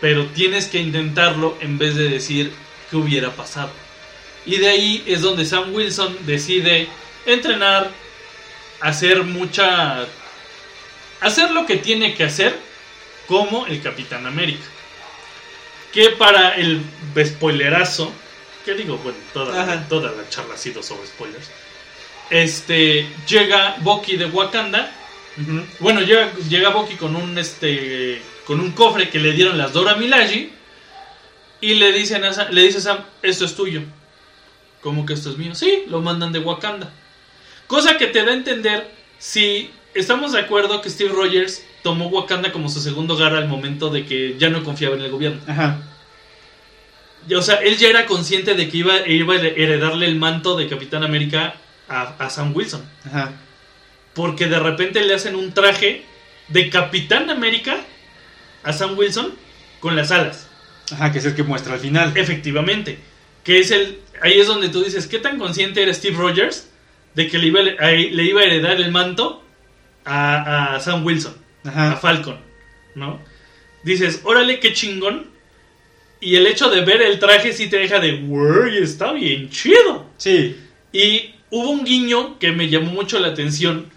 Pero tienes que intentarlo en vez de decir qué hubiera pasado. Y de ahí es donde Sam Wilson decide entrenar, hacer mucha... Hacer lo que tiene que hacer como el Capitán América. Que para el spoilerazo, que digo, bueno, toda, Ajá. toda la charla ha sido sobre spoilers. Este, llega Bucky de Wakanda bueno, llega, llega Bucky con un este con un cofre que le dieron las Dora Milaje y le dicen a Sam, le dice a Sam, esto es tuyo. ¿Cómo que esto es mío? Sí, lo mandan de Wakanda. Cosa que te da a entender si estamos de acuerdo que Steve Rogers tomó Wakanda como su segundo hogar al momento de que ya no confiaba en el gobierno. Ajá. O sea, él ya era consciente de que iba, iba a heredarle el manto de Capitán América a, a Sam Wilson. Ajá. Porque de repente le hacen un traje de Capitán América a Sam Wilson con las alas. Ajá, que es el que muestra al final. Efectivamente. Que es el. Ahí es donde tú dices, ¿qué tan consciente era Steve Rogers de que le iba, a- le iba a heredar el manto a, a Sam Wilson, a. Falcon? ¿No? Dices, órale, qué chingón. Y el hecho de ver el traje sí te deja de, güey, está bien chido. Sí. Y hubo un guiño que me llamó mucho la atención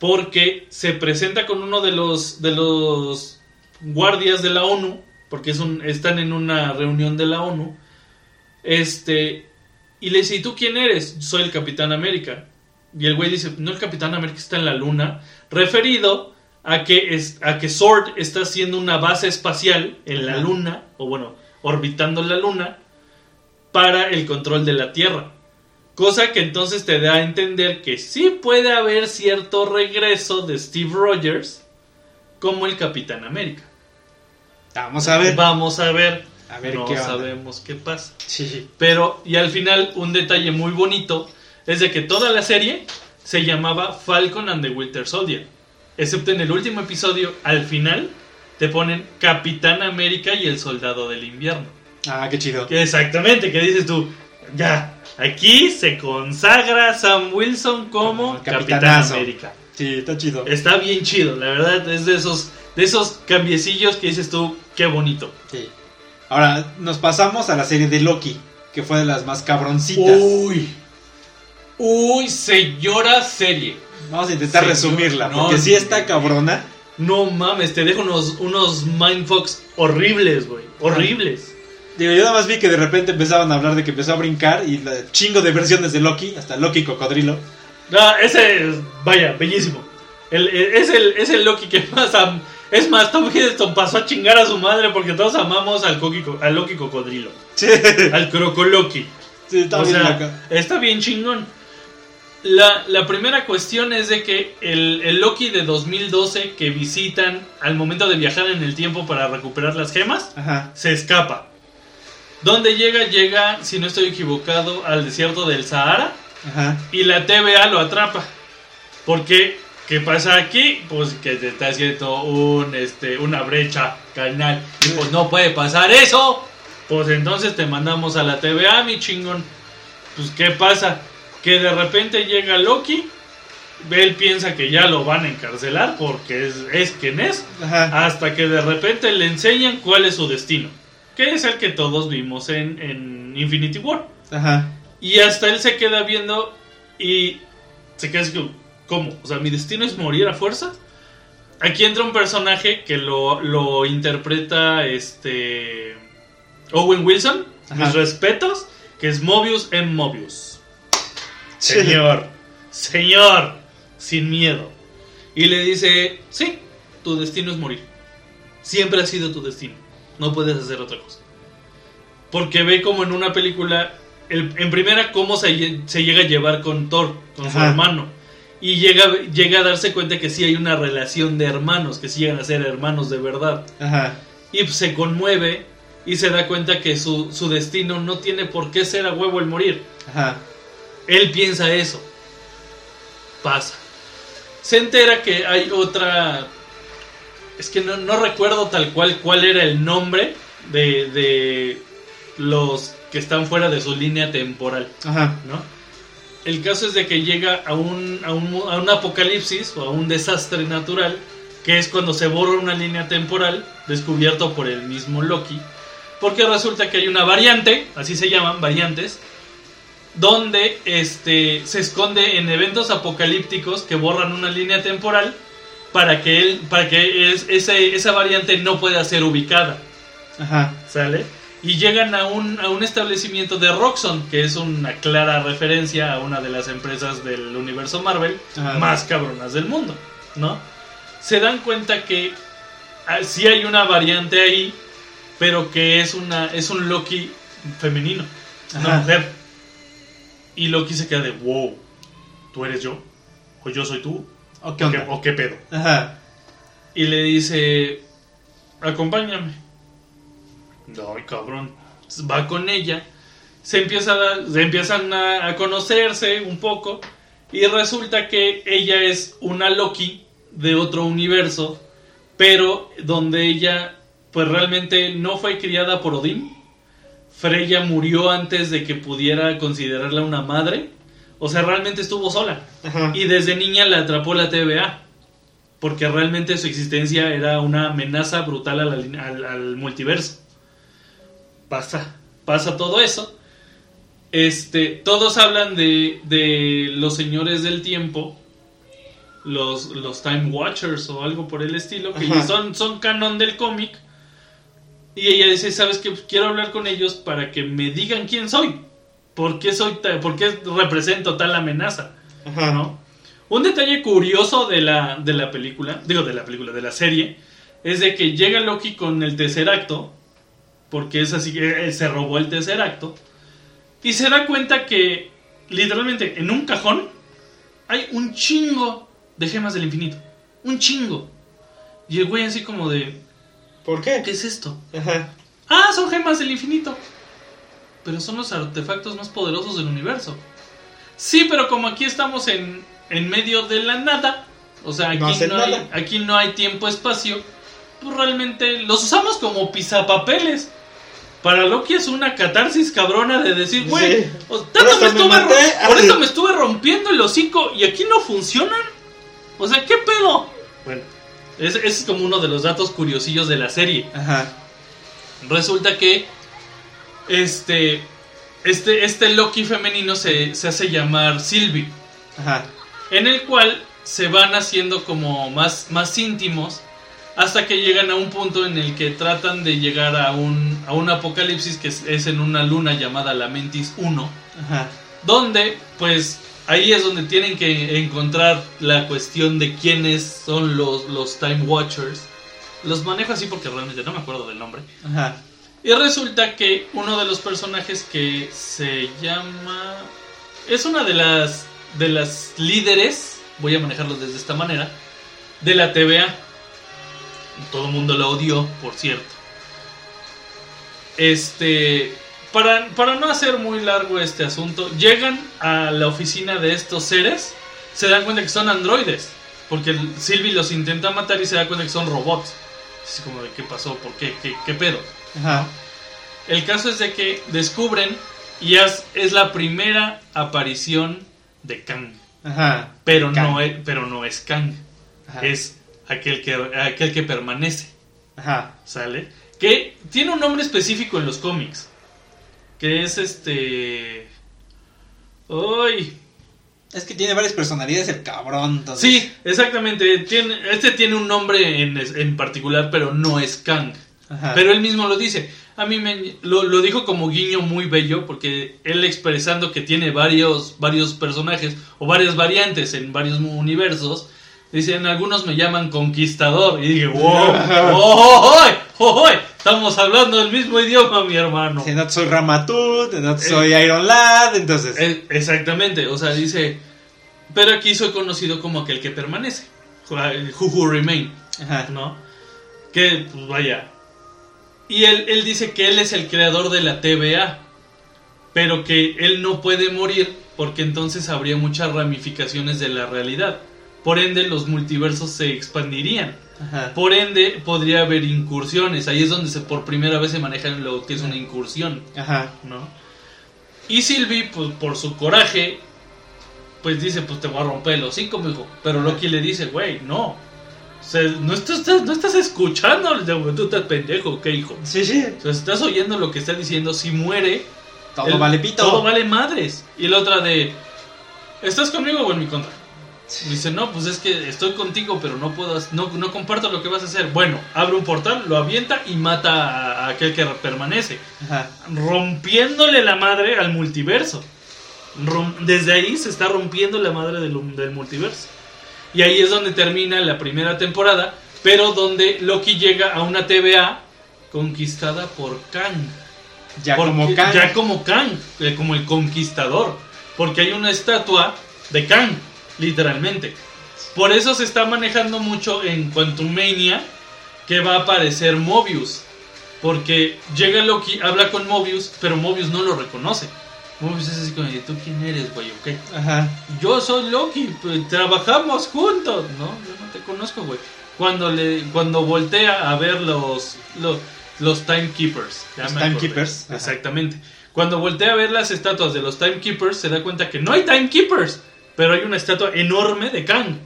porque se presenta con uno de los de los guardias de la ONU, porque es un, están en una reunión de la ONU. Este y le dice, "¿Y tú quién eres?" "Soy el Capitán América." Y el güey dice, "No, el Capitán América está en la luna", referido a que es a que Sword está haciendo una base espacial en la luna o bueno, orbitando la luna para el control de la Tierra. Cosa que entonces te da a entender que sí puede haber cierto regreso de Steve Rogers como el Capitán América. Vamos a ver. Vamos a ver. A ver no qué onda. sabemos qué pasa. Sí. Pero, y al final, un detalle muy bonito es de que toda la serie se llamaba Falcon and the Winter Soldier. Excepto en el último episodio, al final, te ponen Capitán América y el Soldado del Invierno. Ah, qué chido. Que exactamente, que dices tú, ya, aquí se consagra Sam Wilson como Como Capitán. América. Sí, está chido. Está bien chido, la verdad, es de esos, de esos cambiecillos que dices tú, qué bonito. Sí. Ahora, nos pasamos a la serie de Loki, que fue de las más cabroncitas. Uy, uy, señora serie. Vamos a intentar Señor, resumirla, no, porque sí no, está cabrona. No mames, te dejo unos, unos mindfucks horribles, güey. Horribles. Digo, yo nada más vi que de repente empezaban a hablar de que empezó a brincar y la chingo de versiones de Loki, hasta Loki Cocodrilo. No, ese es, vaya, bellísimo. El- el- es, el, es el Loki que más am- Es más, Tom Hiddleston pasó a chingar a su madre porque todos amamos al, Coqui- al Loki Cocodrilo. Sí, Al Crocoloki. sí está o bien sea, está bien chingón. La, la primera cuestión es de que el, el Loki de 2012 que visitan al momento de viajar en el tiempo para recuperar las gemas, Ajá. se escapa. ¿Dónde llega? Llega, si no estoy equivocado, al desierto del Sahara Ajá. y la TVA lo atrapa. Porque, ¿qué pasa aquí? Pues que te está haciendo un, este, una brecha, carnal. Y pues no puede pasar eso. Pues entonces te mandamos a la TVA, mi chingón. Pues, ¿qué pasa? Que de repente llega Loki. Él piensa que ya lo van a encarcelar porque es, es quien es. Ajá. Hasta que de repente le enseñan cuál es su destino. Que es el que todos vimos en, en Infinity War. Ajá. Y hasta él se queda viendo y se queda así como, ¿cómo? O sea, mi destino es morir a fuerza. Aquí entra un personaje que lo, lo interpreta este Owen Wilson. Ajá. Mis respetos. Que es Mobius en Mobius. Señor, señor, sin miedo. Y le dice, sí, tu destino es morir. Siempre ha sido tu destino. No puedes hacer otra cosa. Porque ve como en una película, el- en primera, cómo se, lle- se llega a llevar con Thor, con su hermano. Y llega, llega a darse cuenta que sí hay una relación de hermanos, que sí llegan a ser hermanos de verdad. Ajá. Y pues, se conmueve y se da cuenta que su, su destino no tiene por qué ser a huevo el morir. Ajá. Él piensa eso. Pasa. Se entera que hay otra... Es que no, no recuerdo tal cual cuál era el nombre de, de los que están fuera de su línea temporal, Ajá. ¿no? El caso es de que llega a un, a un, a un apocalipsis o a un desastre natural, que es cuando se borra una línea temporal descubierto por el mismo Loki, porque resulta que hay una variante, así se llaman, variantes, donde este, se esconde en eventos apocalípticos que borran una línea temporal para que, él, para que es- ese- esa variante no pueda ser ubicada. Ajá. ¿Sale? Y llegan a un, a un establecimiento de Roxxon, que es una clara referencia a una de las empresas del universo Marvel Ajá. más cabronas del mundo, ¿no? Se dan cuenta que ah, sí hay una variante ahí, pero que es, una, es un Loki femenino, una Ajá. mujer. Y Loki se queda de, wow, ¿tú eres yo? ¿O yo soy tú? ¿O qué ¿O qué, onda? o qué pedo? Ajá. Y le dice, acompáñame. Ay, cabrón. Va con ella. Se, empieza a- se empiezan a, a conocerse un poco. Y resulta que ella es una Loki de otro universo. Pero donde ella, pues realmente no fue criada por Odín. Freya murió antes de que pudiera considerarla una madre. O sea, realmente estuvo sola. Ajá. Y desde niña la atrapó la TVA. Porque realmente su existencia era una amenaza brutal al, al multiverso. Pasa, pasa todo eso. Este, todos hablan de, de los señores del tiempo. Los, los Time Watchers o algo por el estilo. Que Ajá. son, son canon del cómic. Y ella dice, ¿sabes qué? Quiero hablar con ellos para que me digan quién soy. ¿Por qué, soy por qué represento tal amenaza? Ajá. ¿no? Un detalle curioso de la, de la película, digo de la película, de la serie, es de que llega Loki con el tercer acto, porque es así que él se robó el tercer acto, y se da cuenta que literalmente en un cajón hay un chingo de gemas del infinito. Un chingo. Y el güey así como de, ¿Por qué? ¿qué es esto? Ajá. Ah, son gemas del infinito. Pero son los artefactos más poderosos del universo. Sí, pero como aquí estamos en, en medio de la nada, o sea, aquí No hay, aquí no hay tiempo-espacio, pues realmente los usamos como pisapapeles. Para Loki es una catarsis cabrona de decir, güey, Sí. tanto me estuve por eso me estuve rompiendo el hocico y aquí no funcionan. O sea, ¿qué pedo? Bueno, ese, es como uno de los datos curiosillos de la serie. Ajá. Resulta que este, este, este Loki femenino se, se hace llamar Sylvie, Ajá. en el cual se van haciendo como más, más íntimos hasta que llegan a un punto en el que tratan de llegar a un, a un apocalipsis que es, es en una luna llamada Lamentis 1, Ajá. donde pues ahí es donde tienen que encontrar la cuestión de quiénes son los, los Time Watchers. Los manejo así porque realmente no me acuerdo del nombre. Ajá. Y resulta que uno de los personajes que se llama. Es una de las. de las líderes. Voy a manejarlo desde esta manera. De la TVA. Todo el mundo la odió, por cierto. Este. Para, para no hacer muy largo este asunto, llegan a la oficina de estos seres. Se dan cuenta que son androides. Porque Sylvie los intenta matar y se da cuenta que son robots. Así como de qué pasó, por qué, qué, qué pedo. Ajá. El caso es de que descubren y es, es la primera aparición de Kang. Ajá. Pero Kang. no, es, pero no es Kang. Ajá. Es aquel que, aquel que permanece. Ajá. ¿Sale? Que tiene un nombre específico en los cómics. Que es este. ¡Ay! Es que tiene varias personalidades el cabrón. entonces- Sí, exactamente. Tiene, este tiene un nombre en, en particular, pero no es Kang. Ajá. Pero él mismo lo dice. A mí me lo, lo dijo como guiño muy bello porque él expresando que tiene varios varios personajes o varias variantes en varios universos. Dice, en algunos me llaman conquistador. Y dije, wow, oh, oh, oh, oh, estamos hablando del mismo idioma, mi hermano. Si no soy Ramatut, no soy Iron Lad, entonces. Eh, exactamente, o sea, dice, pero aquí soy conocido como aquel que permanece. El Who Who Remain. Ajá. ¿no? Que, pues vaya. Y él, él dice que él es el creador de la TVA, pero que él no puede morir porque entonces habría muchas ramificaciones de la realidad. Por ende, los multiversos se expandirían. Ajá. Por ende, podría haber incursiones. Ahí es donde se, por primera vez se maneja lo que es una incursión, Ajá. ¿no? Y Sylvie, pues por su coraje, pues dice, pues te voy a romper el hocico, mijo. Pero Loki le dice, güey, no. O sea, no estás, no estás escuchando, tú estás pendejo, ¿qué hijo? Sí, sí. O sea, estás oyendo lo que está diciendo, si muere, Todo el- vale pito. Todo vale madres. Y la otra de, ¿estás conmigo o en mi contra? Dice, no, pues es que estoy contigo, pero no puedo, no, no comparto lo que vas a hacer. Bueno, abre un portal, lo avienta y mata a, aquel que permanece, Ajá. rompiéndole la madre al multiverso. Rom- Desde ahí se está rompiendo la madre del, del multiverso. Y ahí es donde termina la primera temporada, pero donde Loki llega a una TVA conquistada por Kang. Ya Porque- como Kang. Ya como Kang, eh, como el conquistador. Porque hay una estatua de Kang, literalmente. Por eso se está manejando mucho en Quantum Mania que va a aparecer Mobius. Porque llega Loki, habla con Mobius, pero Mobius no lo reconoce. Mobius es así como, ¿y tú quién eres, güey? ¿O qué? Ajá. Yo soy Loki, pues, trabajamos juntos. No, yo no te conozco, güey. Cuando le cuando voltea a ver los los, los timekeepers. Los timekeepers. Exactamente. Cuando voltea a ver las estatuas de los timekeepers, se da cuenta que no hay timekeepers, pero hay una estatua enorme de Kang.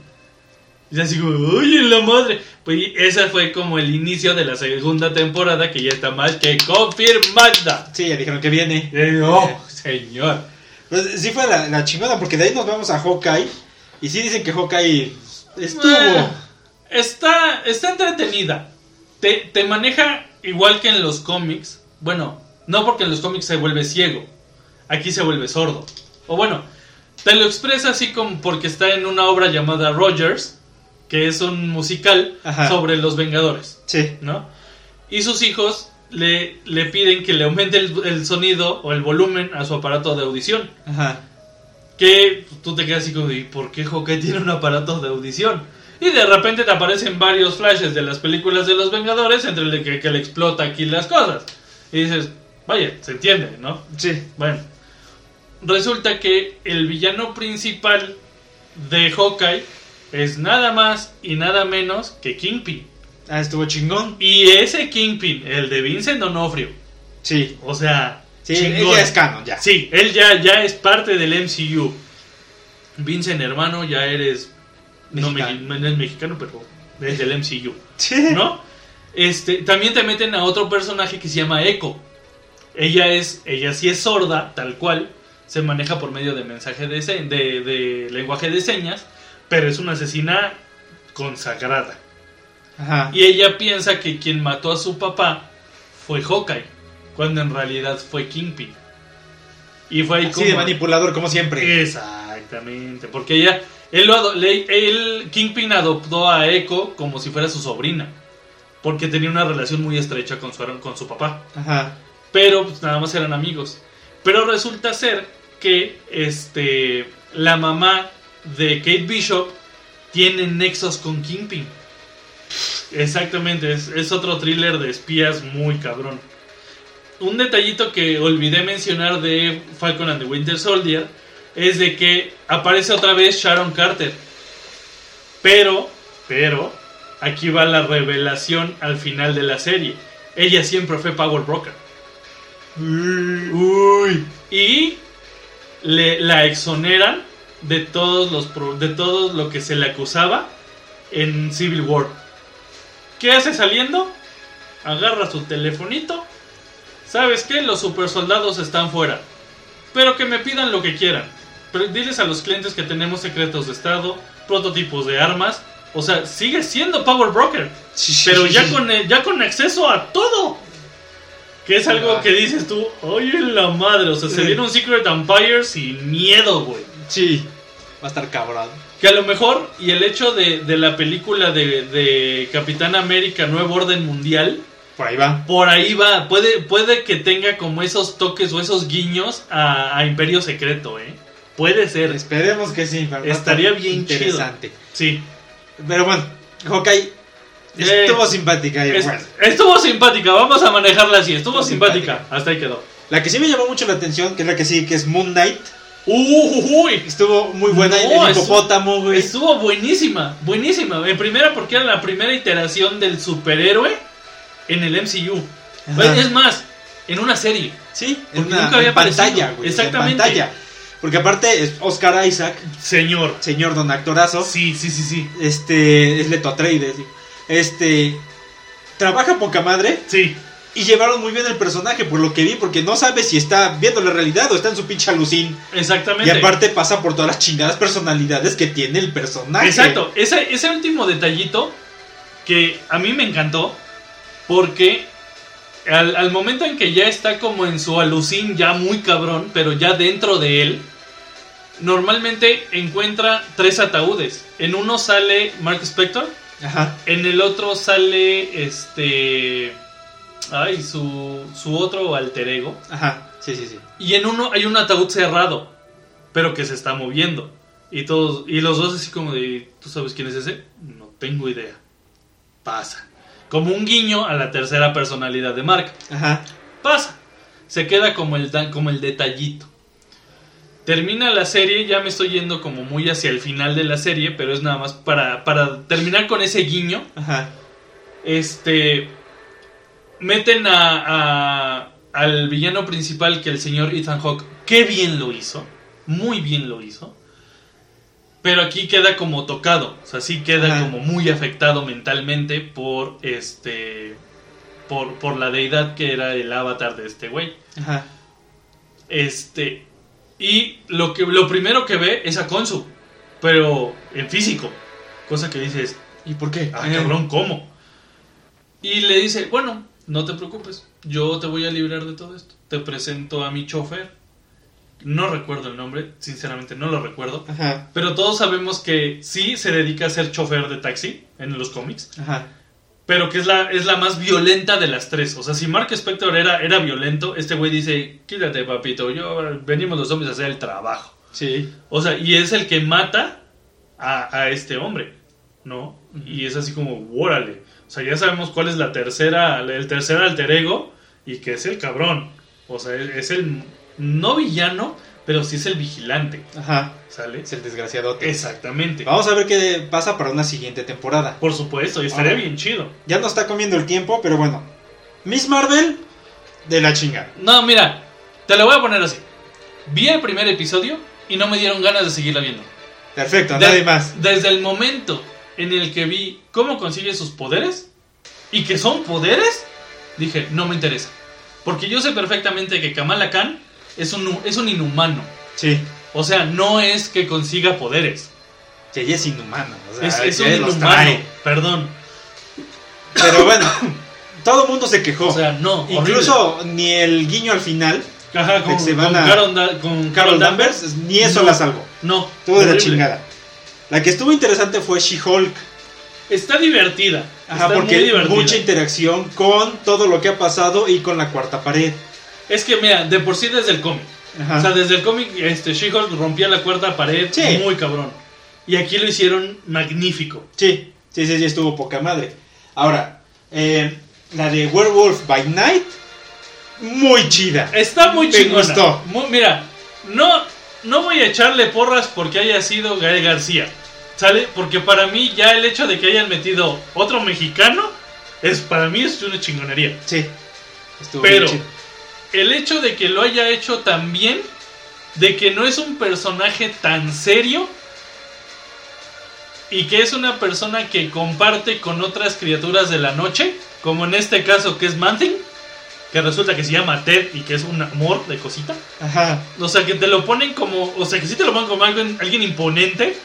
Y así como, oye, la madre. Pues y esa fue como el inicio de la segunda temporada que ya está más que confirmada. Sí, ya dijeron que viene. Eh, oh, señor. Pues sí fue la, la chingada, porque de ahí nos vamos a Hawkeye. Y sí dicen que Hawkeye estuvo. Eh, está, está entretenida. Te, te maneja igual que en los cómics. Bueno, no porque en los cómics se vuelve ciego. Aquí se vuelve sordo. O bueno, te lo expresa así como porque está en una obra llamada Rogers, que es un musical Ajá. sobre los Vengadores, Sí. ¿no? Y sus hijos le, le piden que le aumente el, el sonido o el volumen a su aparato de audición. Ajá. Que tú te quedas así como, ¿y por qué Hawkeye tiene un aparato de audición? Y de repente te aparecen varios flashes de las películas de los Vengadores entre el que, que le explota aquí las cosas. Y dices, vaya, se entiende, ¿no? Sí. Bueno, resulta que el villano principal de Hawkeye es nada más y nada menos que Kingpin. Ah, estuvo chingón. Y ese Kingpin, el de Vincent D'Onofrio, Sí. o sea, Sí, chingón. él ya es canon, ya. Sí, él ya, ya es parte del MCU. Vincent, hermano, ya eres. No, Mexicano. me- no es mexicano, pero es del MCU. Sí. ¿No? Este, también te meten a otro personaje que se llama Echo. Ella es, ella sí es sorda, tal cual. Se maneja por medio de mensaje de, se- de, de lenguaje de señas, pero es una asesina consagrada. Ajá. Y ella piensa que quien mató a su papá fue Hawkeye, cuando en realidad fue Kingpin. Y fue ahí Así de como- manipulador, como siempre. Exactamente, porque ella, él, lo él- Kingpin adoptó a Echo como si fuera su sobrina, porque tenía una relación muy estrecha con su, con su papá, Ajá. pero pues, nada más eran amigos. Pero resulta ser que este, la mamá de Kate Bishop tiene nexos con Kingpin. Exactamente, es, es otro thriller de espías muy cabrón. Un detallito que olvidé mencionar de Falcon and the Winter Soldier es de que aparece otra vez Sharon Carter. Pero, pero, aquí va la revelación al final de la serie. Ella siempre fue Power Broker. Uy. Y le, la exoneran de todos los pro- de todo lo que se le acusaba en Civil War. ¿Qué hace saliendo? Agarra su telefonito. ¿Sabes qué? Los super soldados están fuera. Pero que me pidan lo que quieran. Pero diles a los clientes que tenemos secretos de estado, prototipos de armas. O sea, sigue siendo Power Broker. Pero ya con, eh, ya con acceso a todo. Que es algo que dices tú, oye la madre, o sea, se viene un Secret Empire sin miedo, güey. Sí. Va a estar cabrón. Que a lo mejor, y el hecho de, de la película de, de Capitán América Nuevo Orden Mundial, Por ahí va. por ahí va, puede, puede que tenga como esos toques o esos guiños a, a Imperio Secreto, ¿eh? Puede ser, Esperemos que sí. Estaría bien interesante. sí. Pero bueno, Hawkeye Eh, estuvo simpática. y Es- estuvo simpática, vamos a manejarla así, estuvo Estuvo simpática. simpática. hasta ahí quedó. La que sí me llamó mucho la atención, que es la que sí, que es Moon Knight. Uy, Estuvo muy buena. No, el hipopótamo, güey. Estuvo buenísima, buenísima. En primera porque era la primera iteración del superhéroe en el MCU. Ajá. Es más, en una serie. Sí, en Porque una nunca había en pantalla, güey. Exactamente. En pantalla. Porque aparte es Oscar Isaac, Señor. señor don actorazo. Sí, sí, sí, sí. Este, es Leto Atreides. Este, trabaja poca madre. Sí, Y llevaron muy bien el personaje, por lo que vi, porque no sabe si está viendo la realidad o está en su pinche alucín. exactamente. Y aparte pasa por todas las chingadas personalidades que tiene el personaje. Exacto, ese, ese último detallito que a mí me encantó porque al, al momento en que ya está como en su alucín ya muy cabrón, pero ya dentro de él, normalmente encuentra tres ataúdes. En uno sale Mark Spector, Ajá. en el otro sale este... Ay, su, su otro alter ego. Ajá. Sí, sí, sí. Y en uno hay un ataúd cerrado, pero que se está moviendo. Y todos y los dos así como de, ¿tú sabes quién es ese? No tengo idea. Pasa. Como un guiño a la tercera personalidad de Mark. Ajá. Pasa. Se queda como el como el detallito. Termina la serie, ya me estoy yendo como muy hacia el final de la serie, pero es nada más para, para terminar con ese guiño. Ajá. Este. Meten a, a- al villano principal, que el señor Ethan Hawke, qué bien lo hizo. Muy bien lo hizo. Pero aquí queda como tocado. O sea, sí queda Ajá. como muy afectado mentalmente por este. Por, por la deidad que era el avatar de este güey. Ajá. Este. Y lo, que, lo primero que ve es a Konsu. Pero en físico. Cosa que dices, ¿Y por qué? Ah, Eh, cabrón, ¿cómo? Y le dice, bueno, no te preocupes, yo te voy a librar de todo esto. Te presento a mi chofer. No recuerdo el nombre, sinceramente no lo recuerdo. Ajá. Pero todos sabemos que sí se dedica a ser chofer de taxi en los cómics, Ajá. Pero que es la, es la más violenta de las tres. O sea, si Mark Spector era, era violento, este güey dice, quítate papito, yo venimos los hombres a hacer el trabajo. Sí. O sea, y es el que mata a, a este hombre, ¿no? Y es así como, órale. O sea, ya sabemos cuál es la tercera, el tercer alter ego y que es el cabrón. O sea, es el no villano, pero sí es el vigilante, Ajá. ¿sale? Es el desgraciadote. Exactamente. Vamos a ver qué pasa para una siguiente temporada. Por supuesto, y estaría Ahora. bien chido. Ya no está comiendo el tiempo, pero bueno. Miss Marvel, de la chingada. No, mira, te lo voy a poner así. Vi el primer episodio y no me dieron ganas de seguirla viendo. Perfecto, De- nadie más. Desde el momento en el que vi cómo consigue sus poderes y que son poderes, dije, no me interesa. Porque yo sé perfectamente que Kamala Khan es un, es un inhumano. Sí. O sea, no es que consiga poderes. Que ella es inhumana. O sea, Es, un inhumano. Perdón. Pero bueno, todo el mundo se quejó. O sea, no. Incluso ni el guiño al final. Ajá, con, se con van a- Carol, Da- con Carol Danvers, ni eso No. la salvó. No. Estuvo de la chingada. La que estuvo interesante fue She-Hulk. Está divertida. Ajá, está porque muy divertida. mucha interacción con todo lo que ha pasado y con la cuarta pared. Es que, mira, de por sí desde el cómic. Ajá. O sea, desde el cómic, este, She-Hulk rompía la cuarta pared Sí. muy cabrón. Y aquí lo hicieron magnífico. Sí, sí, sí, sí, estuvo poca madre. Ahora, eh, la de Werewolf by Night, muy chida. Está muy Me chingona. gustó. Mira, no, no voy a echarle porras porque haya sido Gael García. ¿Sale? Porque para mí ya el hecho de que hayan metido otro mexicano, es para mí es una chingonería. Sí, estuvo Pero chido. El hecho de que lo haya hecho tan bien, de que no es un personaje tan serio y que es una persona que comparte con otras criaturas de la noche, como en este caso que es Manthing, que resulta que se llama Ted y que es un amor de cosita. Ajá, O sea, que te lo ponen como, o sea, que sí te lo ponen como alguien, alguien imponente,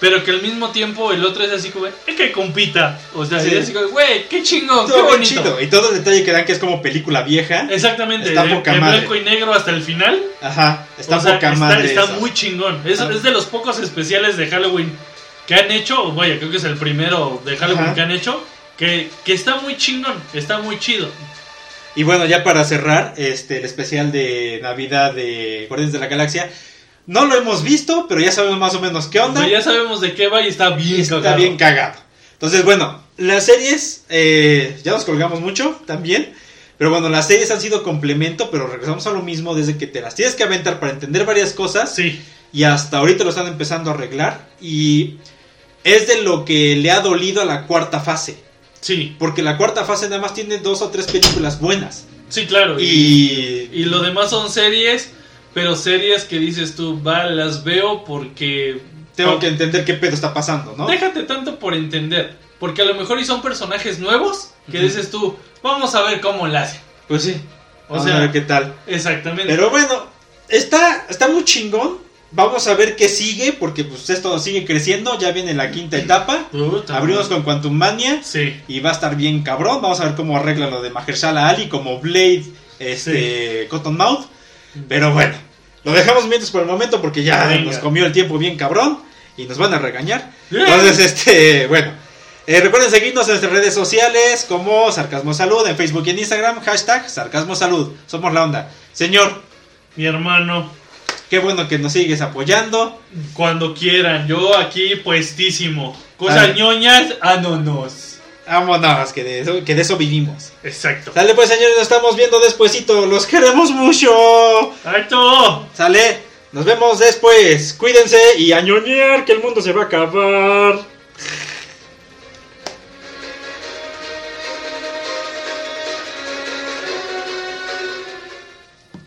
pero que al mismo tiempo el otro es así como, es que compita. O sea, Sí. es así como, güey, qué chingón, qué estuvo bien bonito. chido. Y todo el detalle que dan que es como película vieja. Exactamente, Está de- poca en madre. blanco y negro hasta el final. Ajá, está O sea, poca está, madre. está eso. muy chingón. Es, Ah. es de los pocos especiales de Halloween que han hecho, vaya, creo que es el primero de Halloween Ajá. que han hecho, que, que está muy chingón, está muy chido. Y bueno, ya para cerrar, este, el especial de Navidad de Guardianes de la Galaxia. No lo hemos visto, pero ya sabemos más o menos qué onda. sea, ya sabemos de qué va y está bien está cagado. bien cagado. Entonces, bueno, las series, eh, ya nos colgamos mucho también. Pero bueno, las series han sido complemento, pero regresamos a lo mismo desde que te las tienes que aventar para entender varias cosas. Sí. Y hasta ahorita lo están empezando a arreglar. Y es de lo que le ha dolido a la cuarta fase. Sí. Porque la cuarta fase nada más tiene dos o tres películas buenas. Sí, claro. Y... Y lo demás son series, pero series que dices tú, va, las veo porque... Tengo que entender qué pedo está pasando, ¿no? Déjate tanto por entender. Porque a lo mejor y son personajes nuevos que dices tú, vamos a ver cómo la hacen. Pues sí. O Vamos sea, a ver qué tal. Exactamente. Pero bueno, está, está muy chingón. Vamos a ver qué sigue, porque pues esto sigue creciendo. Ya viene la quinta etapa. Puta Abrimos con Quantum Mania. Sí. Y va a estar bien cabrón. Vamos a ver cómo arregla lo de Mahershala Ali como Blade, este, Cottonmouth. Pero bueno, lo dejamos mientras por el momento porque ya Venga. nos comió el tiempo bien cabrón y nos van a regañar. Entonces, este, bueno. eh, recuerden seguirnos en nuestras redes sociales como Sarcasmo Salud en Facebook y en Instagram, hashtag Sarcasmo Salud. Somos la onda. Señor, Mi hermano, qué bueno que nos sigues apoyando. cuando quieran, yo aquí puestísimo. Cosas ñoñas, anonos. Vámonos, que de eso, que de eso vivimos. Exacto. Sale pues señores, nos estamos viendo despuesito. Los queremos mucho. ¡Alto! Sale, nos vemos después. Cuídense y a ñoñar que el mundo se va a acabar.